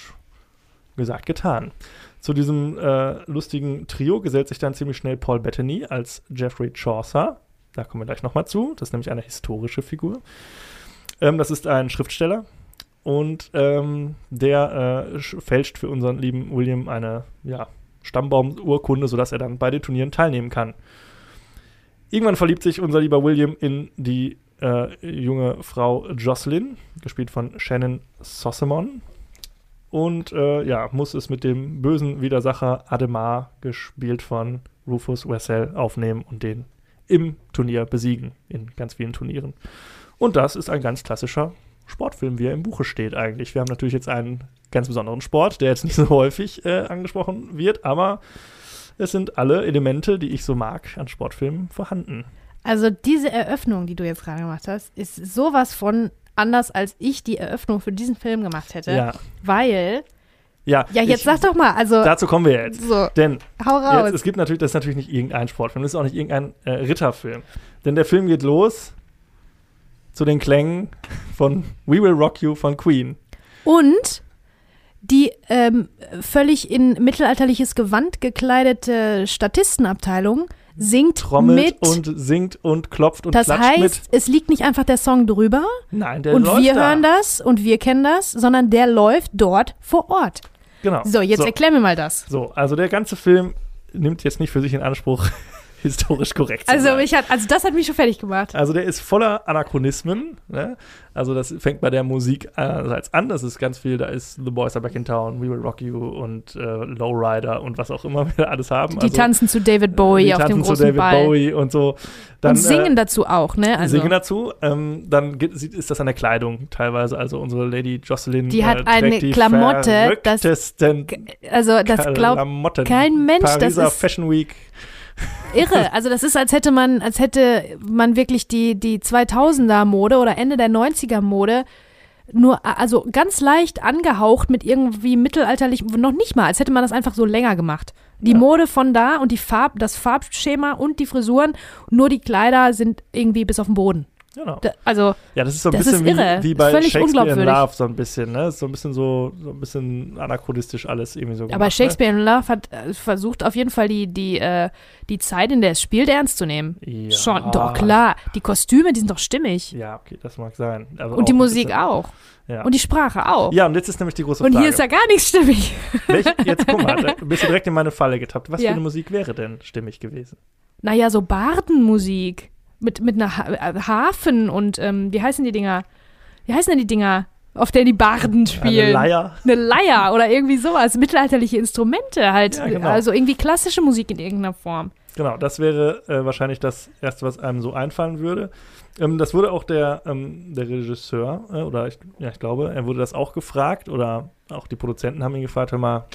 Speaker 2: gesagt, getan. Zu diesem äh, lustigen Trio gesellt sich dann ziemlich schnell Paul Bettany als Geoffrey Chaucer. Da kommen wir gleich nochmal zu. Das ist nämlich eine historische Figur. Ähm, das ist ein Schriftsteller, und ähm, der äh, sch- fälscht für unseren lieben William eine ja, Stammbaumurkunde, sodass er dann bei den Turnieren teilnehmen kann. Irgendwann verliebt sich unser lieber William in die äh, junge Frau Jocelyn, gespielt von Shannon Sossamon. Und äh, ja, muss es mit dem bösen Widersacher Ademar, gespielt von Rufus Wessel, aufnehmen und den im Turnier besiegen, in ganz vielen Turnieren. Und das ist ein ganz klassischer Sportfilm, wie er im Buche steht eigentlich. Wir haben natürlich jetzt einen ganz besonderen Sport, der jetzt nicht so häufig äh, angesprochen wird, aber es sind alle Elemente, die ich so mag, an Sportfilmen vorhanden.
Speaker 3: Also diese Eröffnung, die du jetzt gerade gemacht hast, ist sowas von anders, als ich die Eröffnung für diesen Film gemacht hätte.
Speaker 2: Ja,
Speaker 3: Weil,
Speaker 2: ja.
Speaker 3: ja, jetzt
Speaker 2: ich,
Speaker 3: sag doch mal, also,
Speaker 2: Dazu kommen wir jetzt.
Speaker 3: so,
Speaker 2: Denn
Speaker 3: hau raus.
Speaker 2: jetzt, es gibt natürlich, das ist natürlich nicht irgendein Sportfilm, das ist auch nicht irgendein äh, Ritterfilm. Denn der Film geht los zu den Klängen von We Will Rock You von Queen.
Speaker 3: Und die ähm, völlig in mittelalterliches Gewand gekleidete Statistenabteilung singt
Speaker 2: Trommelt
Speaker 3: mit.
Speaker 2: und singt und klopft und
Speaker 3: das
Speaker 2: klatscht
Speaker 3: heißt,
Speaker 2: mit.
Speaker 3: es liegt nicht einfach der Song drüber
Speaker 2: Nein, der
Speaker 3: und
Speaker 2: läuft
Speaker 3: wir
Speaker 2: da.
Speaker 3: hören das und wir kennen das, sondern der läuft dort vor Ort.
Speaker 2: Genau.
Speaker 3: So, jetzt erklär mir mal das.
Speaker 2: So, also der ganze Film nimmt jetzt nicht für sich in Anspruch, historisch korrekt zu
Speaker 3: Also,
Speaker 2: sein.
Speaker 3: hat, also das hat mich schon fertig gemacht.
Speaker 2: Also der ist voller Anachronismen. Ne? Also das fängt bei der Musik einerseits an. Das ist ganz viel. Da ist The Boys Are Back in Town, We Will Rock You und äh, Lowrider und was auch immer wir alles haben.
Speaker 3: Die
Speaker 2: also,
Speaker 3: tanzen zu David Bowie
Speaker 2: die
Speaker 3: auf dem
Speaker 2: tanzen zu
Speaker 3: großen
Speaker 2: David
Speaker 3: Ball.
Speaker 2: Bowie und so. Dann,
Speaker 3: und singen
Speaker 2: äh,
Speaker 3: dazu auch, ne? Also,
Speaker 2: singen dazu. Ähm, dann geht, ist das an der Kleidung teilweise. Also unsere Lady Jocelyn
Speaker 3: Die hat
Speaker 2: äh,
Speaker 3: eine
Speaker 2: die
Speaker 3: Klamotte, das- also das glaubt kein Mensch, das
Speaker 2: Pariser
Speaker 3: ist-
Speaker 2: Fashion Week.
Speaker 3: Irre. Also das ist, als hätte man, als hätte man wirklich die, die 2000er Mode oder Ende der 90er Mode nur, also ganz leicht angehaucht mit irgendwie mittelalterlich, noch nicht mal, als hätte man das einfach so länger gemacht. Die
Speaker 2: Ja.
Speaker 3: Mode von da und die Farb, das Farbschema und die Frisuren, nur die Kleider sind irgendwie bis auf den Boden.
Speaker 2: Genau.
Speaker 3: Da, also,
Speaker 2: Ja, das ist so ein bisschen wie, wie bei Shakespeare in. Love, so ein bisschen, ne? So ein bisschen so, so ein bisschen anachronistisch alles irgendwie so
Speaker 3: aber
Speaker 2: gemacht,
Speaker 3: Shakespeare in Love hat äh, versucht auf jeden Fall die, die, äh, die Zeit, in der es spielt, ernst zu nehmen.
Speaker 2: Ne? Ja.
Speaker 3: Schon, doch klar. Die Kostüme, die sind doch stimmig.
Speaker 2: Ja, okay, das mag sein. Aber
Speaker 3: Und die Musik
Speaker 2: bisschen-
Speaker 3: auch.
Speaker 2: Ja.
Speaker 3: Und die Sprache auch.
Speaker 2: ja, und jetzt ist nämlich die große
Speaker 3: Und
Speaker 2: Frage.
Speaker 3: hier ist ja gar nichts stimmig.
Speaker 2: Welche, jetzt guck mal, (laughs) bist du direkt in meine Falle getappt. Was
Speaker 3: Ja.
Speaker 2: für eine Musik wäre denn stimmig gewesen?
Speaker 3: Naja, so Bardenmusik. Mit, mit einer ha äh, Hafen und, ähm, wie heißen die Dinger? Wie heißen denn die Dinger, auf der die Barden spielen?
Speaker 2: Eine Leier?
Speaker 3: Eine Leier oder irgendwie sowas. Mittelalterliche Instrumente halt.
Speaker 2: Ja, genau.
Speaker 3: Also irgendwie klassische Musik in irgendeiner Form.
Speaker 2: Genau, das wäre äh, wahrscheinlich das Erste, was einem so einfallen würde. Ähm, das wurde auch der, ähm, der Regisseur, äh, oder ich, ja, ich glaube, er wurde das auch gefragt, oder auch die Produzenten haben ihn gefragt, hör mal,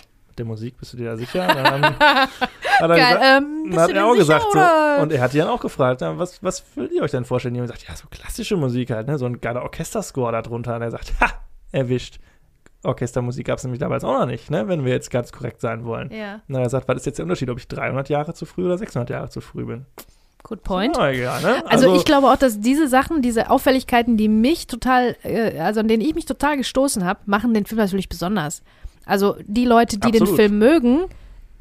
Speaker 2: der Musik, bist du dir da sicher? Dann (laughs) hat er,
Speaker 3: Geil,
Speaker 2: gesagt,
Speaker 3: ähm,
Speaker 2: dann hat er auch gesagt so, und er hat die dann auch gefragt, na, was, was würdet ihr euch denn vorstellen? Die haben gesagt, ja, so klassische Musik halt, ne? so ein geiler Orchesterscore da drunter. Und er sagt, ha, erwischt. Orchestermusik gab es nämlich damals auch noch nicht, ne? wenn wir jetzt ganz korrekt sein wollen.
Speaker 3: Ja,
Speaker 2: Na, er sagt, was ist jetzt der Unterschied, ob ich 300 Jahre zu früh oder 600 Jahre zu früh bin?
Speaker 3: good point.
Speaker 2: Oh, egal, ne?
Speaker 3: Also, ich glaube auch, dass diese Sachen, diese Auffälligkeiten, die mich total, äh, also an denen ich mich total gestoßen habe, machen den Film natürlich besonders. Also die Leute, die den
Speaker 2: Absolut.
Speaker 3: Film mögen,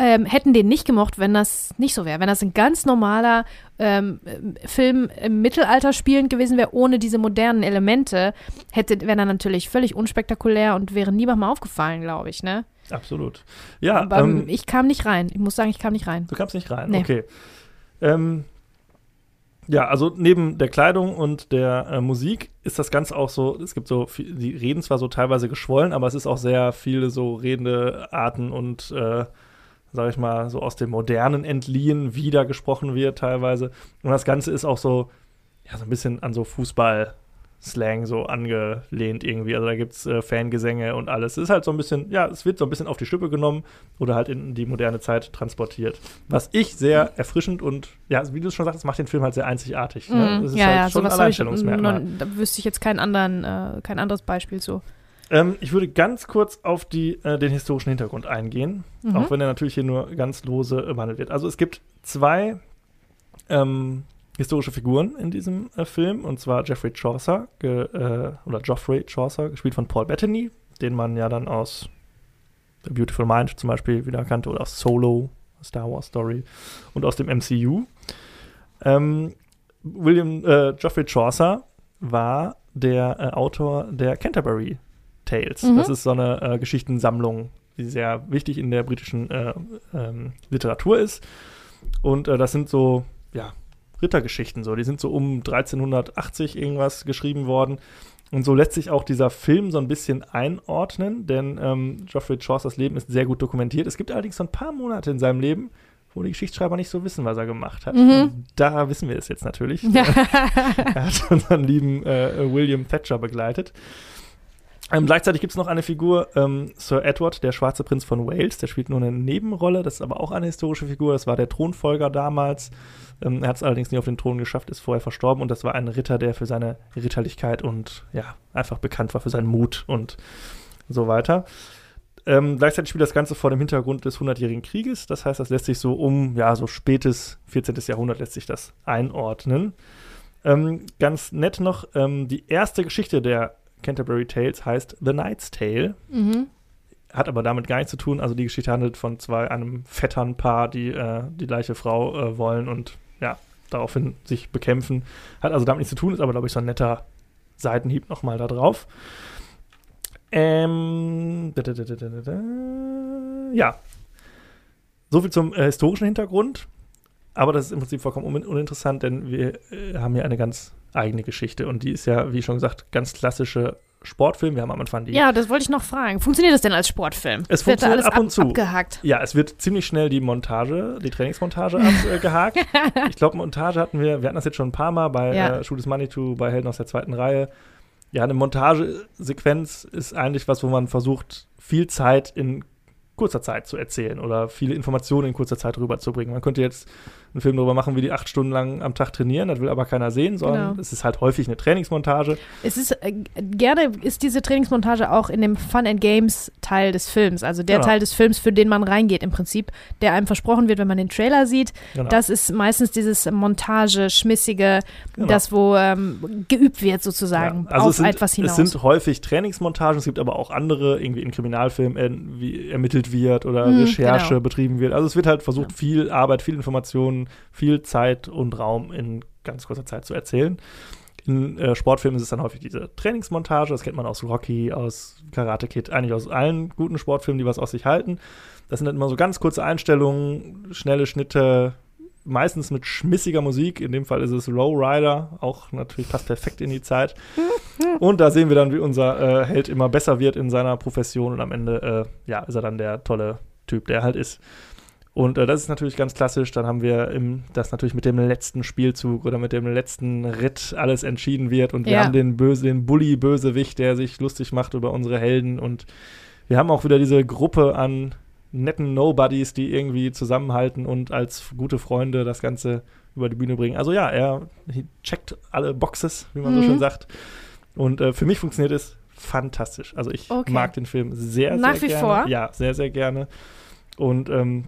Speaker 3: ähm, hätten den nicht gemocht, wenn das nicht so wäre. Wenn das ein ganz normaler ähm, äh, Film im Mittelalter spielend gewesen wäre, ohne diese modernen Elemente, hätte, wäre er natürlich völlig unspektakulär und wäre niemandem aufgefallen, glaube ich. Ne?
Speaker 2: Absolut. Ja,
Speaker 3: Aber
Speaker 2: ähm,
Speaker 3: ich kam nicht rein. Ich muss sagen, ich kam nicht rein.
Speaker 2: Du kamst nicht rein,
Speaker 3: Nee.
Speaker 2: okay. Ähm, ja, also neben der Kleidung und der äh, Musik ist das Ganze auch so, es gibt so, viel, die reden zwar so teilweise geschwollen, aber es ist auch sehr viele so redende Arten und, äh, sag ich mal, so aus dem Modernen entliehen, wie da gesprochen wird teilweise. Und das Ganze ist auch so, ja, so ein bisschen an so Fußball- Slang so angelehnt irgendwie. Also da gibt es äh, Fangesänge und alles. Es ist halt so ein bisschen, ja, es wird so ein bisschen auf die Schippe genommen oder halt in die moderne Zeit transportiert. Was ich sehr erfrischend und, ja, wie du schon sagst, macht den Film halt sehr einzigartig. Ne?
Speaker 3: Mhm.
Speaker 2: Das ist
Speaker 3: ja,
Speaker 2: halt
Speaker 3: ja,
Speaker 2: schon ein
Speaker 3: ich,
Speaker 2: Alleinstellungsmerkmal.
Speaker 3: noch- da wüsste ich jetzt keinen anderen, äh, kein anderes Beispiel zu.
Speaker 2: Ähm, ich würde ganz kurz auf die, äh, den historischen Hintergrund eingehen,
Speaker 3: Mhm.
Speaker 2: auch wenn er natürlich hier nur ganz lose behandelt wird. Also es gibt zwei ähm, historische Figuren in diesem äh, Film, und zwar Geoffrey Chaucer, ge, äh, oder Geoffrey Chaucer, gespielt von Paul Bettany, den man ja dann aus The Beautiful Mind zum Beispiel wieder kannte, oder aus Solo, Star Wars Story, und aus dem MCU. Ähm, William äh, Geoffrey Chaucer war der äh, Autor der Canterbury Tales.
Speaker 3: Mhm.
Speaker 2: Das ist so eine äh, Geschichtensammlung, die sehr wichtig in der britischen äh, ähm, Literatur ist. Und das sind so, ja, Rittergeschichten so. Die sind so um 1380 irgendwas geschrieben worden. Und so lässt sich auch dieser Film so ein bisschen einordnen, denn ähm, Geoffrey Chaucers Leben ist sehr gut dokumentiert. Es gibt allerdings so ein paar Monate in seinem Leben, wo die Geschichtsschreiber nicht so wissen, was er gemacht hat.
Speaker 3: Mhm.
Speaker 2: Da wissen wir es jetzt natürlich. (laughs) er hat (laughs) unseren lieben äh, William Thatcher begleitet. Ähm, gleichzeitig gibt es noch eine Figur, ähm, Sir Edward, der schwarze Prinz von Wales, der spielt nur eine Nebenrolle, das ist aber auch eine historische Figur, das war der Thronfolger damals. Ähm, er hat es allerdings nie auf den Thron geschafft, ist vorher verstorben und das war ein Ritter, der für seine Ritterlichkeit und ja, einfach bekannt war für seinen Mut und so weiter. Ähm, gleichzeitig spielt das Ganze vor dem Hintergrund des Hundertjährigen Krieges. Das heißt, das lässt sich so um, ja, so spätes 14. Jahrhundert lässt sich das einordnen. Ähm, ganz nett noch, ähm, die erste Geschichte der Canterbury Tales heißt The Knight's Tale,
Speaker 3: mhm.
Speaker 2: hat aber damit gar nichts zu tun. Also die Geschichte handelt von zwei, einem Vetternpaar, die äh, die gleiche Frau äh, wollen und ja, daraufhin sich bekämpfen. Hat also damit nichts zu tun, ist aber, glaube ich, so ein netter Seitenhieb nochmal da drauf. Ähm, da, da, da, da, da, da, da. ja. Soviel zum äh, historischen Hintergrund. Aber das ist im Prinzip vollkommen un uninteressant, denn wir äh, haben hier eine ganz eigene Geschichte. Und die ist ja, wie schon gesagt, ganz klassische Sportfilm. Wir haben am Anfang die
Speaker 3: Ja, das wollte ich noch fragen. Funktioniert das denn als Sportfilm?
Speaker 2: Es
Speaker 3: Wird
Speaker 2: funktioniert
Speaker 3: alles
Speaker 2: ab und zu.
Speaker 3: abgehakt.
Speaker 2: Ja, es wird ziemlich schnell die Montage, die Trainingsmontage abgehakt. (laughs) ich glaube, Montage hatten wir, wir hatten das jetzt schon ein paar Mal bei
Speaker 3: Ja.
Speaker 2: äh, Shoot is Manitou, bei Helden aus der zweiten Reihe. Ja, eine Montagesequenz ist eigentlich was, wo man versucht, viel Zeit in kurzer Zeit zu erzählen oder viele Informationen in kurzer Zeit rüberzubringen. Man könnte jetzt einen Film darüber machen, wie die acht Stunden lang am Tag trainieren, das will aber keiner sehen, sondern
Speaker 3: Genau.
Speaker 2: es ist halt häufig eine Trainingsmontage.
Speaker 3: Es ist äh, gerne ist diese Trainingsmontage auch in dem Fun and Games Teil des Films, also der
Speaker 2: Genau.
Speaker 3: Teil des Films, für den man reingeht im Prinzip, der einem versprochen wird, wenn man den Trailer sieht.
Speaker 2: Genau.
Speaker 3: Das ist meistens dieses Montage, schmissige,
Speaker 2: Genau.
Speaker 3: das wo ähm, geübt wird sozusagen
Speaker 2: Ja, also
Speaker 3: auf
Speaker 2: es sind,
Speaker 3: etwas hinaus.
Speaker 2: Es sind häufig Trainingsmontagen, es gibt aber auch andere, irgendwie in Kriminalfilmen, äh, wie ermittelt wird oder
Speaker 3: Mhm,
Speaker 2: Recherche
Speaker 3: genau.
Speaker 2: betrieben wird. Also es wird halt versucht, viel Arbeit, viel Informationen, viel Zeit und Raum in ganz kurzer Zeit zu erzählen. In äh, Sportfilmen ist es dann häufig diese Trainingsmontage, das kennt man aus Rocky, aus Karate Kid, eigentlich aus allen guten Sportfilmen, die was aus sich halten. Das sind dann immer so ganz kurze Einstellungen, schnelle Schnitte, meistens mit schmissiger Musik. In dem Fall ist es Low Rider, auch natürlich passt perfekt in die Zeit. (laughs) Und da sehen wir dann, wie unser äh, Held immer besser wird in seiner Profession und am Ende, äh, ja, ist er dann der tolle Typ, der er halt ist. Und äh, das ist natürlich ganz klassisch. Dann haben wir im, das natürlich mit dem letzten Spielzug oder mit dem letzten Ritt alles entschieden wird. Und wir
Speaker 3: Ja.
Speaker 2: haben den böse, den Bully-Bösewicht, der sich lustig macht über unsere Helden. Und wir haben auch wieder diese Gruppe an netten Nobodies, die irgendwie zusammenhalten und als gute Freunde das Ganze über die Bühne bringen. Also ja, er checkt alle Boxes, wie man mhm. so schön sagt. Und äh, für mich funktioniert es fantastisch. Also ich okay. mag den Film sehr,
Speaker 3: Nach
Speaker 2: sehr
Speaker 3: gerne. Nach wie vor?
Speaker 2: Ja, sehr, sehr gerne. Und ähm,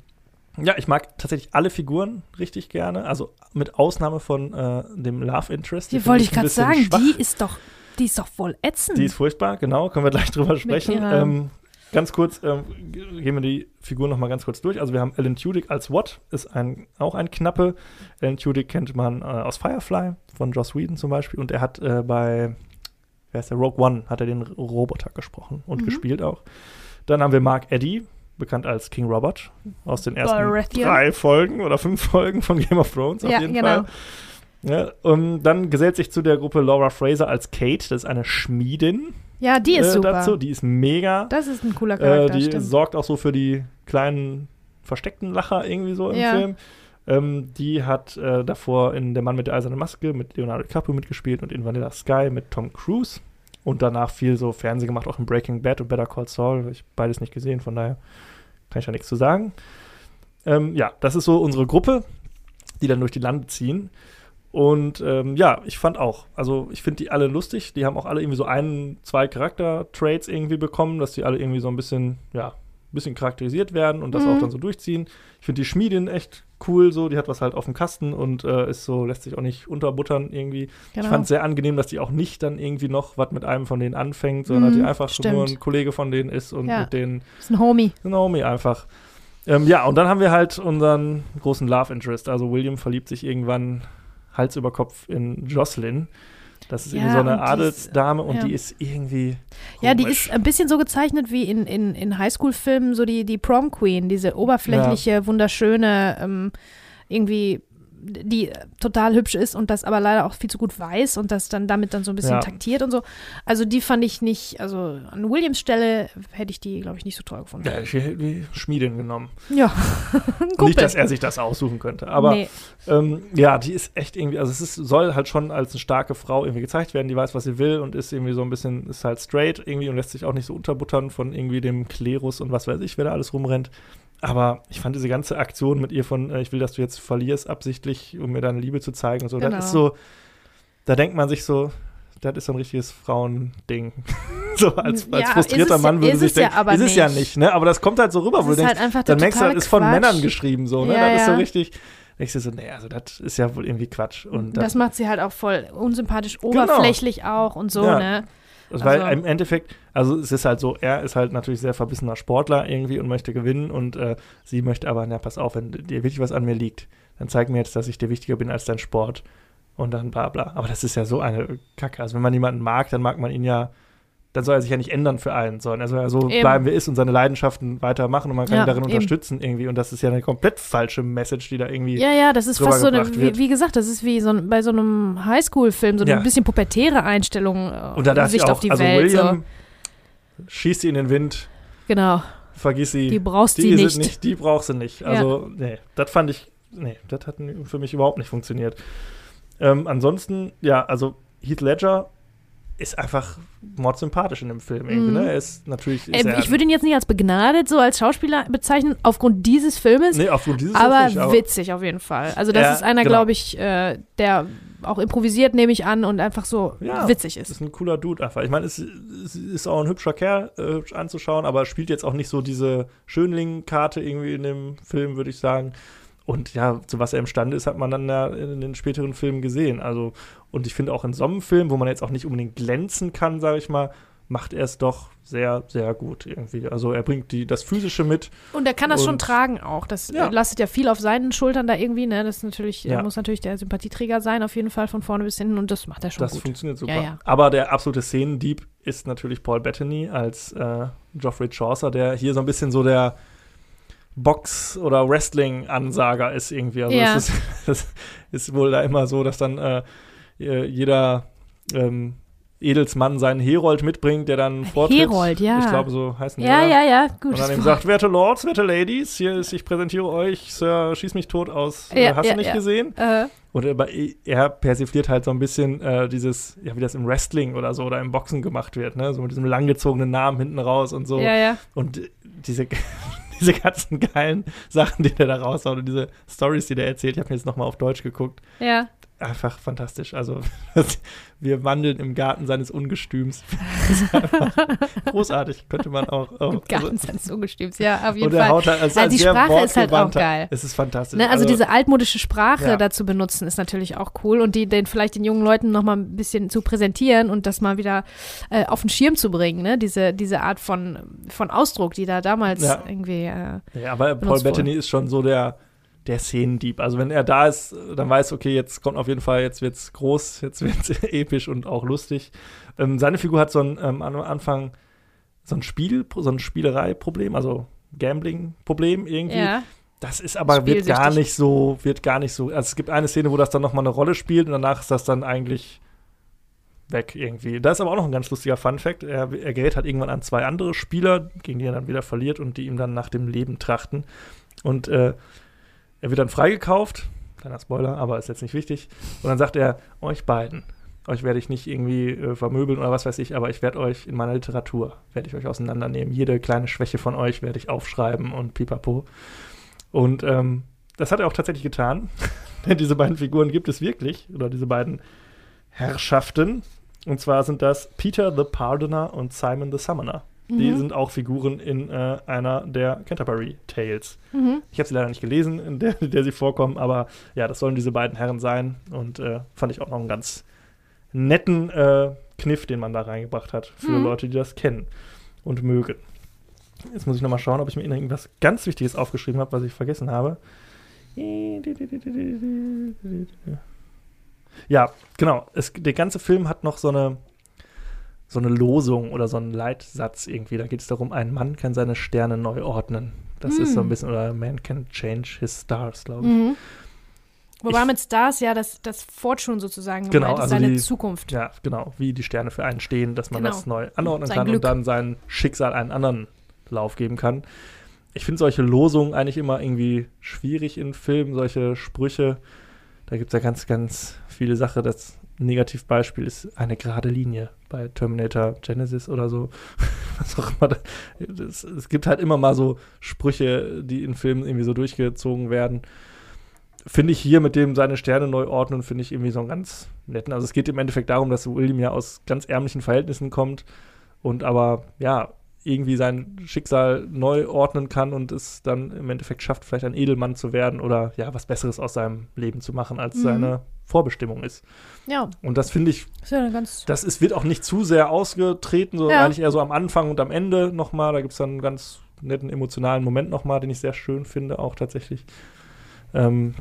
Speaker 2: ja, ich mag tatsächlich alle Figuren richtig gerne. Also mit Ausnahme von äh, dem Love Interest.
Speaker 3: Die, wollte ich gerade sagen, schwach. die ist doch, die ist doch voll ätzend.
Speaker 2: Die ist furchtbar, genau, können wir gleich (laughs) drüber sprechen. Ähm, ganz kurz, ähm, gehen wir die Figuren noch mal ganz kurz durch. Also wir haben Alan Tudyk als Watt, ist ein, auch ein Knappe. Alan Tudyk kennt man äh, aus Firefly, von Joss Whedon zum Beispiel. Und er hat äh, bei, wer ist der, Rogue One, hat er den Roboter gesprochen und mhm. gespielt auch. Dann haben wir Mark Eddy, bekannt als King Robert aus den ersten Baratheon. drei Folgen oder fünf Folgen von Game of Thrones auf ja, jeden genau. Fall. Ja, und dann gesellt sich zu der Gruppe Laura Fraser als Kate, das ist eine Schmiedin.
Speaker 3: Ja, die ist äh, super.
Speaker 2: Dazu. Die ist mega.
Speaker 3: Das ist ein cooler Charakter.
Speaker 2: Äh, die stimmt. sorgt auch so für die kleinen versteckten Lacher irgendwie so im ja. Film. Ähm, die hat äh, davor in Der Mann mit der eisernen Maske mit Leonardo DiCaprio mitgespielt und in Vanilla Sky mit Tom Cruise. Und danach viel so Fernsehen gemacht, auch in Breaking Bad und Better Call Saul. Habe ich beides nicht gesehen, von daher kann ich ja nichts zu sagen. Ähm, ja, das ist so unsere Gruppe, die dann durch die Lande ziehen. Und ähm, ja, ich fand auch, also ich finde die alle lustig. Die haben auch alle irgendwie so ein, zwei Charakter-Traits irgendwie bekommen, dass die alle irgendwie so ein bisschen, ja, ein bisschen charakterisiert werden und das mhm. auch dann so durchziehen. Ich finde die Schmiedin echt cool, so, die hat was halt auf dem Kasten und äh, ist so, lässt sich auch nicht unterbuttern irgendwie. Genau. Ich fand es sehr angenehm, dass die auch nicht dann irgendwie noch was mit einem von denen anfängt, sondern mhm, dass die einfach stimmt. nur ein Kollege von denen ist und ja. mit denen.
Speaker 3: Ist ein Homie.
Speaker 2: Ein Homie einfach. Ähm, ja, und dann haben wir halt unseren großen Love Interest. Also William verliebt sich irgendwann Hals über Kopf in Jocelyn. Das ist ja, irgendwie so eine Adelsdame und ja. die ist irgendwie.
Speaker 3: Komisch. Ja, die ist ein bisschen so gezeichnet wie in, in, in Highschool-Filmen, so die, die Prom Queen, diese oberflächliche, ja. wunderschöne, ähm, irgendwie die total hübsch ist und das aber leider auch viel zu gut weiß und das dann damit dann so ein bisschen ja. taktiert und so. Also die fand ich nicht, also an Williams Stelle hätte ich die, glaube ich, nicht so toll gefunden.
Speaker 2: Ja, ich hätte Schmiedin genommen.
Speaker 3: Ja. (laughs)
Speaker 2: nicht, dass er sich das aussuchen könnte, aber nee. ähm, ja, die ist echt irgendwie, also es ist, soll halt schon als eine starke Frau irgendwie gezeigt werden, die weiß, was sie will und ist irgendwie so ein bisschen, ist halt straight irgendwie und lässt sich auch nicht so unterbuttern von irgendwie dem Klerus und was weiß ich, wer da alles rumrennt. Aber ich fand diese ganze Aktion mit ihr von, äh, ich will, dass du jetzt verlierst, absichtlich, um mir deine Liebe zu zeigen und so, genau. das ist so, da denkt man sich so, das ist so ein richtiges Frauending. (laughs) so als, als ja, frustrierter es, Mann würde sich denken, ja ist es ja nicht, ne? Aber das kommt halt so rüber, das wo du denkst, halt dann merkst du, das ist von Männern geschrieben, so, ne? Das ist so richtig. Ich so, nee, also das ist ja wohl irgendwie Quatsch. Und
Speaker 3: das, das macht sie halt auch voll unsympathisch, genau. oberflächlich genau. auch und so, ne?
Speaker 2: Also, Weil im Endeffekt, also es ist halt so, er ist halt natürlich sehr verbissener Sportler irgendwie und möchte gewinnen und äh, sie möchte aber, na pass auf, wenn dir wirklich was an mir liegt, dann zeig mir jetzt, dass ich dir wichtiger bin als dein Sport und dann bla bla. Aber das ist ja so eine Kacke. Also wenn man jemanden mag, dann mag man ihn ja dann soll er sich ja nicht ändern für einen, sondern er soll ja so eben. bleiben, wie er ist und seine Leidenschaften weitermachen und man kann ja, ihn darin eben. unterstützen irgendwie. Und das ist ja eine komplett falsche Message, die da irgendwie.
Speaker 3: Ja, ja, das ist fast so eine, wie, wie, gesagt, das ist wie so ein, bei so einem Highschool-Film, so eine ja. bisschen pubertäre Einstellung,
Speaker 2: äh, und da Sicht
Speaker 3: auch, auf die
Speaker 2: also
Speaker 3: Welt.
Speaker 2: William so. schießt sie in den Wind.
Speaker 3: Genau.
Speaker 2: Vergiss sie.
Speaker 3: Die brauchst die nicht. nicht.
Speaker 2: Die brauchst du nicht. Also, ja. nee, das fand ich, nee, das hat für mich überhaupt nicht funktioniert. Ähm, ansonsten, ja, also Heath Ledger ist einfach mordsympathisch in dem Film irgendwie, mm. ne? Er ist natürlich. Ist
Speaker 3: äh, ich würde ihn jetzt nicht als begnadet so als Schauspieler bezeichnen, aufgrund dieses Filmes.
Speaker 2: Nee, aufgrund dieses
Speaker 3: Aber nicht, witzig auf jeden Fall. Also, das ja, ist einer, genau. glaube ich, äh, der auch improvisiert, nehme ich an, und einfach so ja, witzig ist.
Speaker 2: Ist ein cooler Dude einfach. Ich meine, es, es, ist auch ein hübscher Kerl, äh, hübsch anzuschauen, aber spielt jetzt auch nicht so diese Schönling-Karte irgendwie in dem Film, würde ich sagen. Und ja, zu was er imstande ist, hat man dann ja in den späteren Filmen gesehen. Also, und ich finde auch in so einem Film, wo man jetzt auch nicht unbedingt glänzen kann, sage ich mal, macht er es doch sehr, sehr gut irgendwie. Also er bringt die, das Physische mit.
Speaker 3: Und er kann das schon tragen auch. Das ja. lastet ja viel auf seinen Schultern da irgendwie, ne? Das ist natürlich, ja. muss natürlich der Sympathieträger sein, auf jeden Fall von vorne bis hinten und das macht er schon
Speaker 2: das
Speaker 3: gut.
Speaker 2: Das funktioniert super. Ja, Aber der absolute Szenendieb ist natürlich Paul Bettany als äh, Geoffrey Chaucer, der hier so ein bisschen so der Box- oder Wrestling-Ansager ist irgendwie. Also ja. es ist, (laughs) das ist wohl da immer so, dass dann äh, jeder ähm, Edelsmann seinen Herold mitbringt, der dann vortritt.
Speaker 3: Herold, ja.
Speaker 2: Ich glaube, so heißen die.
Speaker 3: Ja, ja, ja, gut.
Speaker 2: Und dann ihm sagt, werte Lords, werte Ladies, hier ist, ich präsentiere euch, Sir, schieß mich tot aus. Ja, hast ja, du nicht ja. gesehen? Uh. Und er, er persifliert halt so ein bisschen äh, dieses, ja, wie das im Wrestling oder so oder im Boxen gemacht wird, ne? So mit diesem langgezogenen Namen hinten raus und so.
Speaker 3: Ja, ja.
Speaker 2: Und diese (laughs) diese ganzen geilen Sachen, die der da raushaut und diese Stories, die der erzählt. Ich habe mir jetzt nochmal auf Deutsch geguckt.
Speaker 3: Ja.
Speaker 2: Einfach fantastisch. Also, (laughs) wir wandeln im Garten seines Ungestüms. (laughs) Großartig. Könnte man auch. auch
Speaker 3: Im Garten
Speaker 2: also,
Speaker 3: seines Ungestüms, ja, auf jeden Fall.
Speaker 2: haut also
Speaker 3: Also die Sprache ist halt auch geil.
Speaker 2: Es ist fantastisch.
Speaker 3: Ne, also, diese altmodische Sprache
Speaker 2: Ja.
Speaker 3: dazu benutzen ist natürlich auch cool und die den vielleicht den jungen Leuten noch mal ein bisschen zu präsentieren und das mal wieder äh, auf den Schirm zu bringen, ne? Diese, diese Art von, von Ausdruck, die da damals
Speaker 2: Ja.
Speaker 3: irgendwie äh,
Speaker 2: Ja, aber Paul. Bettany ist schon so der, der Szenendieb. Also wenn er da ist, dann weiß, okay, jetzt kommt auf jeden Fall, jetzt wird's groß, jetzt wird's (laughs) episch und auch lustig. Ähm, seine Figur hat so ein ähm, am Anfang so ein Spiel, so ein Spielerei-Problem, also Gambling-Problem irgendwie.
Speaker 3: ja.
Speaker 2: Das ist aber wird gar nicht so, wird gar nicht so. Also es gibt eine Szene, wo das dann nochmal eine Rolle spielt und danach ist das dann eigentlich weg irgendwie. Da ist aber auch noch ein ganz lustiger Fun-Fact. Er, er gerät halt irgendwann an zwei andere Spieler, gegen die er dann wieder verliert und die ihm dann nach dem Leben trachten. Und äh, er wird dann freigekauft. Kleiner Spoiler, aber ist jetzt nicht wichtig. Und dann sagt er, euch beiden, euch werde ich nicht irgendwie äh, vermöbeln oder was weiß ich, aber ich werde euch in meiner Literatur, werde ich euch auseinandernehmen. Jede kleine Schwäche von euch werde ich aufschreiben und pipapo. Und ähm, das hat er auch tatsächlich getan. (laughs) Denn diese beiden Figuren gibt es wirklich, oder diese beiden Herrschaften. Und zwar sind das Peter the Pardoner und Simon the Summoner. Die
Speaker 3: Mhm.
Speaker 2: sind auch Figuren in äh, einer der Canterbury Tales.
Speaker 3: Mhm.
Speaker 2: Ich habe sie leider nicht gelesen, in der, in der sie vorkommen, aber ja, das sollen diese beiden Herren sein. Und äh, fand ich auch noch einen ganz netten äh, Kniff, den man da reingebracht hat für
Speaker 3: Mhm.
Speaker 2: Leute, die das kennen und mögen. Jetzt muss ich noch mal schauen, ob ich mir irgendwas ganz Wichtiges aufgeschrieben habe, was ich vergessen habe. Ja, genau. Es, der ganze Film hat noch so eine, so eine Losung oder so einen Leitsatz irgendwie. Da geht es darum, ein Mann kann seine Sterne neu ordnen. Das ist so ein
Speaker 3: Hm.
Speaker 2: bisschen, oder Man can change his stars, glaube ich.
Speaker 3: Mhm. Wobei
Speaker 2: Ich-
Speaker 3: mit Stars ja das, das Fortune sozusagen
Speaker 2: Genau,
Speaker 3: gemeint ist,
Speaker 2: also
Speaker 3: seine
Speaker 2: die-
Speaker 3: Zukunft.
Speaker 2: Ja, genau, wie die Sterne für einen stehen, dass man
Speaker 3: Genau.
Speaker 2: das neu anordnen
Speaker 3: Sein
Speaker 2: kann
Speaker 3: Glück.
Speaker 2: und dann sein Schicksal einen anderen Lauf geben kann. Ich finde solche Losungen eigentlich immer irgendwie schwierig in Filmen, solche Sprüche. Da gibt es ja ganz, ganz viele Sachen. Negativbeispiel ist eine gerade Linie bei Terminator Genesis oder so. (laughs) Was auch immer. Es gibt halt immer mal so Sprüche, die in Filmen irgendwie so durchgezogen werden finde ich hier mit dem seine Sterne neu ordnen, finde ich irgendwie so einen ganz netten. Also es geht im Endeffekt darum, dass William ja aus ganz ärmlichen Verhältnissen kommt und aber ja irgendwie sein Schicksal neu ordnen kann und es dann im Endeffekt schafft, vielleicht ein Edelmann zu werden oder ja was Besseres aus seinem Leben zu machen, als
Speaker 3: Mhm.
Speaker 2: seine Vorbestimmung ist.
Speaker 3: Ja,
Speaker 2: Und das finde ich,
Speaker 3: ist ja
Speaker 2: das ist, wird auch nicht zu sehr ausgetreten, sondern
Speaker 3: Ja.
Speaker 2: eigentlich eher so am Anfang und am Ende nochmal. Da gibt es dann einen ganz netten emotionalen Moment nochmal, den ich sehr schön finde, auch tatsächlich. Ähm,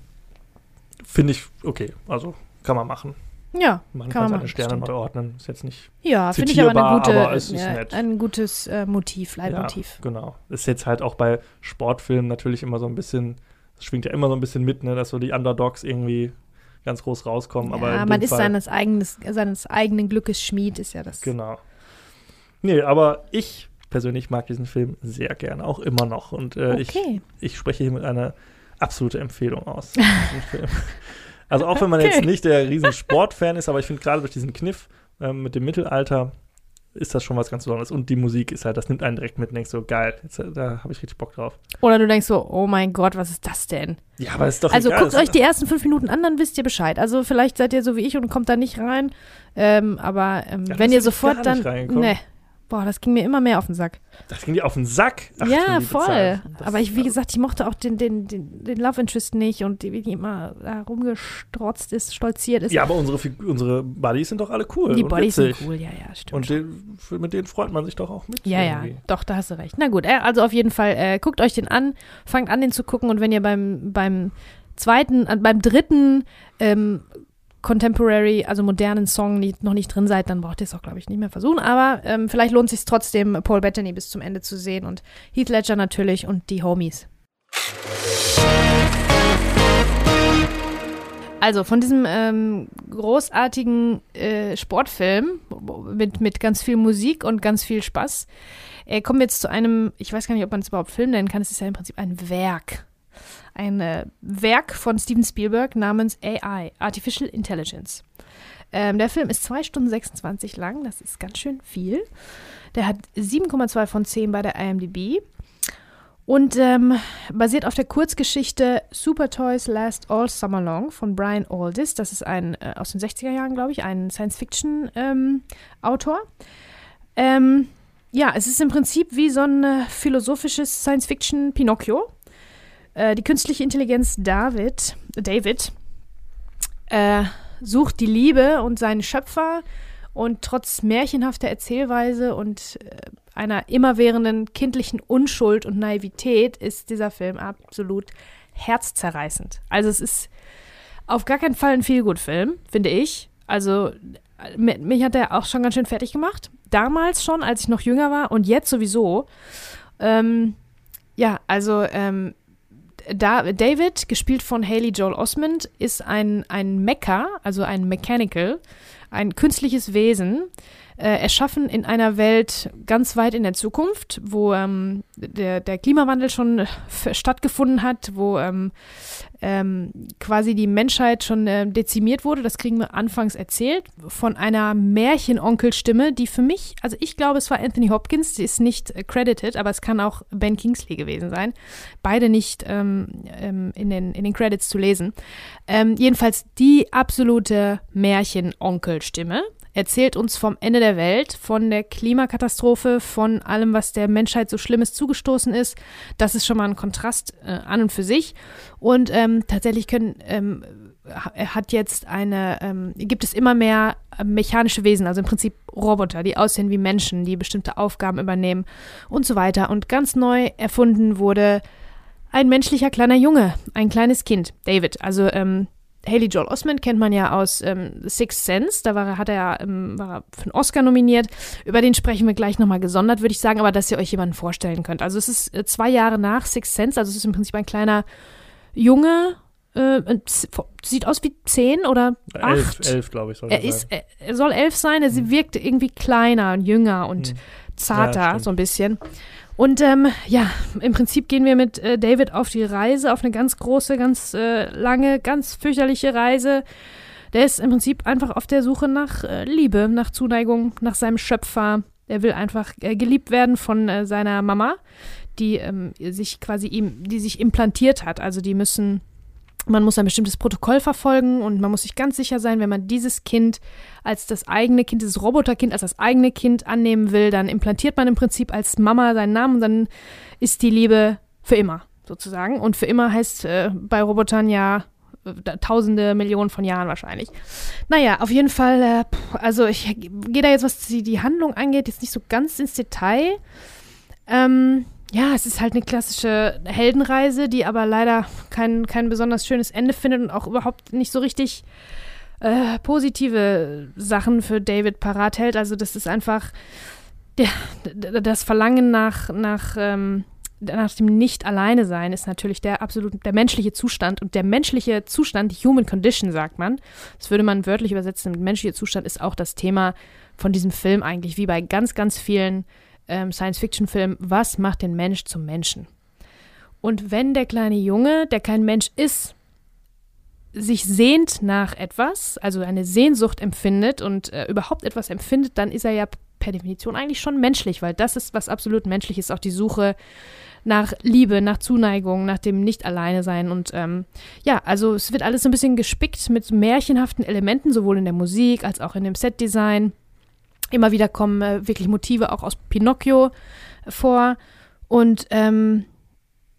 Speaker 2: finde ich okay, also kann man machen.
Speaker 3: Ja,
Speaker 2: Man
Speaker 3: Kann
Speaker 2: kann,
Speaker 3: man
Speaker 2: seine Sterne
Speaker 3: stimmt.
Speaker 2: neu ordnen. Ist jetzt nicht.
Speaker 3: ja finde ich aber eine gute,
Speaker 2: aber es ist
Speaker 3: ja,
Speaker 2: nett.
Speaker 3: ein gutes äh, Motiv, Leitmotiv.
Speaker 2: Ja, genau. Ist jetzt halt auch bei Sportfilmen natürlich immer so ein bisschen, das schwingt ja immer so ein ein mit, ne, dass so die Underdogs irgendwie ganz groß rauskommen. aber
Speaker 3: Ja,
Speaker 2: in
Speaker 3: man ist
Speaker 2: Fall,
Speaker 3: seines, eigenes, seines eigenen Glückes Schmied, ist ja das.
Speaker 2: Genau. Nee, aber ich persönlich mag diesen Film sehr gerne, auch immer noch. Und äh, ich,
Speaker 3: Okay.
Speaker 2: ich spreche hier mit einer absolute Empfehlung aus. (laughs) Also auch wenn man
Speaker 3: Okay.
Speaker 2: jetzt nicht der riesen Sportfan ist, aber ich finde gerade durch diesen Kniff ähm, mit dem Mittelalter ist das schon was ganz Besonderes. Und die Musik ist halt, das nimmt einen direkt mit und denkst so, geil, jetzt, äh, da habe ich richtig Bock drauf.
Speaker 3: Oder du denkst so, oh mein Gott, was ist das denn?
Speaker 2: Ja, aber ist doch
Speaker 3: Also
Speaker 2: egal.
Speaker 3: guckt euch die ersten fünf Minuten an, dann wisst ihr Bescheid. Also vielleicht seid ihr so wie ich und kommt da nicht rein. Ähm, aber ähm,
Speaker 2: Ja,
Speaker 3: wenn ihr sofort dann. Nee. Boah, das ging mir immer mehr auf den Sack.
Speaker 2: Das ging dir auf den Sack. Ach,
Speaker 3: ja, voll. Aber ich, wie gesagt, ich mochte auch den, den, den, den Love Interest nicht und die, wie die immer da rumgestrotzt ist, stolziert ist.
Speaker 2: Ja, aber unsere, unsere Buddies sind doch alle cool.
Speaker 3: die
Speaker 2: und
Speaker 3: Bodies sind
Speaker 2: witzig.
Speaker 3: cool, ja, ja, stimmt.
Speaker 2: Und den, für, mit denen freut man sich doch auch mit.
Speaker 3: Ja, ja,
Speaker 2: irgendwie.
Speaker 3: doch, da hast du recht. Na gut, äh, also auf jeden Fall, äh, guckt euch den an, fangt an, den zu gucken und wenn ihr beim, beim zweiten, äh, beim dritten ähm, Contemporary, also modernen Song nicht, noch nicht drin seid, dann braucht ihr es auch, glaube ich, nicht mehr versuchen. Aber ähm, vielleicht lohnt sich trotzdem, Paul Bettany bis zum Ende zu sehen und Heath Ledger natürlich und die Homies. Also von diesem ähm, großartigen äh, Sportfilm mit, mit ganz viel Musik und ganz viel Spaß äh, kommen wir jetzt zu einem, ich weiß gar nicht, ob man es überhaupt Film nennen kann, es ist ja im Prinzip ein Werk. Ein äh, Werk von Steven Spielberg namens AI, Artificial Intelligence. Ähm, der Film ist 2 Stunden 26 lang, das ist ganz schön viel. Der hat 7,2 von 10 bei der IMDb. Und ähm, basiert auf der Kurzgeschichte Super Toys Last All Summer Long von Brian Aldiss. Das ist ein äh, aus den 60er Jahren, glaube ich, ein Science-Fiction-Autor. Ähm, ja, es ist im Prinzip wie so ein äh, philosophisches Science-Fiction-Pinocchio. Äh, die künstliche Intelligenz David, David äh, sucht die Liebe und seinen Schöpfer und trotz märchenhafter Erzählweise und äh, einer immerwährenden kindlichen Unschuld und Naivität ist dieser Film absolut herzzerreißend. Also es ist auf gar keinen Fall ein Feelgood-Film, finde ich. Also mich hat er auch schon ganz schön fertig gemacht. Damals schon, als ich noch jünger war und jetzt sowieso. Ähm, ja, also ähm, da, David, gespielt von Haley Joel Osmond, ist ein, ein Mecha, also ein Mechanical, ein künstliches Wesen, äh, erschaffen in einer Welt ganz weit in der Zukunft, wo ähm, der, der Klimawandel schon stattgefunden hat, wo ähm, ähm, quasi die Menschheit schon äh, dezimiert wurde. Das kriegen wir anfangs erzählt von einer Märchenonkelstimme, die für mich, also ich glaube, es war Anthony Hopkins, die ist nicht äh, credited, aber es kann auch Ben Kingsley gewesen sein. Beide nicht ähm, ähm, in, den, in den Credits zu lesen. Ähm, jedenfalls die absolute Märchenonkelstimme erzählt uns vom Ende der Welt, von der Klimakatastrophe, von allem, was der Menschheit so Schlimmes zugestoßen ist. Das ist schon mal ein Kontrast äh, an und für sich. Und ähm, tatsächlich können, ähm, hat jetzt eine, ähm, gibt es immer mehr äh, mechanische Wesen, also im Prinzip Roboter, die aussehen wie Menschen, die bestimmte Aufgaben übernehmen und so weiter. Und ganz neu erfunden wurde ein menschlicher kleiner Junge, ein kleines Kind, David. Also ähm, Haley Joel Osment kennt man ja aus ähm, Sixth Sense, da war, hat er, ähm, war er für einen Oscar nominiert. Über den sprechen wir gleich nochmal gesondert, würde ich sagen, aber dass ihr euch jemanden vorstellen könnt. Also es ist äh, zwei Jahre nach Sixth Sense, also es ist im Prinzip ein kleiner Junge, äh, sieht aus wie zehn oder acht.
Speaker 2: Elf, elf glaube ich.
Speaker 3: Soll er, ist, er soll elf sein, er hm. wirkt irgendwie kleiner und jünger und hm. zarter, ja, so ein bisschen. Und ähm, ja, im Prinzip gehen wir mit äh, David auf die Reise, auf eine ganz große, ganz äh, lange, ganz fürchterliche Reise. Der ist im Prinzip einfach auf der Suche nach äh, Liebe, nach Zuneigung, nach seinem Schöpfer. Er will einfach äh, geliebt werden von äh, seiner Mama, die ähm, sich quasi ihm, die sich implantiert hat. Also die müssen man muss ein bestimmtes Protokoll verfolgen und man muss sich ganz sicher sein, wenn man dieses Kind als das eigene Kind, dieses Roboterkind als das eigene Kind annehmen will, dann implantiert man im Prinzip als Mama seinen Namen und dann ist die Liebe für immer sozusagen. Und für immer heißt äh, bei Robotern ja äh, tausende, Millionen von Jahren wahrscheinlich. Naja, auf jeden Fall, äh, also ich gehe da jetzt, was die, die Handlung angeht, jetzt nicht so ganz ins Detail. Ähm, ja, es ist halt eine klassische Heldenreise, die aber leider kein, kein besonders schönes Ende findet und auch überhaupt nicht so richtig äh, positive Sachen für David parat hält. Also das ist einfach ja, das Verlangen nach, nach, ähm, nach dem Nicht-Alleine-Sein ist natürlich der absolut, der menschliche Zustand. Und der menschliche Zustand, die Human Condition, sagt man, das würde man wörtlich übersetzen menschlicher Zustand, ist auch das Thema von diesem Film eigentlich, wie bei ganz, ganz vielen ähm, Science-Fiction-Film, was macht den Mensch zum Menschen? Und wenn der kleine Junge, der kein Mensch ist, sich sehnt nach etwas, also eine Sehnsucht empfindet und äh, überhaupt etwas empfindet, dann ist er ja per Definition eigentlich schon menschlich, weil das ist was absolut menschliches, auch die Suche nach Liebe, nach Zuneigung, nach dem Nicht-Alleine-Sein. Und ähm, ja, also es wird alles ein bisschen gespickt mit märchenhaften Elementen, sowohl in der Musik als auch in dem Set-Design. Immer wieder kommen äh, wirklich Motive auch aus Pinocchio vor. Und ähm,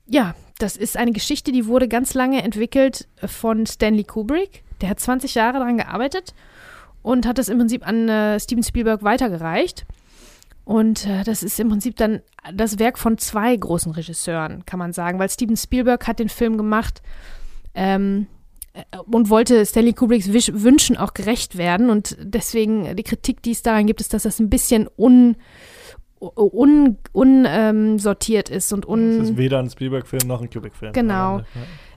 Speaker 3: ja, das ist eine Geschichte, die wurde ganz lange entwickelt von Stanley Kubrick. Der hat 20 Jahre daran gearbeitet und hat das im Prinzip an äh, Steven Spielberg weitergereicht. Und äh, das ist im Prinzip dann das Werk von zwei großen Regisseuren, kann man sagen, weil Steven Spielberg hat den Film gemacht ähm, äh, und wollte Stanley Kubricks Wisch Wünschen auch gerecht werden. Und deswegen die Kritik, die es daran gibt, ist, dass das ein bisschen un unsortiert un, ähm, ist und un.
Speaker 2: Es ist weder ein Spielberg-Film noch ein Kubrick-Film.
Speaker 3: Genau. Ja.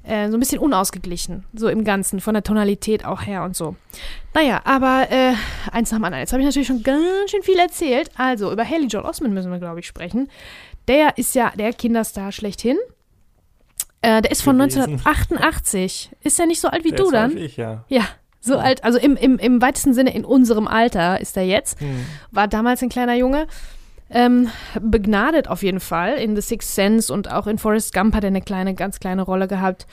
Speaker 3: Äh, so ein bisschen unausgeglichen, so im Ganzen, von der Tonalität auch her und so. Naja, aber äh, eins nach dem anderen. Jetzt habe ich natürlich schon ganz schön viel erzählt. Also, über Haley Joel Osment müssen wir, glaube ich, sprechen. Der ist ja der Kinderstar schlechthin. Äh, der ist von gewesen. 1988. Ist ja nicht so alt wie der du dann.
Speaker 2: Ich, ja.
Speaker 3: Ja, so alt, also im, im, im weitesten Sinne in unserem Alter ist er jetzt. Hm. War damals ein kleiner Junge. Ähm, begnadet auf jeden Fall in The Sixth Sense und auch in Forrest Gump hat er eine kleine, ganz kleine Rolle gehabt.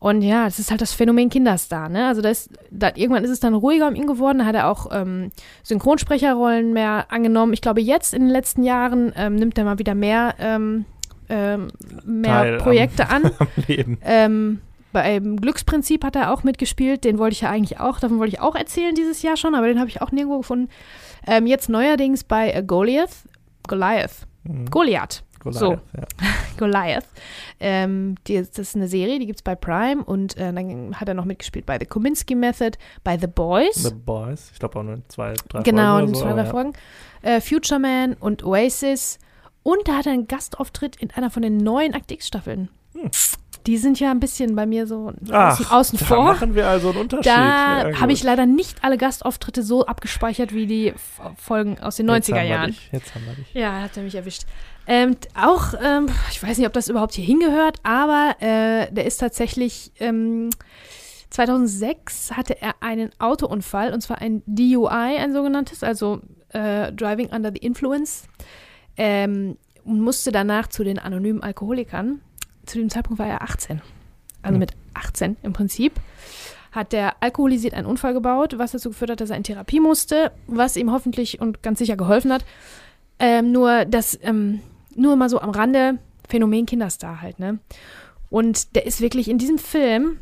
Speaker 3: Und ja, es ist halt das Phänomen Kinderstar, ne? Also das, da, irgendwann ist es dann ruhiger um ihn geworden, da hat er auch ähm, Synchronsprecherrollen mehr angenommen. Ich glaube, jetzt in den letzten Jahren ähm, nimmt er mal wieder mehr, ähm, ähm mehr
Speaker 2: Teil
Speaker 3: Projekte (laughs)
Speaker 2: am,
Speaker 3: an.
Speaker 2: am.
Speaker 3: Ähm, beim Glücksprinzip hat er auch mitgespielt, den wollte ich ja eigentlich auch, davon wollte ich auch erzählen dieses Jahr schon, aber den habe ich auch nirgendwo gefunden. Ähm, jetzt neuerdings bei äh, Goliath, Goliath,
Speaker 2: Mhm.
Speaker 3: Goliath,
Speaker 2: Goliath,
Speaker 3: so.
Speaker 2: Ja. (laughs)
Speaker 3: Goliath. Ähm, die, das ist eine Serie, die gibt es bei Prime und äh, dann hat er noch mitgespielt bei The Kominsky Method, bei The Boys.
Speaker 2: The Boys. Ich glaube auch nur zwei, drei
Speaker 3: genau,
Speaker 2: Folgen so,
Speaker 3: zwei, drei
Speaker 2: ja.
Speaker 3: Folgen. Äh, Future Man und Oasis. Und da hat er einen Gastauftritt in einer von den neuen Akt X-Staffeln.
Speaker 2: Hm.
Speaker 3: Die sind ja ein bisschen bei mir so
Speaker 2: Ach,
Speaker 3: außen, außen
Speaker 2: da
Speaker 3: vor.
Speaker 2: machen wir also einen Unterschied.
Speaker 3: Da
Speaker 2: Ja,
Speaker 3: habe ich leider nicht alle Gastauftritte so abgespeichert wie die F- Folgen aus den
Speaker 2: Jetzt
Speaker 3: 90er
Speaker 2: haben wir
Speaker 3: Jahren.
Speaker 2: Jetzt haben wir dich.
Speaker 3: Ja, hat er mich erwischt. Ähm, auch, ähm, ich weiß nicht, ob das überhaupt hier hingehört, aber äh, der ist tatsächlich, ähm, 2006 hatte er einen Autounfall und zwar ein DUI, ein sogenanntes, also äh, Driving Under the Influence, ähm, und musste danach zu den anonymen Alkoholikern. Zu dem Zeitpunkt war er 18. Also mit 18 im Prinzip hat er alkoholisiert einen Unfall gebaut, was dazu geführt hat, dass er in Therapie musste, was ihm hoffentlich und ganz sicher geholfen hat. Ähm, nur das, ähm, nur mal so am Rande, Phänomen Kinderstar halt, ne? Und der ist wirklich in diesem Film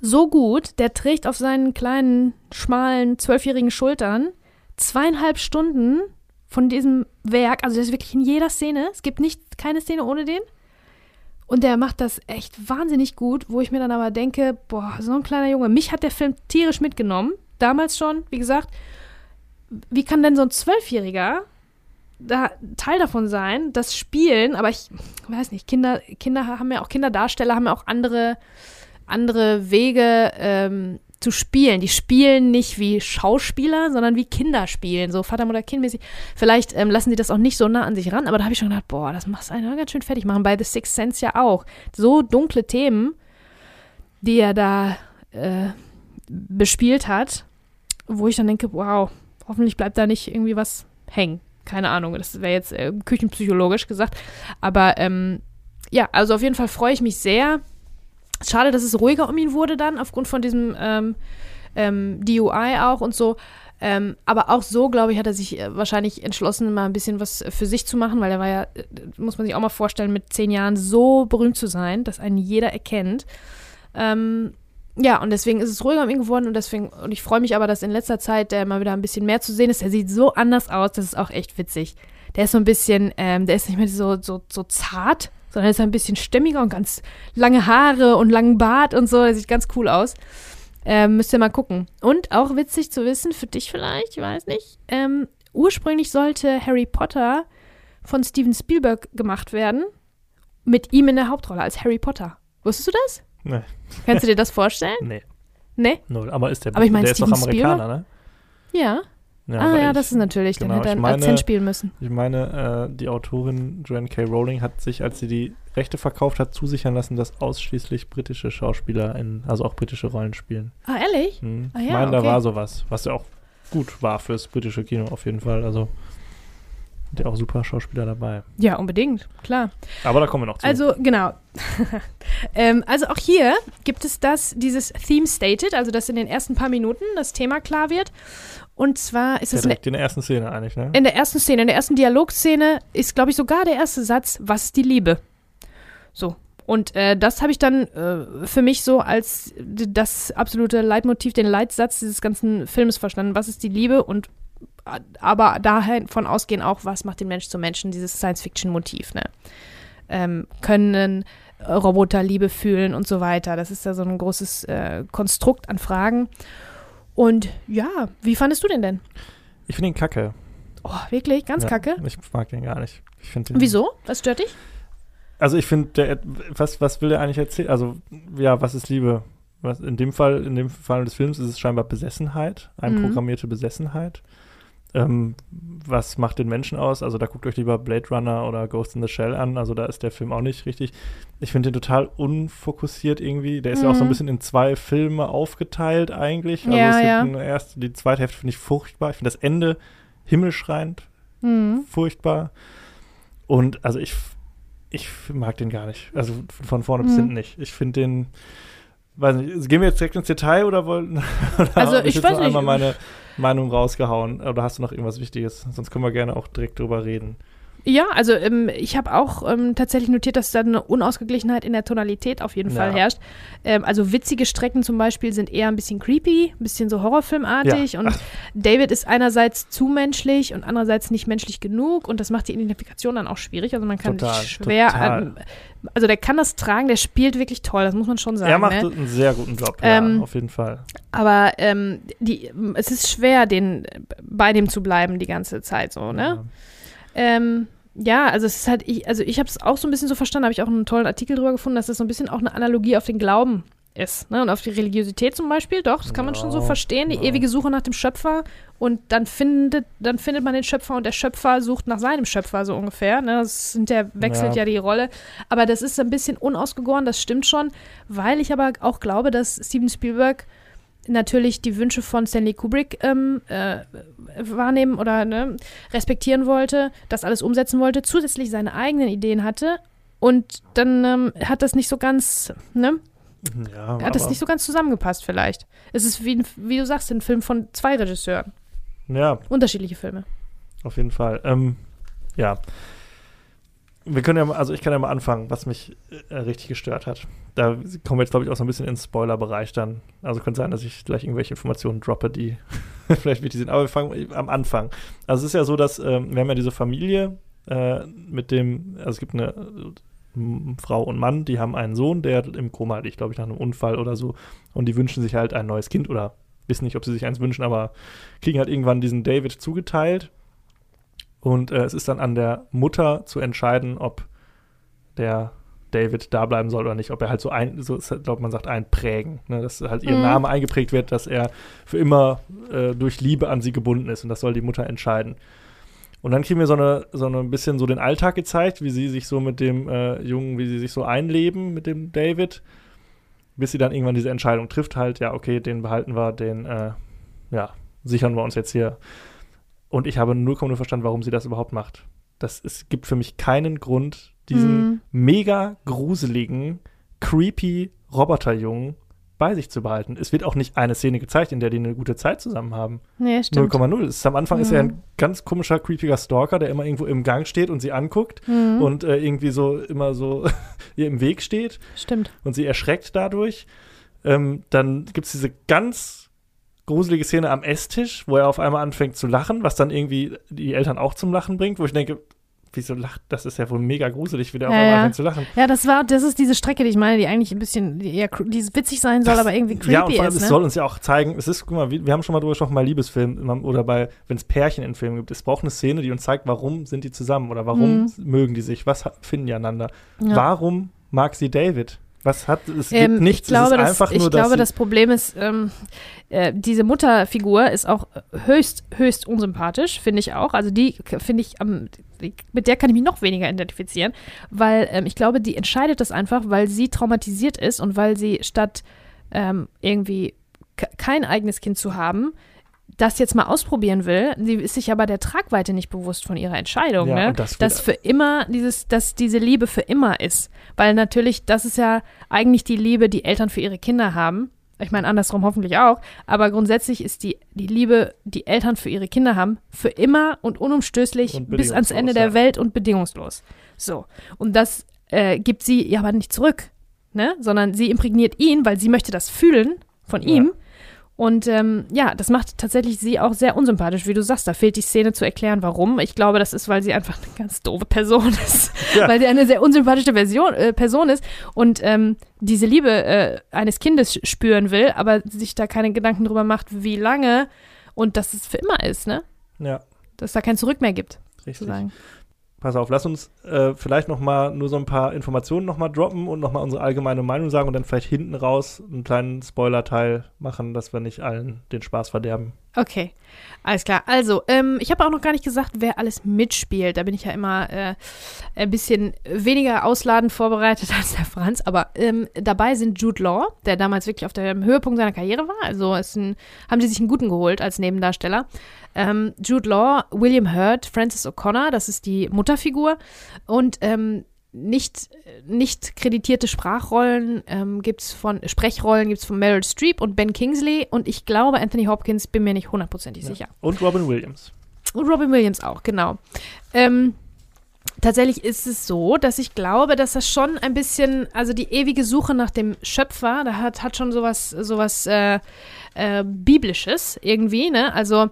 Speaker 3: so gut, der trägt auf seinen kleinen, schmalen, zwölfjährigen Schultern zweieinhalb Stunden von diesem Werk, also der ist wirklich in jeder Szene, es gibt nicht keine Szene ohne den. Und der macht das echt wahnsinnig gut, wo ich mir dann aber denke, boah, so ein kleiner Junge, mich hat der Film tierisch mitgenommen, damals schon, wie gesagt. Wie kann denn so ein Zwölfjähriger da Teil davon sein, das Spielen, aber ich weiß nicht, Kinder, Kinder haben ja auch Kinderdarsteller, haben ja auch andere, andere Wege ähm, zu spielen. Die spielen nicht wie Schauspieler, sondern wie Kinder spielen, so Vater, Mutter, Kind mäßig. Vielleicht ähm, lassen sie das auch nicht so nah an sich ran, aber da habe ich schon gedacht, boah, das macht einen ganz schön fertig machen. Bei The Sixth Sense ja auch. So dunkle Themen, die er da äh, bespielt hat, wo ich dann denke, wow, hoffentlich bleibt da nicht irgendwie was hängen. Keine Ahnung, das wäre jetzt äh, küchenpsychologisch gesagt. Aber ähm, ja, also auf jeden Fall freue ich mich sehr. Schade, dass es ruhiger um ihn wurde dann, aufgrund von diesem ähm, ähm, DUI auch und so. Ähm, aber auch so, glaube ich, hat er sich äh, wahrscheinlich entschlossen, mal ein bisschen was für sich zu machen, weil er war ja, äh, muss man sich auch mal vorstellen, mit zehn Jahren so berühmt zu sein, dass einen jeder erkennt. Ähm, ja, und deswegen ist es ruhiger um ihn geworden und deswegen, und ich freue mich aber, dass in letzter Zeit der mal wieder ein bisschen mehr zu sehen ist. Er sieht so anders aus, das ist auch echt witzig. Der ist so ein bisschen, ähm, der ist nicht mehr so, so, so zart, sondern ist ein bisschen stämmiger und ganz lange Haare und langen Bart und so. Der sieht ganz cool aus. Ähm, müsst ihr mal gucken. Und auch witzig zu wissen, für dich vielleicht, ich weiß nicht. Ähm, ursprünglich sollte Harry Potter von Steven Spielberg gemacht werden. Mit ihm in der Hauptrolle als Harry Potter. Wusstest du das?
Speaker 2: Nee.
Speaker 3: Kannst du dir das (laughs) vorstellen?
Speaker 2: Nee,
Speaker 3: Nee?
Speaker 2: null. Aber ist der,
Speaker 3: Aber ich meine,
Speaker 2: der ist doch
Speaker 3: Steven
Speaker 2: Amerikaner, ne?
Speaker 3: Ja.
Speaker 2: Ja,
Speaker 3: ah ja,
Speaker 2: ich,
Speaker 3: das ist natürlich. Dann
Speaker 2: genau,
Speaker 3: hätte er
Speaker 2: ich
Speaker 3: einen Akzent spielen müssen.
Speaker 2: Ich meine, äh, die Autorin Joanne K. Rowling hat sich, als sie die Rechte verkauft hat, zusichern lassen, dass ausschließlich britische Schauspieler in, also auch britische Rollen spielen.
Speaker 3: Ah, ehrlich?
Speaker 2: Hm.
Speaker 3: Ah
Speaker 2: ich
Speaker 3: ja,
Speaker 2: meine, da
Speaker 3: okay.
Speaker 2: war sowas, was ja auch gut war fürs britische Kino auf jeden Fall. Also sind ja auch super Schauspieler dabei.
Speaker 3: Ja, unbedingt. Klar.
Speaker 2: Aber da kommen wir noch zu.
Speaker 3: Also, genau. (laughs) ähm, also auch hier gibt es das, dieses Theme Stated, also dass in den ersten paar Minuten das Thema klar wird. Und zwar ist es
Speaker 2: direkt in der ersten Szene eigentlich, ne?
Speaker 3: In der ersten Szene, in der ersten Dialogszene ist, glaube ich, sogar der erste Satz, was ist die Liebe? So. Und äh, das habe ich dann äh, für mich so als das absolute Leitmotiv, den Leitsatz dieses ganzen Films verstanden. Was ist die Liebe? Und äh, aber davon ausgehen auch, was macht den Mensch zum Menschen, dieses Science-Fiction-Motiv, ne? Ähm, können äh, Roboter Liebe fühlen und so weiter. Das ist ja so ein großes äh, Konstrukt an Fragen. Und ja, wie fandest du den denn?
Speaker 2: Ich finde ihn kacke.
Speaker 3: Oh, wirklich? Ganz
Speaker 2: ja,
Speaker 3: kacke?
Speaker 2: Ich mag den gar nicht. Den,
Speaker 3: Wieso? Was stört dich?
Speaker 2: Also ich finde, was, was will der eigentlich erzählen? Also, ja, was ist Liebe? Was, in dem Fall, in dem Fall des Films ist es scheinbar Besessenheit, einprogrammierte Besessenheit. Ähm, was macht den Menschen aus? Also da guckt euch lieber Blade Runner oder Ghost in the Shell an. Also da ist der Film auch nicht richtig. Ich finde den total unfokussiert irgendwie. Der ist ja auch so ein
Speaker 3: Mhm.
Speaker 2: bisschen in zwei Filme aufgeteilt eigentlich. Also
Speaker 3: Ja,
Speaker 2: es gibt
Speaker 3: ja.
Speaker 2: eine erste, die zweite Hälfte finde ich furchtbar. Ich finde das Ende himmelschreiend.
Speaker 3: Mhm.
Speaker 2: furchtbar. Und also ich, ich mag den gar nicht. Also von vorne bis
Speaker 3: Mhm.
Speaker 2: hinten nicht. Ich finde den, weiß nicht, gehen wir jetzt direkt ins Detail oder wollen (laughs)
Speaker 3: Also, ich
Speaker 2: jetzt
Speaker 3: weiß nicht.
Speaker 2: meine Meinung rausgehauen? Oder hast du noch irgendwas Wichtiges? Sonst können wir gerne auch direkt drüber reden.
Speaker 3: Ja, also ähm, ich habe auch ähm, tatsächlich notiert, dass da eine Unausgeglichenheit in der Tonalität auf jeden Fall
Speaker 2: Ja.
Speaker 3: herrscht. Ähm, also witzige Strecken zum Beispiel sind eher ein bisschen creepy, ein bisschen so horrorfilmartig
Speaker 2: Ja.
Speaker 3: und (laughs) David ist einerseits zu menschlich und andererseits nicht menschlich genug und das macht die Identifikation dann auch schwierig. Also man kann
Speaker 2: Total,
Speaker 3: schwer
Speaker 2: total.
Speaker 3: an, also der kann das tragen, der spielt wirklich toll, das muss man schon sagen.
Speaker 2: er macht
Speaker 3: ne?
Speaker 2: einen sehr guten Job,
Speaker 3: Ähm,
Speaker 2: ja, auf jeden Fall.
Speaker 3: Aber ähm, die, es ist schwer, den bei dem zu bleiben die ganze Zeit so, ne?
Speaker 2: Ja.
Speaker 3: Ähm, ja, also es ist halt, ich, also ich habe es auch so ein bisschen so verstanden, habe ich auch einen tollen Artikel drüber gefunden, dass es so ein bisschen auch eine Analogie auf den Glauben ist, ne? Und auf die Religiosität zum Beispiel, doch, das kann man schon so verstehen, die
Speaker 2: ja.
Speaker 3: ewige Suche nach dem Schöpfer und dann findet, dann findet man den Schöpfer und der Schöpfer sucht nach seinem Schöpfer, so ungefähr. Ne? Das ja, wechselt
Speaker 2: Ja.
Speaker 3: ja. die Rolle. Aber das ist ein bisschen unausgegoren, das stimmt schon, weil ich aber auch glaube, dass Steven Spielberg natürlich die Wünsche von Stanley Kubrick ähm, äh, wahrnehmen oder ne, respektieren wollte, das alles umsetzen wollte, zusätzlich seine eigenen Ideen hatte und dann ähm, hat das nicht so ganz, ne,
Speaker 2: Ja,
Speaker 3: hat das nicht so ganz zusammengepasst vielleicht. Es ist wie, wie du sagst, ein Film von zwei Regisseuren,
Speaker 2: ja,
Speaker 3: unterschiedliche Filme.
Speaker 2: auf jeden Fall. Ähm, ja. Wir können ja mal, also ich kann ja mal anfangen, was mich äh, richtig gestört hat. Da kommen wir jetzt, glaube ich, auch so ein bisschen ins Spoiler-Bereich dann. Also könnte sein, dass ich gleich irgendwelche Informationen droppe, die (laughs) vielleicht wichtig sind. Aber wir fangen am Anfang. Also es ist ja so, dass ähm, wir haben ja diese Familie äh, mit dem, also es gibt eine äh, Frau und Mann, die haben einen Sohn, der im Koma liegt, glaube ich, nach einem Unfall oder so. Und die wünschen sich halt ein neues Kind oder wissen nicht, ob sie sich eins wünschen, aber kriegen halt irgendwann diesen David zugeteilt. Und äh, es ist dann an der Mutter zu entscheiden, ob der David da bleiben soll oder nicht, ob er halt so ein, so glaube, man sagt einprägen, ne, dass halt ihr
Speaker 3: Mhm.
Speaker 2: Name eingeprägt wird, dass er für immer äh, durch Liebe an sie gebunden ist und das soll die Mutter entscheiden. Und dann kriegen wir so eine, so eine ein bisschen so den Alltag gezeigt, wie sie sich so mit dem äh, Jungen, wie sie sich so einleben mit dem David, bis sie dann irgendwann diese Entscheidung trifft, halt, ja, okay, den behalten wir, den, äh, ja, sichern wir uns jetzt hier. Und ich habe 0,0 verstanden, warum sie das überhaupt macht. Das, es gibt für mich keinen Grund, diesen
Speaker 3: Mhm.
Speaker 2: mega gruseligen, creepy Roboterjungen bei sich zu behalten. Es wird auch nicht eine Szene gezeigt, in der die eine gute Zeit zusammen haben.
Speaker 3: Nee, stimmt.
Speaker 2: 0,0. Es ist- Am Anfang ist er
Speaker 3: Mhm.
Speaker 2: ein ganz komischer, creepiger Stalker, der immer irgendwo im Gang steht und sie anguckt
Speaker 3: Mhm.
Speaker 2: und äh, irgendwie so immer so (laughs) ihr im Weg steht
Speaker 3: Stimmt.
Speaker 2: und sie erschreckt dadurch. Ähm, dann gibt es diese ganz gruselige Szene am Esstisch, wo er auf einmal anfängt zu lachen, was dann irgendwie die Eltern auch zum Lachen bringt, wo ich denke, wieso lacht, das ist ja wohl mega gruselig, wie der auf
Speaker 3: Ja,
Speaker 2: einmal
Speaker 3: ja.
Speaker 2: anfängt zu lachen.
Speaker 3: Ja, das war, das ist diese Strecke, die ich meine, die eigentlich ein bisschen, die eher die witzig sein soll,
Speaker 2: Das-
Speaker 3: aber irgendwie creepy
Speaker 2: ja, und vor allem,
Speaker 3: ist,
Speaker 2: es
Speaker 3: ne?
Speaker 2: soll uns ja auch zeigen, es ist, guck mal, wir, wir haben schon mal drüber gesprochen, bei Liebesfilmen oder bei, wenn es Pärchen in Filmen gibt, es braucht eine Szene, die uns zeigt, warum sind die zusammen oder warum
Speaker 3: Mhm.
Speaker 2: mögen die sich, was finden die einander.
Speaker 3: Ja.
Speaker 2: Warum mag sie David? Was hat, es
Speaker 3: Ähm,
Speaker 2: gibt nichts,
Speaker 3: ich glaube,
Speaker 2: es ist
Speaker 3: das,
Speaker 2: einfach
Speaker 3: ich
Speaker 2: nur,
Speaker 3: glaube,
Speaker 2: dass sie,
Speaker 3: das Problem ist, ähm, äh, diese Mutterfigur ist auch höchst, höchst unsympathisch, finde ich auch. Also die finde ich, die, mit der kann ich mich noch weniger identifizieren, weil ähm, ich glaube, die entscheidet das einfach, weil sie traumatisiert ist und weil sie statt ähm, irgendwie kein eigenes Kind zu haben, das jetzt mal ausprobieren will. Sie ist sich aber der Tragweite nicht bewusst von ihrer Entscheidung,
Speaker 2: Ja,
Speaker 3: ne?
Speaker 2: das
Speaker 3: dass für immer dieses, dass diese Liebe für immer ist. Weil natürlich, das ist ja eigentlich die Liebe, die Eltern für ihre Kinder haben. Ich meine, andersrum hoffentlich auch. Aber grundsätzlich ist die, die Liebe, die Eltern für ihre Kinder haben, für immer und unumstößlich
Speaker 2: Und
Speaker 3: bis ans Ende der
Speaker 2: ja.
Speaker 3: Welt und bedingungslos. So. Und das äh, gibt sie ja aber nicht zurück, ne? Sondern sie imprägniert ihn, weil sie möchte das fühlen von
Speaker 2: Ja.
Speaker 3: Und ähm, ja, das macht tatsächlich sie auch sehr unsympathisch, wie du sagst. Da fehlt die Szene zu erklären, warum. Ich glaube, das ist, weil sie einfach eine ganz doofe Person (laughs) ist.
Speaker 2: Ja.
Speaker 3: Weil sie eine sehr unsympathische Version, äh, Person ist und ähm, diese Liebe äh, eines Kindes spüren will, aber sich da keine Gedanken drüber macht, wie lange und dass es für immer ist, ne?
Speaker 2: ja,
Speaker 3: Dass es da kein Zurück mehr gibt,
Speaker 2: richtig. Pass auf, lass uns äh, vielleicht noch mal nur so ein paar Informationen noch mal droppen und noch mal unsere allgemeine Meinung sagen und dann vielleicht hinten raus einen kleinen Spoiler-Teil machen, dass wir nicht allen den Spaß verderben.
Speaker 3: Okay. Alles klar. Also, ähm, ich habe auch noch gar nicht gesagt, wer alles mitspielt. Da bin ich ja immer äh, ein bisschen weniger ausladend vorbereitet (laughs) als der Franz. Aber ähm, dabei sind Jude Law, der damals wirklich auf dem Höhepunkt seiner Karriere war. Also ein, haben sie sich einen guten geholt als Nebendarsteller. Ähm, Jude Law, William Hurt, Francis O'Connor, das ist die Mutterfigur. Und ähm, nicht, nicht kreditierte Sprachrollen ähm, gibt es von, Sprechrollen gibt es von Meryl Streep und Ben Kingsley und ich glaube Anthony Hopkins, bin mir nicht hundertprozentig ja. sicher.
Speaker 2: Und Robin Williams.
Speaker 3: Und Robin Williams auch, genau. Ähm, tatsächlich ist es so, dass ich glaube, dass das schon ein bisschen, also die ewige Suche nach dem Schöpfer, da hat, hat schon sowas, sowas äh, äh, Biblisches irgendwie, ne? Also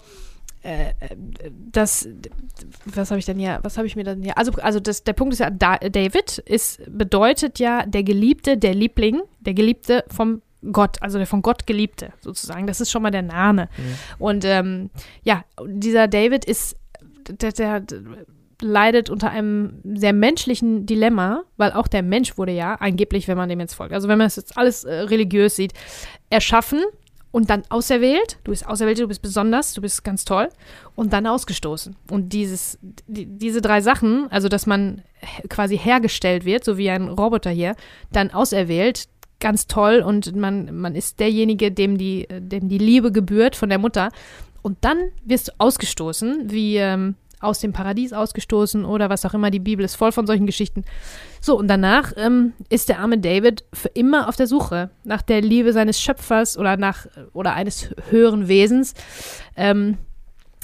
Speaker 3: das, was habe ich denn hier, was habe ich mir dann hier, also, also das, der Punkt ist ja, da, David ist, bedeutet ja der Geliebte, der Liebling, der Geliebte vom Gott, also der von Gott Geliebte sozusagen, das ist schon mal der Name. Mhm. Und ähm, ja, dieser David ist, der, der, der leidet unter einem sehr menschlichen Dilemma, weil auch der Mensch wurde ja angeblich, wenn man dem jetzt folgt, also wenn man das jetzt alles äh, religiös sieht, erschaffen und dann auserwählt. Du bist auserwählt, du bist besonders, du bist ganz toll und dann ausgestoßen. Und dieses, die, diese drei Sachen, also dass man quasi hergestellt wird, so wie ein Roboter hier, dann auserwählt, ganz toll und man, man ist derjenige, dem die, dem die Liebe gebührt von der Mutter. Und dann wirst du ausgestoßen, wie ähm, aus dem Paradies ausgestoßen oder was auch immer. Die Bibel ist voll von solchen Geschichten. So, und danach ähm, ist der arme David für immer auf der Suche nach der Liebe seines Schöpfers oder nach oder eines höheren Wesens. Ähm,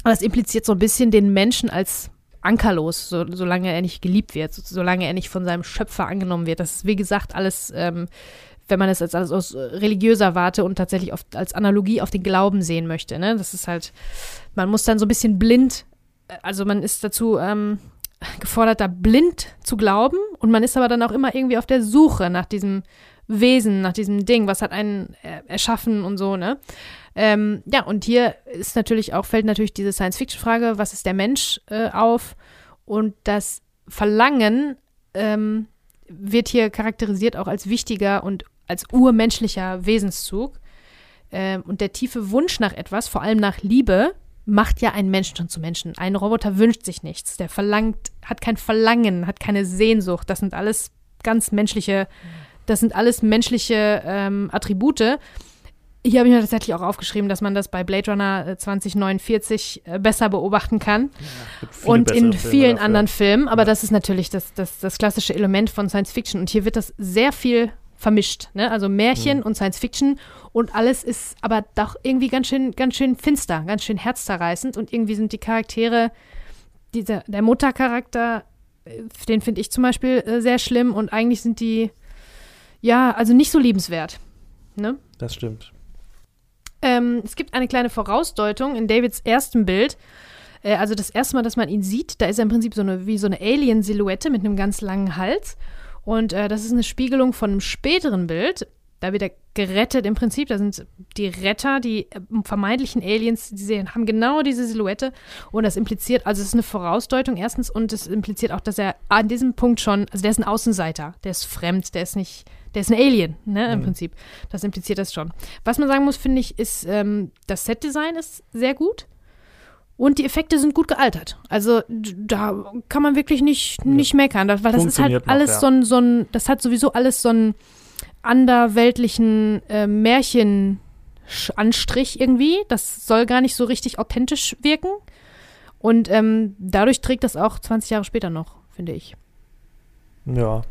Speaker 3: das impliziert so ein bisschen den Menschen als ankerlos, so, solange er nicht geliebt wird, so, solange er nicht von seinem Schöpfer angenommen wird. Das ist, wie gesagt, alles, ähm, wenn man es als alles aus religiöser Warte und tatsächlich auf, als Analogie auf den Glauben sehen möchte. Ne? Das ist halt, man muss dann so ein bisschen blind also man ist dazu ähm, gefordert, da blind zu glauben und man ist aber dann auch immer irgendwie auf der Suche nach diesem Wesen, nach diesem Ding, was hat einen äh, erschaffen und so, ne? Ähm, ja, und hier ist natürlich auch, fällt natürlich diese Science-Fiction-Frage, was ist der Mensch äh, auf? Und das Verlangen ähm, wird hier charakterisiert auch als wichtiger und als urmenschlicher Wesenszug. Ähm, und der tiefe Wunsch nach etwas, vor allem nach Liebe, macht ja einen Menschen schon zu Menschen. Ein Roboter wünscht sich nichts. Der verlangt, hat kein Verlangen, hat keine Sehnsucht. Das sind alles ganz menschliche, das sind alles menschliche ähm, Attribute. Hier habe ich mir tatsächlich auch aufgeschrieben, dass man das bei Blade Runner 2049 äh, besser beobachten kann. Ja, und in vielen dafür. anderen Filmen. Aber ja. das ist natürlich das, das, das klassische Element von Science Fiction. Und hier wird das sehr viel vermischt. Ne? Also Märchen mhm. und Science Fiction und alles ist aber doch irgendwie ganz schön, ganz schön finster, ganz schön herzzerreißend und irgendwie sind die Charaktere, dieser, der Muttercharakter, äh, den finde ich zum Beispiel äh, sehr schlimm und eigentlich sind die, ja, also nicht so liebenswert. Ne?
Speaker 2: Das stimmt.
Speaker 3: Ähm, es gibt eine kleine Vorausdeutung in Davids erstem Bild. Äh, also das erste Mal, dass man ihn sieht, da ist er im Prinzip so eine, wie so eine Alien-Silhouette mit einem ganz langen Hals. Und äh, das ist eine Spiegelung von einem späteren Bild. Da wird er gerettet im Prinzip. Da sind die Retter, die äh, vermeintlichen Aliens, die sehen, haben genau diese Silhouette. Und das impliziert, also es ist eine Vorausdeutung erstens und es impliziert auch, dass er an diesem Punkt schon, also der ist ein Außenseiter, der ist fremd, der ist nicht, der ist ein Alien, ne, im mhm. Prinzip. Das impliziert das schon. Was man sagen muss, finde ich, ist, ähm, das Setdesign ist sehr gut. Und die Effekte sind gut gealtert. Also da kann man wirklich nicht, nicht meckern, weil das ist halt alles noch, ja. so, ein, so ein, das hat sowieso alles so einen anderweltlichen äh, Märchenanstrich irgendwie. Das soll gar nicht so richtig authentisch wirken. Und ähm, dadurch trägt das auch 20 Jahre später noch, finde ich.
Speaker 2: Ja.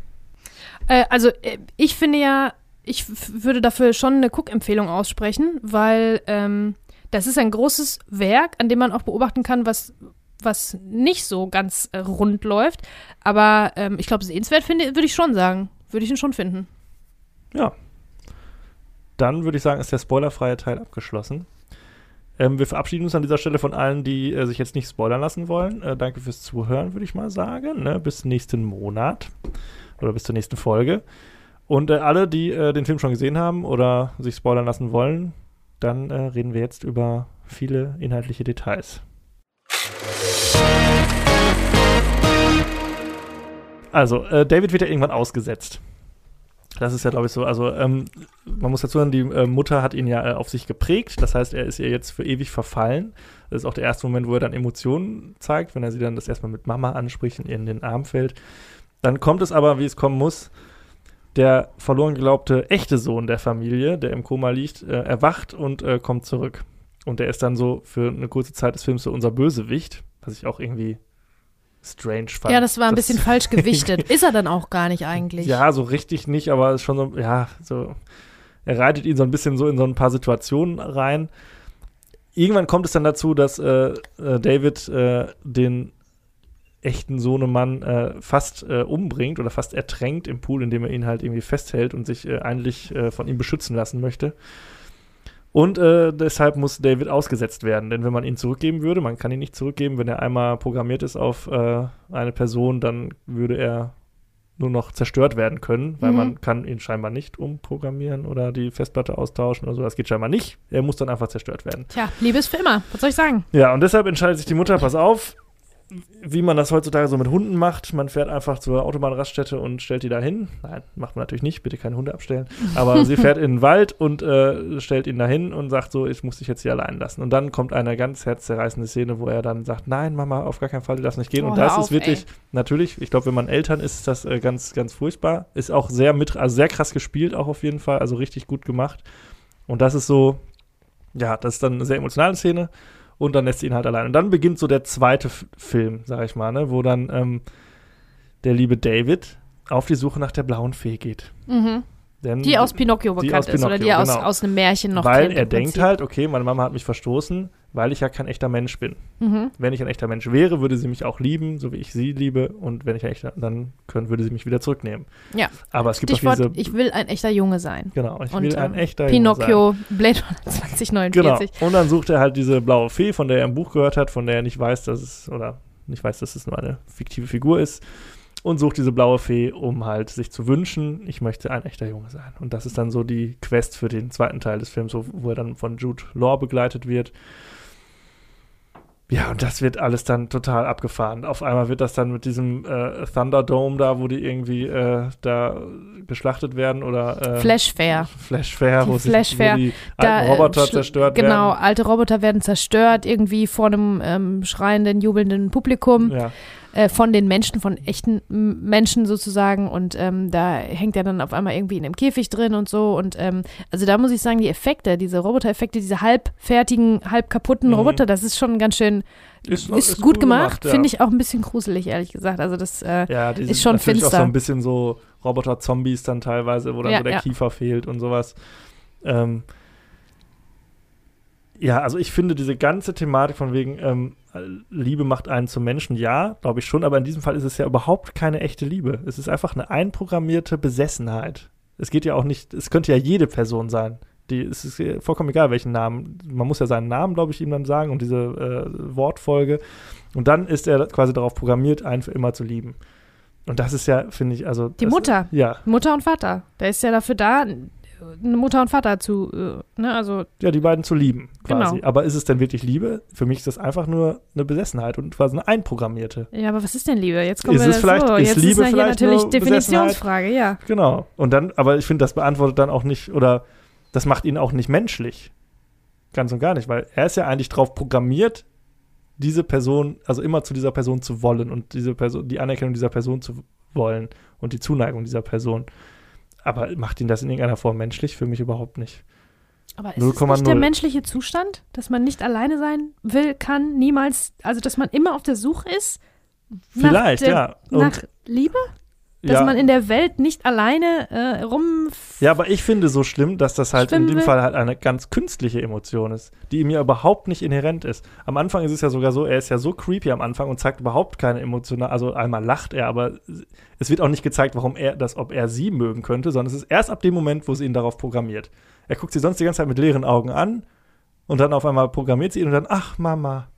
Speaker 3: Äh, also äh, ich finde ja, ich würde dafür schon eine Cook-Empfehlung aussprechen, weil ähm, das ist ein großes Werk, an dem man auch beobachten kann, was, was nicht so ganz äh, rund läuft. Aber ähm, ich glaube, sehenswert würde ich schon sagen. Würde ich ihn schon finden.
Speaker 2: Ja. Dann würde ich sagen, ist der spoilerfreie Teil abgeschlossen. Ähm, wir verabschieden uns an dieser Stelle von allen, die äh, sich jetzt nicht spoilern lassen wollen. Äh, danke fürs Zuhören, würde ich mal sagen. Ne? Bis nächsten Monat oder bis zur nächsten Folge. Und äh, alle, die äh, den Film schon gesehen haben oder sich spoilern lassen wollen, dann äh, reden wir jetzt über viele inhaltliche Details. Also, äh, David wird ja irgendwann ausgesetzt. das ist ja, glaube ich, so. Also, ähm, man muss dazu sagen, die äh, Mutter hat ihn ja äh, auf sich geprägt. Das heißt, er ist ihr jetzt für ewig verfallen. Das ist auch der erste Moment, wo er dann Emotionen zeigt, wenn er sie dann das erstmal mit Mama anspricht und ihr in den Arm fällt. Dann kommt es aber, wie es kommen muss. Der verloren geglaubte echte Sohn der Familie, der im Koma liegt, äh, erwacht und äh, kommt zurück. Und der ist dann so für eine kurze Zeit des Films so unser Bösewicht, was ich auch irgendwie strange fand.
Speaker 3: Ja, das war ein bisschen falsch (laughs) gewichtet. Ist er dann auch gar nicht eigentlich.
Speaker 2: Ja, so richtig nicht, aber ist schon so, ja, so, er reitet ihn so ein bisschen so in so ein paar Situationen rein. Irgendwann kommt es dann dazu, dass äh, äh, David äh, den echten Sohnemann äh, fast äh, umbringt oder fast ertränkt im Pool, indem er ihn halt irgendwie festhält und sich äh, eigentlich äh, von ihm beschützen lassen möchte. Und äh, deshalb muss David ausgesetzt werden, denn wenn man ihn zurückgeben würde, man kann ihn nicht zurückgeben, wenn er einmal programmiert ist auf äh, eine Person, dann würde er nur noch zerstört werden können, weil
Speaker 3: Mhm.
Speaker 2: man kann ihn scheinbar nicht umprogrammieren oder die Festplatte austauschen oder so. Das geht scheinbar nicht. Er muss dann einfach zerstört werden.
Speaker 3: Tja, Liebe ist für immer. Was soll ich sagen?
Speaker 2: Ja, und deshalb entscheidet sich die Mutter, pass auf, wie man das heutzutage so mit Hunden macht. Man fährt einfach zur Autobahnraststätte und stellt die da hin. Nein, macht man natürlich nicht, bitte keine Hunde abstellen. Aber sie fährt in den (laughs) Wald und äh, stellt ihn da hin und sagt so, ich muss dich jetzt hier allein lassen. Und dann kommt eine ganz herzzerreißende Szene, wo er dann sagt, nein, Mama, auf gar keinen Fall, du darfst nicht gehen.
Speaker 3: Oh,
Speaker 2: und das
Speaker 3: auf,
Speaker 2: ist wirklich,
Speaker 3: ey.
Speaker 2: natürlich, ich glaube, wenn man Eltern ist, ist das äh, ganz, ganz furchtbar. Ist auch sehr mit, also sehr krass gespielt auch auf jeden Fall, also richtig gut gemacht. Und das ist so, ja, das ist dann eine sehr emotionale Szene und dann lässt sie ihn halt allein. Und dann beginnt so der zweite F Film, sag ich mal, ne, wo dann ähm, der liebe David auf die Suche nach der blauen Fee geht.
Speaker 3: Mhm.
Speaker 2: Denn,
Speaker 3: Die aus Pinocchio
Speaker 2: Die
Speaker 3: bekannt
Speaker 2: aus
Speaker 3: ist oder die
Speaker 2: Pinocchio,
Speaker 3: aus,
Speaker 2: genau.
Speaker 3: aus einem Märchen noch
Speaker 2: weil
Speaker 3: kennt.
Speaker 2: er denkt halt, okay, meine Mama hat mich verstoßen, weil ich ja kein echter Mensch bin.
Speaker 3: Mhm.
Speaker 2: Wenn ich ein echter Mensch wäre, würde sie mich auch lieben, so wie ich sie liebe. Und wenn ich ein echter, dann können, würde sie mich wieder zurücknehmen.
Speaker 3: Ja.
Speaker 2: Aber es gibt auch
Speaker 3: Stichwort,
Speaker 2: diese.
Speaker 3: ich will ein echter Junge sein.
Speaker 2: genau, ich
Speaker 3: Und,
Speaker 2: will ein
Speaker 3: ähm,
Speaker 2: echter Junge sein.
Speaker 3: Pinocchio, Blade Runner
Speaker 2: Genau.
Speaker 3: 2049.
Speaker 2: Und dann sucht er halt diese blaue Fee, von der er im Buch gehört hat, von der er nicht weiß, dass es, oder nicht weiß, dass es nur eine fiktive Figur ist. Und sucht diese blaue Fee, um halt sich zu wünschen, ich möchte ein echter Junge sein. Und das ist dann so die Quest für den zweiten Teil des Films, wo er dann von Jude Law begleitet wird. Ja, und das wird alles dann total abgefahren. Auf einmal wird das dann mit diesem äh, Thunderdome da, wo die irgendwie äh, da geschlachtet werden oder äh,
Speaker 3: Flash Fair.
Speaker 2: Flash Fair,
Speaker 3: Die
Speaker 2: wo, sich,
Speaker 3: Flash Fair.
Speaker 2: wo die
Speaker 3: Da,
Speaker 2: alten
Speaker 3: äh,
Speaker 2: Roboter zerstört
Speaker 3: Genau,
Speaker 2: werden.
Speaker 3: alte Roboter werden zerstört, irgendwie vor einem ähm, schreienden, jubelnden Publikum,
Speaker 2: Ja.
Speaker 3: Äh, von den Menschen, von echten Menschen sozusagen. Und ähm, da hängt er dann auf einmal irgendwie in einem Käfig drin und so. Und ähm, also da muss ich sagen, die Effekte, diese Roboter-Effekte, diese halbfertigen, halb kaputten
Speaker 2: Mhm.
Speaker 3: Roboter, das ist schon ganz schön, ist,
Speaker 2: ist
Speaker 3: gut
Speaker 2: cool
Speaker 3: gemacht,
Speaker 2: ja.
Speaker 3: finde ich auch ein bisschen gruselig, ehrlich gesagt. Also das, äh,
Speaker 2: Ja, die
Speaker 3: ist
Speaker 2: sind
Speaker 3: schon
Speaker 2: natürlich auch
Speaker 3: finster.
Speaker 2: so ein bisschen so Roboter-Zombies dann teilweise, wo dann
Speaker 3: Ja,
Speaker 2: so der. Kiefer fehlt und sowas. Ähm, ja, also ich finde diese ganze Thematik von wegen ähm, Liebe macht einen zum Menschen, ja, glaube ich schon, aber in diesem Fall ist es ja überhaupt keine echte Liebe. Es ist einfach eine einprogrammierte Besessenheit. Es geht ja auch nicht, es könnte ja jede Person sein. Die, es ist vollkommen egal, welchen Namen. Man muss ja seinen Namen, glaube ich, ihm dann sagen und diese äh, Wortfolge. Und dann ist er quasi darauf programmiert, einen für immer zu lieben. Und das ist ja, finde ich, also.
Speaker 3: Die Mutter.
Speaker 2: Ja,
Speaker 3: Mutter und Vater. Der ist ja dafür da, Mutter und Vater zu, äh, ne, also
Speaker 2: ja, die beiden zu lieben, quasi.
Speaker 3: Genau.
Speaker 2: Aber ist es denn wirklich Liebe? Für mich ist das einfach nur eine Besessenheit und quasi eine einprogrammierte.
Speaker 3: Ja, aber was ist denn Liebe? Jetzt kommen
Speaker 2: Ist
Speaker 3: wir
Speaker 2: es vielleicht-
Speaker 3: so.
Speaker 2: ist
Speaker 3: Jetzt
Speaker 2: Liebe
Speaker 3: ist ja hier
Speaker 2: vielleicht
Speaker 3: natürlich Definitionsfrage, ja.
Speaker 2: Genau. Und dann, aber ich finde, das beantwortet dann auch nicht, oder das macht ihn auch nicht menschlich. Ganz und gar nicht, weil er ist ja eigentlich drauf programmiert, diese Person, also immer zu dieser Person zu wollen und diese Person, die Anerkennung dieser Person zu wollen und die Zuneigung dieser Person. Aber macht ihn das in irgendeiner Form menschlich? Für mich überhaupt nicht.
Speaker 3: Aber ist es nicht
Speaker 2: 0,0.
Speaker 3: der menschliche Zustand, dass man nicht alleine sein will, kann, niemals, also dass man immer auf der Suche ist? nach
Speaker 2: Vielleicht,
Speaker 3: der-
Speaker 2: ja. Und,
Speaker 3: Nach Liebe? Dass
Speaker 2: ja.
Speaker 3: man in der Welt nicht alleine äh, rum.
Speaker 2: Ja, aber ich finde so schlimm, dass das halt in dem
Speaker 3: will.
Speaker 2: Fall halt eine ganz künstliche Emotion ist, die ihm ja überhaupt nicht inhärent ist. Am Anfang ist es ja sogar so, er ist ja so creepy am Anfang und zeigt überhaupt keine emotional, also einmal lacht er, aber es wird auch nicht gezeigt, warum er das, ob er sie mögen könnte, sondern es ist erst ab dem Moment, wo sie ihn darauf programmiert. Er guckt sie sonst die ganze Zeit mit leeren Augen an und dann auf einmal programmiert sie ihn und dann, ach Mama.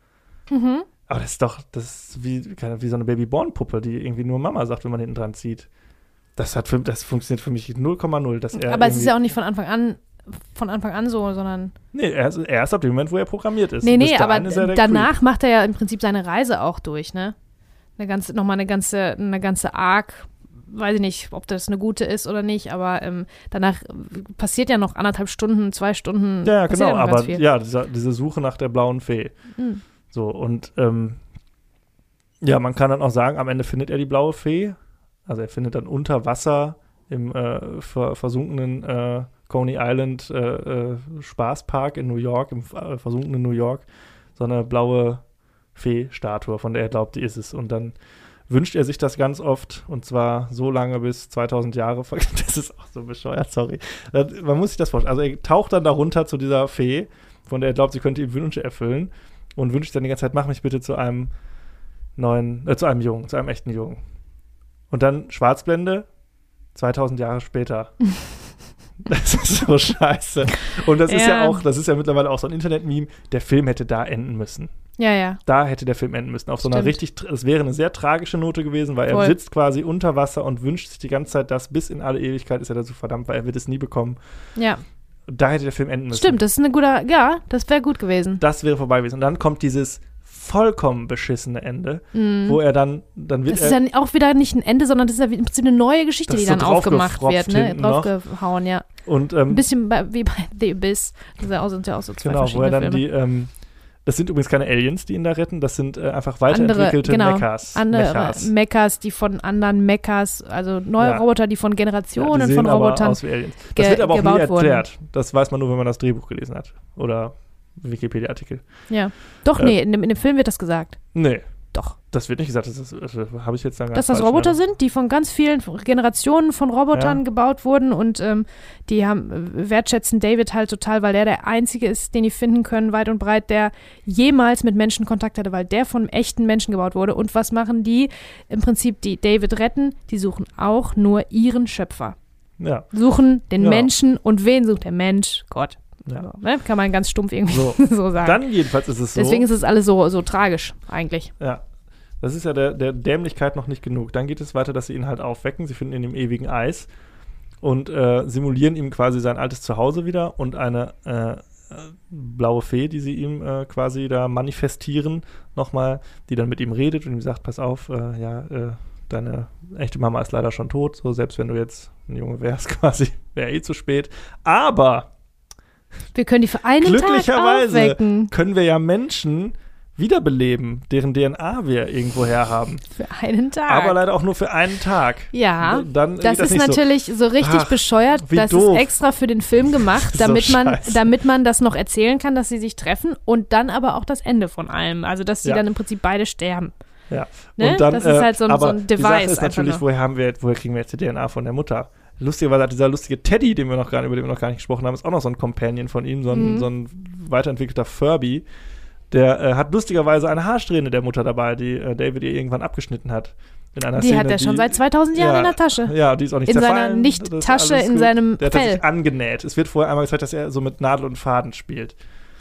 Speaker 3: Mhm.
Speaker 2: Aber das ist doch, das ist wie, wie so eine Babyborn-Puppe, die irgendwie nur Mama sagt, wenn man hinten dran zieht. Das, hat für, das funktioniert für mich 0,0. dass er
Speaker 3: Aber es ist ja auch nicht von Anfang an von Anfang an so, sondern.
Speaker 2: Nee, erst, erst ab dem Moment, wo er programmiert ist.
Speaker 3: Nee, nee, aber
Speaker 2: er
Speaker 3: danach macht er ja im Prinzip seine Reise auch durch, ne? Eine ganze, nochmal eine ganze, eine ganze Arc weiß ich nicht, ob das eine gute ist oder nicht, aber ähm, danach passiert ja noch anderthalb Stunden, zwei Stunden.
Speaker 2: Ja, genau, aber
Speaker 3: viel.
Speaker 2: ja, dieser, diese Suche nach der blauen Fee.
Speaker 3: Mhm.
Speaker 2: So, und ähm, ja, man kann dann auch sagen, am Ende findet er die blaue Fee. Also er findet dann unter Wasser im äh, ver versunkenen äh, Coney Island äh, äh, Spaßpark in New York, im äh, versunkenen New York, so eine blaue Fee-Statue, von der er glaubt, die ist es. Und dann wünscht er sich das ganz oft und zwar so lange bis 2000 Jahre. (laughs) Das ist auch so bescheuert, sorry. Man muss sich das vorstellen. Also er taucht dann darunter zu dieser Fee, von der er glaubt, sie könnte ihm Wünsche erfüllen und wünscht dann die ganze Zeit, mach mich bitte zu einem neuen, äh, zu einem Jungen, zu einem echten Jungen. Und dann Schwarzblende, 2000 Jahre später. (laughs) Das ist so scheiße. Und das ist ja
Speaker 3: Ja.
Speaker 2: auch, das ist ja mittlerweile auch so ein Internet-Meme, der Film hätte da enden müssen.
Speaker 3: Ja, ja.
Speaker 2: Da hätte der Film enden müssen. Auf so einer
Speaker 3: Stimmt.
Speaker 2: richtig, es wäre eine sehr tragische Note gewesen, weil er
Speaker 3: Voll.
Speaker 2: sitzt quasi unter Wasser und wünscht sich die ganze Zeit das, bis in alle Ewigkeit ist er dazu verdammt, weil er wird es nie bekommen.
Speaker 3: Ja.
Speaker 2: Da hätte der Film enden müssen.
Speaker 3: Stimmt, das ist eine gute, ja, das wäre gut gewesen.
Speaker 2: Das wäre vorbei gewesen. Und dann kommt dieses vollkommen beschissene Ende,
Speaker 3: Mhm.
Speaker 2: wo er dann, dann wird
Speaker 3: Das ist ja auch wieder nicht ein Ende, sondern das ist ja im Prinzip eine neue Geschichte, die
Speaker 2: so
Speaker 3: dann aufgemacht wird, ne? Draufgehauen, ja.
Speaker 2: und
Speaker 3: Ein
Speaker 2: ähm,
Speaker 3: bisschen bei, wie bei The Abyss. Das sind ja auch, sind ja auch so zwei
Speaker 2: genau, wo er dann
Speaker 3: Filme.
Speaker 2: die, ähm, das sind übrigens keine Aliens, die ihn da retten, das sind äh, einfach
Speaker 3: andere,
Speaker 2: weiterentwickelte
Speaker 3: genau,
Speaker 2: Mechas.
Speaker 3: andere
Speaker 2: Mechas.
Speaker 3: Mechas, die von anderen Mechas, also neue
Speaker 2: Ja.
Speaker 3: Roboter, die von
Speaker 2: Ja,
Speaker 3: Generationen
Speaker 2: die sehen
Speaker 3: von
Speaker 2: aber
Speaker 3: Robotern.
Speaker 2: aus wie Aliens. Das wird aber auch nie
Speaker 3: gebaut wurden.
Speaker 2: erklärt. Das weiß man nur, wenn man das Drehbuch gelesen hat. Oder Wikipedia-Artikel.
Speaker 3: Ja. Doch,
Speaker 2: Äh,
Speaker 3: nee, in dem, in dem Film wird das gesagt.
Speaker 2: Nee,
Speaker 3: Doch.
Speaker 2: das wird nicht gesagt. Das, ist- das habe ich jetzt dann
Speaker 3: Dass das Roboter
Speaker 2: in
Speaker 3: sind, die von ganz vielen Generationen von Robotern
Speaker 2: Ja.
Speaker 3: gebaut wurden und ähm, die haben äh, wertschätzen David halt total, weil der der einzige ist, den die finden können, weit und breit, der jemals mit Menschen Kontakt hatte, weil der von echten Menschen gebaut wurde. Und was machen die? Im Prinzip die David retten, die suchen auch nur ihren Schöpfer.
Speaker 2: Ja,
Speaker 3: Suchen den
Speaker 2: Ja.
Speaker 3: Menschen und wen sucht der Mensch? Gott.
Speaker 2: Ja.
Speaker 3: So, ne? Kann man ganz stumpf irgendwie
Speaker 2: So, (laughs)
Speaker 3: so sagen.
Speaker 2: dann jedenfalls ist es so.
Speaker 3: Deswegen ist es alles so, so tragisch eigentlich.
Speaker 2: Ja. Das ist ja der, der Dämlichkeit noch nicht genug. Dann geht es weiter, dass sie ihn halt aufwecken. Sie finden ihn im ewigen Eis und äh, simulieren ihm quasi sein altes Zuhause wieder und eine äh, äh, blaue Fee, die sie ihm äh, quasi da manifestieren, nochmal, die dann mit ihm redet und ihm sagt, pass auf, äh, ja, äh, deine echte Mama ist leider schon tot, so selbst wenn du jetzt ein Junge wärst, (laughs) quasi, wäre eh zu spät. Aber
Speaker 3: Wir können die für einen Tag
Speaker 2: Glücklicherweise
Speaker 3: aufwecken.
Speaker 2: können wir ja Menschen wiederbeleben, deren DNA wir irgendwo her haben.
Speaker 3: Für einen Tag.
Speaker 2: Aber leider auch nur für einen Tag.
Speaker 3: Ja,
Speaker 2: Dann
Speaker 3: das
Speaker 2: das
Speaker 3: ist natürlich so, richtig
Speaker 2: Ach,
Speaker 3: bescheuert. Das
Speaker 2: doof.
Speaker 3: ist extra für den Film gemacht, (laughs)
Speaker 2: So
Speaker 3: damit man,
Speaker 2: scheiße.
Speaker 3: damit man das noch erzählen kann, dass sie sich treffen und dann aber auch das Ende von allem. Also, dass sie
Speaker 2: Ja.
Speaker 3: dann im Prinzip beide sterben.
Speaker 2: so. Ja.
Speaker 3: Ne?
Speaker 2: Und dann,
Speaker 3: das ist
Speaker 2: äh,
Speaker 3: halt so ein,
Speaker 2: aber
Speaker 3: so ein
Speaker 2: Die Sache
Speaker 3: Device.
Speaker 2: ist natürlich,
Speaker 3: nur.
Speaker 2: woher, haben wir, woher kriegen wir jetzt die DNA von der Mutter? Lustigerweise hat dieser lustige Teddy, den wir noch gar über den wir noch gar nicht gesprochen haben, ist auch noch so ein Companion von ihm, so ein,
Speaker 3: Mhm.
Speaker 2: so ein weiterentwickelter Furby. Der äh, hat lustigerweise eine Haarsträhne der Mutter dabei, die äh, David ihr irgendwann abgeschnitten hat. In einer
Speaker 3: Die
Speaker 2: Szene,
Speaker 3: hat er schon
Speaker 2: die-
Speaker 3: seit 2000 Jahren
Speaker 2: Ja.
Speaker 3: in der Tasche.
Speaker 2: Ja, die ist auch nicht
Speaker 3: In seiner
Speaker 2: zerfallen.
Speaker 3: Nicht-Tasche,
Speaker 2: Das ist alles
Speaker 3: in seinem
Speaker 2: Der hat
Speaker 3: Fell.
Speaker 2: sich angenäht. Es wird vorher einmal gezeigt, dass er so mit Nadel und Faden spielt.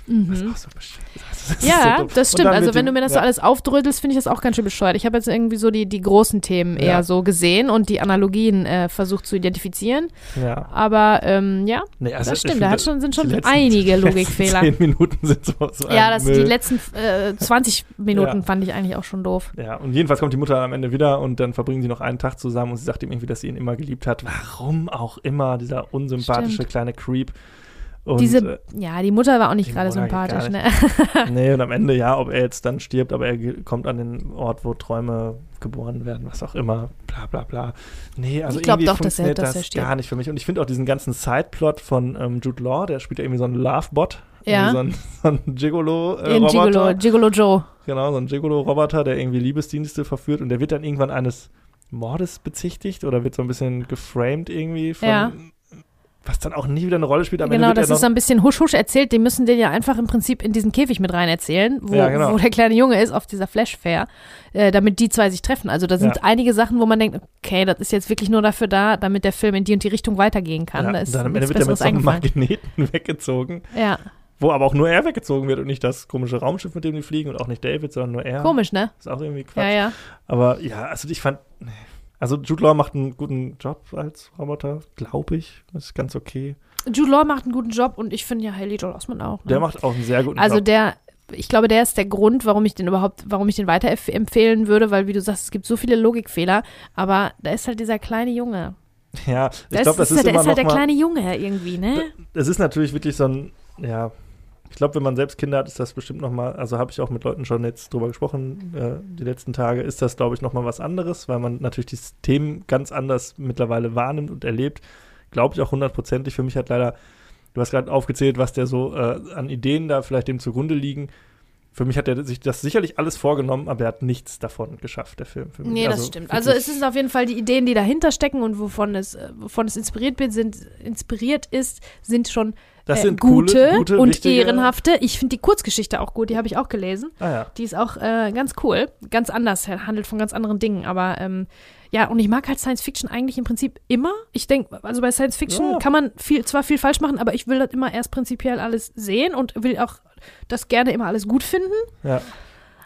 Speaker 2: Das ist
Speaker 3: Mhm.
Speaker 2: auch so bescheuert. Das (laughs)
Speaker 3: Ja,
Speaker 2: so
Speaker 3: das stimmt. Also wenn du mir das
Speaker 2: ja.
Speaker 3: so alles aufdrödelst, finde ich das auch ganz schön bescheuert. Ich habe jetzt irgendwie so die, die großen Themen
Speaker 2: Ja.
Speaker 3: eher so gesehen und die Analogien äh, versucht zu identifizieren.
Speaker 2: Ja.
Speaker 3: Aber ähm, ja,
Speaker 2: Nee, also
Speaker 3: das stimmt. Da hat schon, sind schon (laughs)
Speaker 2: die letzten-
Speaker 3: einige
Speaker 2: die
Speaker 3: Logikfehler.
Speaker 2: Zehn Minuten sind so, so
Speaker 3: Ja, das,
Speaker 2: Müll.
Speaker 3: die letzten äh, 20 Minuten
Speaker 2: Ja.
Speaker 3: fand ich eigentlich auch schon doof.
Speaker 2: Ja, und jedenfalls kommt die Mutter am Ende wieder und dann verbringen sie noch einen Tag zusammen und sie sagt ihm irgendwie, dass sie ihn immer geliebt hat. Warum auch immer, dieser unsympathische
Speaker 3: Stimmt.
Speaker 2: kleine Creep. Und,
Speaker 3: Diese, ja, die Mutter war auch nicht gerade sympathisch, ne?
Speaker 2: äh, (laughs) nee, und am Ende, ja, ob er jetzt dann stirbt, aber er kommt an den Ort, wo Träume geboren werden, was auch immer, bla bla bla. Nee, also
Speaker 3: Ich
Speaker 2: irgendwie
Speaker 3: doch, dass er-
Speaker 2: funktioniert das
Speaker 3: er stirbt.
Speaker 2: gar nicht für mich. Und ich finde auch diesen ganzen Sideplot von ähm, Jude Law, der spielt ja irgendwie so einen Lovebot.
Speaker 3: Ja.
Speaker 2: So ein, (laughs) so ein Gigolo-Roboter.
Speaker 3: In Gigolo, Gigolo Joe.
Speaker 2: Genau, so ein Gigolo-Roboter, der irgendwie Liebesdienste verführt und der wird dann irgendwann eines Mordes bezichtigt oder wird so ein bisschen geframed irgendwie von,
Speaker 3: Ja.
Speaker 2: Was dann auch nie wieder eine Rolle spielt. Am Ende
Speaker 3: Genau, das ist
Speaker 2: noch,
Speaker 3: ein bisschen husch-husch erzählt. Die müssen den ja einfach im Prinzip in diesen Käfig mit rein erzählen, wo,
Speaker 2: Ja, genau.
Speaker 3: wo der kleine Junge ist, auf dieser Flash-Fair, äh, damit die zwei sich treffen. Also da sind
Speaker 2: Ja.
Speaker 3: einige Sachen, wo man denkt, okay, das ist jetzt wirklich nur dafür da, damit der Film in die und die Richtung weitergehen kann.
Speaker 2: ja,
Speaker 3: da ist
Speaker 2: dann am Ende wird er mit so einem. Magneten (laughs) weggezogen,
Speaker 3: Ja,
Speaker 2: wo aber auch nur er weggezogen wird und nicht das komische Raumschiff, mit dem die fliegen und auch nicht David, sondern nur er.
Speaker 3: komisch, ne?
Speaker 2: Ist auch irgendwie Quatsch.
Speaker 3: Ja, ja.
Speaker 2: Aber ja, also ich fand, nee. Also Jude Law macht einen guten Job als Roboter, glaube ich. Das ist ganz okay.
Speaker 3: Jude Law macht einen guten Job und ich finde ja Haley Joel Osment auch. Ne?
Speaker 2: Der macht auch einen sehr guten
Speaker 3: also
Speaker 2: Job.
Speaker 3: der ich glaube, der ist der Grund, warum ich den überhaupt, warum ich den weiterempfehlen würde, weil, wie du sagst, es gibt so viele Logikfehler, aber da ist halt dieser kleine Junge.
Speaker 2: Ja, ich glaube, das
Speaker 3: ist,
Speaker 2: ist,
Speaker 3: halt, der
Speaker 2: immer
Speaker 3: ist halt der
Speaker 2: mal,
Speaker 3: kleine Junge irgendwie, ne?
Speaker 2: Das ist natürlich wirklich so ein, ja, ich glaube, wenn man selbst Kinder hat, ist das bestimmt noch mal, also habe ich auch mit Leuten schon jetzt drüber gesprochen, äh, die letzten Tage, ist das, glaube ich, noch mal was anderes, weil man natürlich die Themen ganz anders mittlerweile wahrnimmt und erlebt. Glaube ich auch hundertprozentig. Für mich hat leider, du hast gerade aufgezählt, was der so äh, an Ideen da vielleicht dem zugrunde liegen. Für mich hat er sich das sicherlich alles vorgenommen, aber er hat nichts davon geschafft, der Film. Für mich.
Speaker 3: Nee, das
Speaker 2: Also
Speaker 3: stimmt. Also es sind auf jeden Fall die Ideen, die dahinter stecken und wovon es, äh, wovon es inspiriert, wird, sind, inspiriert ist, sind schon
Speaker 2: das
Speaker 3: äh,
Speaker 2: sind
Speaker 3: gute,
Speaker 2: coole, gute
Speaker 3: und
Speaker 2: wichtige-
Speaker 3: ehrenhafte. Ich finde die Kurzgeschichte auch gut, die habe ich auch gelesen.
Speaker 2: Ah ja.
Speaker 3: Die ist auch äh, ganz cool, ganz anders, handelt von ganz anderen Dingen. Aber ähm, ja, und ich mag halt Science Fiction eigentlich im Prinzip immer. Ich denke, also bei Science Fiction
Speaker 2: Ja.
Speaker 3: kann man viel, zwar viel falsch machen, aber ich will das immer erst prinzipiell alles sehen und will auch das gerne immer alles gut finden.
Speaker 2: Ja.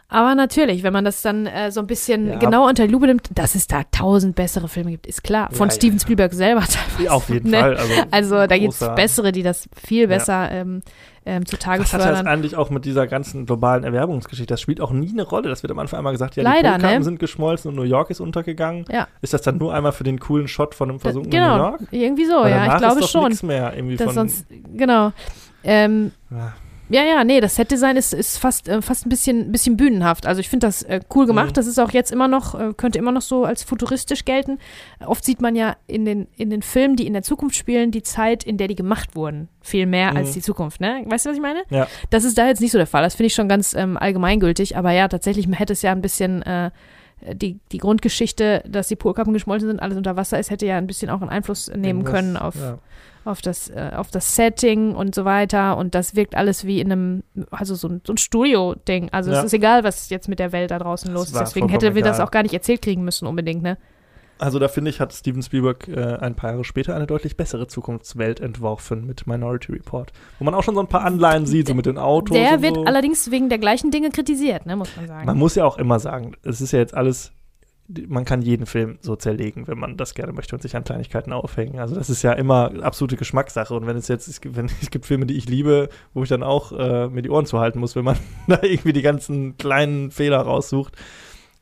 Speaker 3: Aber natürlich, wenn man das dann äh, so ein bisschen
Speaker 2: Ja.
Speaker 3: genauer unter die Lupe nimmt, dass es da tausend bessere Filme gibt, ist klar. Von
Speaker 2: Ja,
Speaker 3: Steven. Spielberg selber teilweise.
Speaker 2: Auf jeden
Speaker 3: ne?
Speaker 2: Fall. Also,
Speaker 3: Also da gibt es bessere, die das viel besser ähm, ähm, zutage
Speaker 2: Was hat das
Speaker 3: fördern.
Speaker 2: eigentlich auch mit dieser ganzen globalen Erwerbungsgeschichte? Das spielt auch nie eine Rolle. Das wird am Anfang einmal gesagt, ja,
Speaker 3: Leider,
Speaker 2: die Polkappen
Speaker 3: ne?
Speaker 2: sind geschmolzen und New York ist untergegangen.
Speaker 3: Ja.
Speaker 2: Ist das dann nur einmal für den coolen Shot von einem versunkenen
Speaker 3: genau,
Speaker 2: New York?
Speaker 3: irgendwie so,
Speaker 2: Weil
Speaker 3: ja, ich glaube
Speaker 2: ist doch
Speaker 3: schon.
Speaker 2: nichts mehr irgendwie
Speaker 3: Das
Speaker 2: von,
Speaker 3: sonst, genau. Ähm,
Speaker 2: Ja.
Speaker 3: Ja, ja, nee, das Set-Design ist, ist fast, äh, fast ein bisschen, bisschen bühnenhaft. Also ich finde das äh, cool gemacht.
Speaker 2: Mhm.
Speaker 3: Das ist auch jetzt immer noch, äh, könnte immer noch so als futuristisch gelten. Oft sieht man ja in den, in den Filmen, die in der Zukunft spielen, die Zeit, in der die gemacht wurden, viel mehr
Speaker 2: Mhm.
Speaker 3: als die Zukunft, ne? Weißt du, was ich meine?
Speaker 2: Ja.
Speaker 3: Das ist da jetzt nicht so der Fall. Das finde ich schon ganz ähm, allgemeingültig. Aber ja, tatsächlich hätte es ja ein bisschen äh, die, die Grundgeschichte, dass die Polkappen geschmolzen sind, alles unter Wasser ist, hätte ja ein bisschen auch einen Einfluss nehmen
Speaker 2: Irgendwas,
Speaker 3: können auf,
Speaker 2: ja.
Speaker 3: auf, das, äh, auf das Setting und so weiter. Und das wirkt alles wie in einem, also so ein, so ein Studio-Ding. Also
Speaker 2: Ja.
Speaker 3: es ist egal, was jetzt mit der Welt da draußen
Speaker 2: Das
Speaker 3: los ist. Deswegen hätte wir das
Speaker 2: egal.
Speaker 3: auch gar nicht erzählt kriegen müssen unbedingt, ne?
Speaker 2: Also da finde ich, hat Steven Spielberg äh, ein paar Jahre später eine deutlich bessere Zukunftswelt entworfen mit Minority Report. Wo man auch schon so ein paar Anleihen sieht, so mit den Autos
Speaker 3: Der wird
Speaker 2: so.
Speaker 3: allerdings wegen der gleichen Dinge kritisiert, ne, muss man sagen.
Speaker 2: Man muss ja auch immer sagen, es ist ja jetzt alles, man kann jeden Film so zerlegen, wenn man das gerne möchte und sich an Kleinigkeiten aufhängen. Also das ist ja immer absolute Geschmackssache. Und wenn es jetzt, es gibt, wenn, (laughs) es gibt Filme, die ich liebe, wo ich dann auch äh, mir die Ohren zuhalten muss, wenn man (laughs) da irgendwie die ganzen kleinen Fehler raussucht.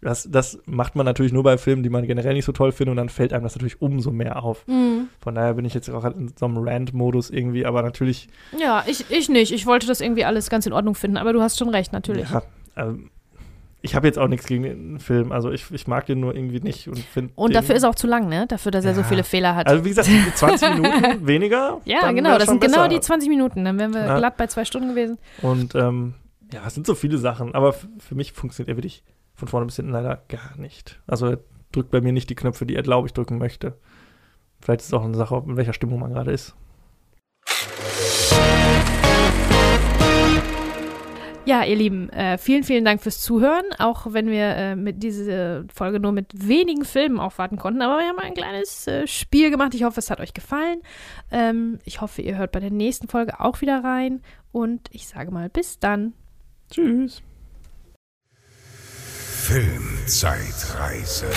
Speaker 2: Das, das macht man natürlich nur bei Filmen, die man generell nicht so toll findet und dann fällt einem das natürlich umso mehr auf.
Speaker 3: Mhm.
Speaker 2: Von daher bin ich jetzt auch halt in so einem Rant-Modus irgendwie, aber natürlich,
Speaker 3: Ja, ich, ich nicht. Ich wollte das irgendwie alles ganz in Ordnung finden, aber du hast schon recht, natürlich.
Speaker 2: ja, ähm, ich habe jetzt auch nichts gegen den Film. Also ich, ich mag den nur irgendwie nicht und finde.
Speaker 3: Und dafür ist er auch zu lang, ne? Dafür, dass er so viele Fehler hat.
Speaker 2: Also wie gesagt, 20 (laughs) Minuten weniger.
Speaker 3: ja, genau, das sind genau
Speaker 2: besser.
Speaker 3: die 20 Minuten. Dann wären wir
Speaker 2: Ja.
Speaker 3: glatt bei zwei Stunden gewesen.
Speaker 2: Und ähm, ja, es sind so viele Sachen, aber für mich funktioniert er wirklich von vorne bis hinten leider gar nicht. Also er drückt bei mir nicht die Knöpfe, die er, glaube ich, drücken möchte. Vielleicht ist es auch eine Sache, in welcher Stimmung man gerade ist.
Speaker 3: Ja, ihr Lieben, äh, vielen, vielen Dank fürs Zuhören. Auch wenn wir äh, mit dieser Folge nur mit wenigen Filmen aufwarten konnten. Aber wir haben ein kleines äh, Spiel gemacht. Ich hoffe, es hat euch gefallen. Ähm, ich hoffe, ihr hört bei der nächsten Folge auch wieder rein. Und ich sage mal, bis dann.
Speaker 2: Tschüss.
Speaker 1: Filmzeitreise.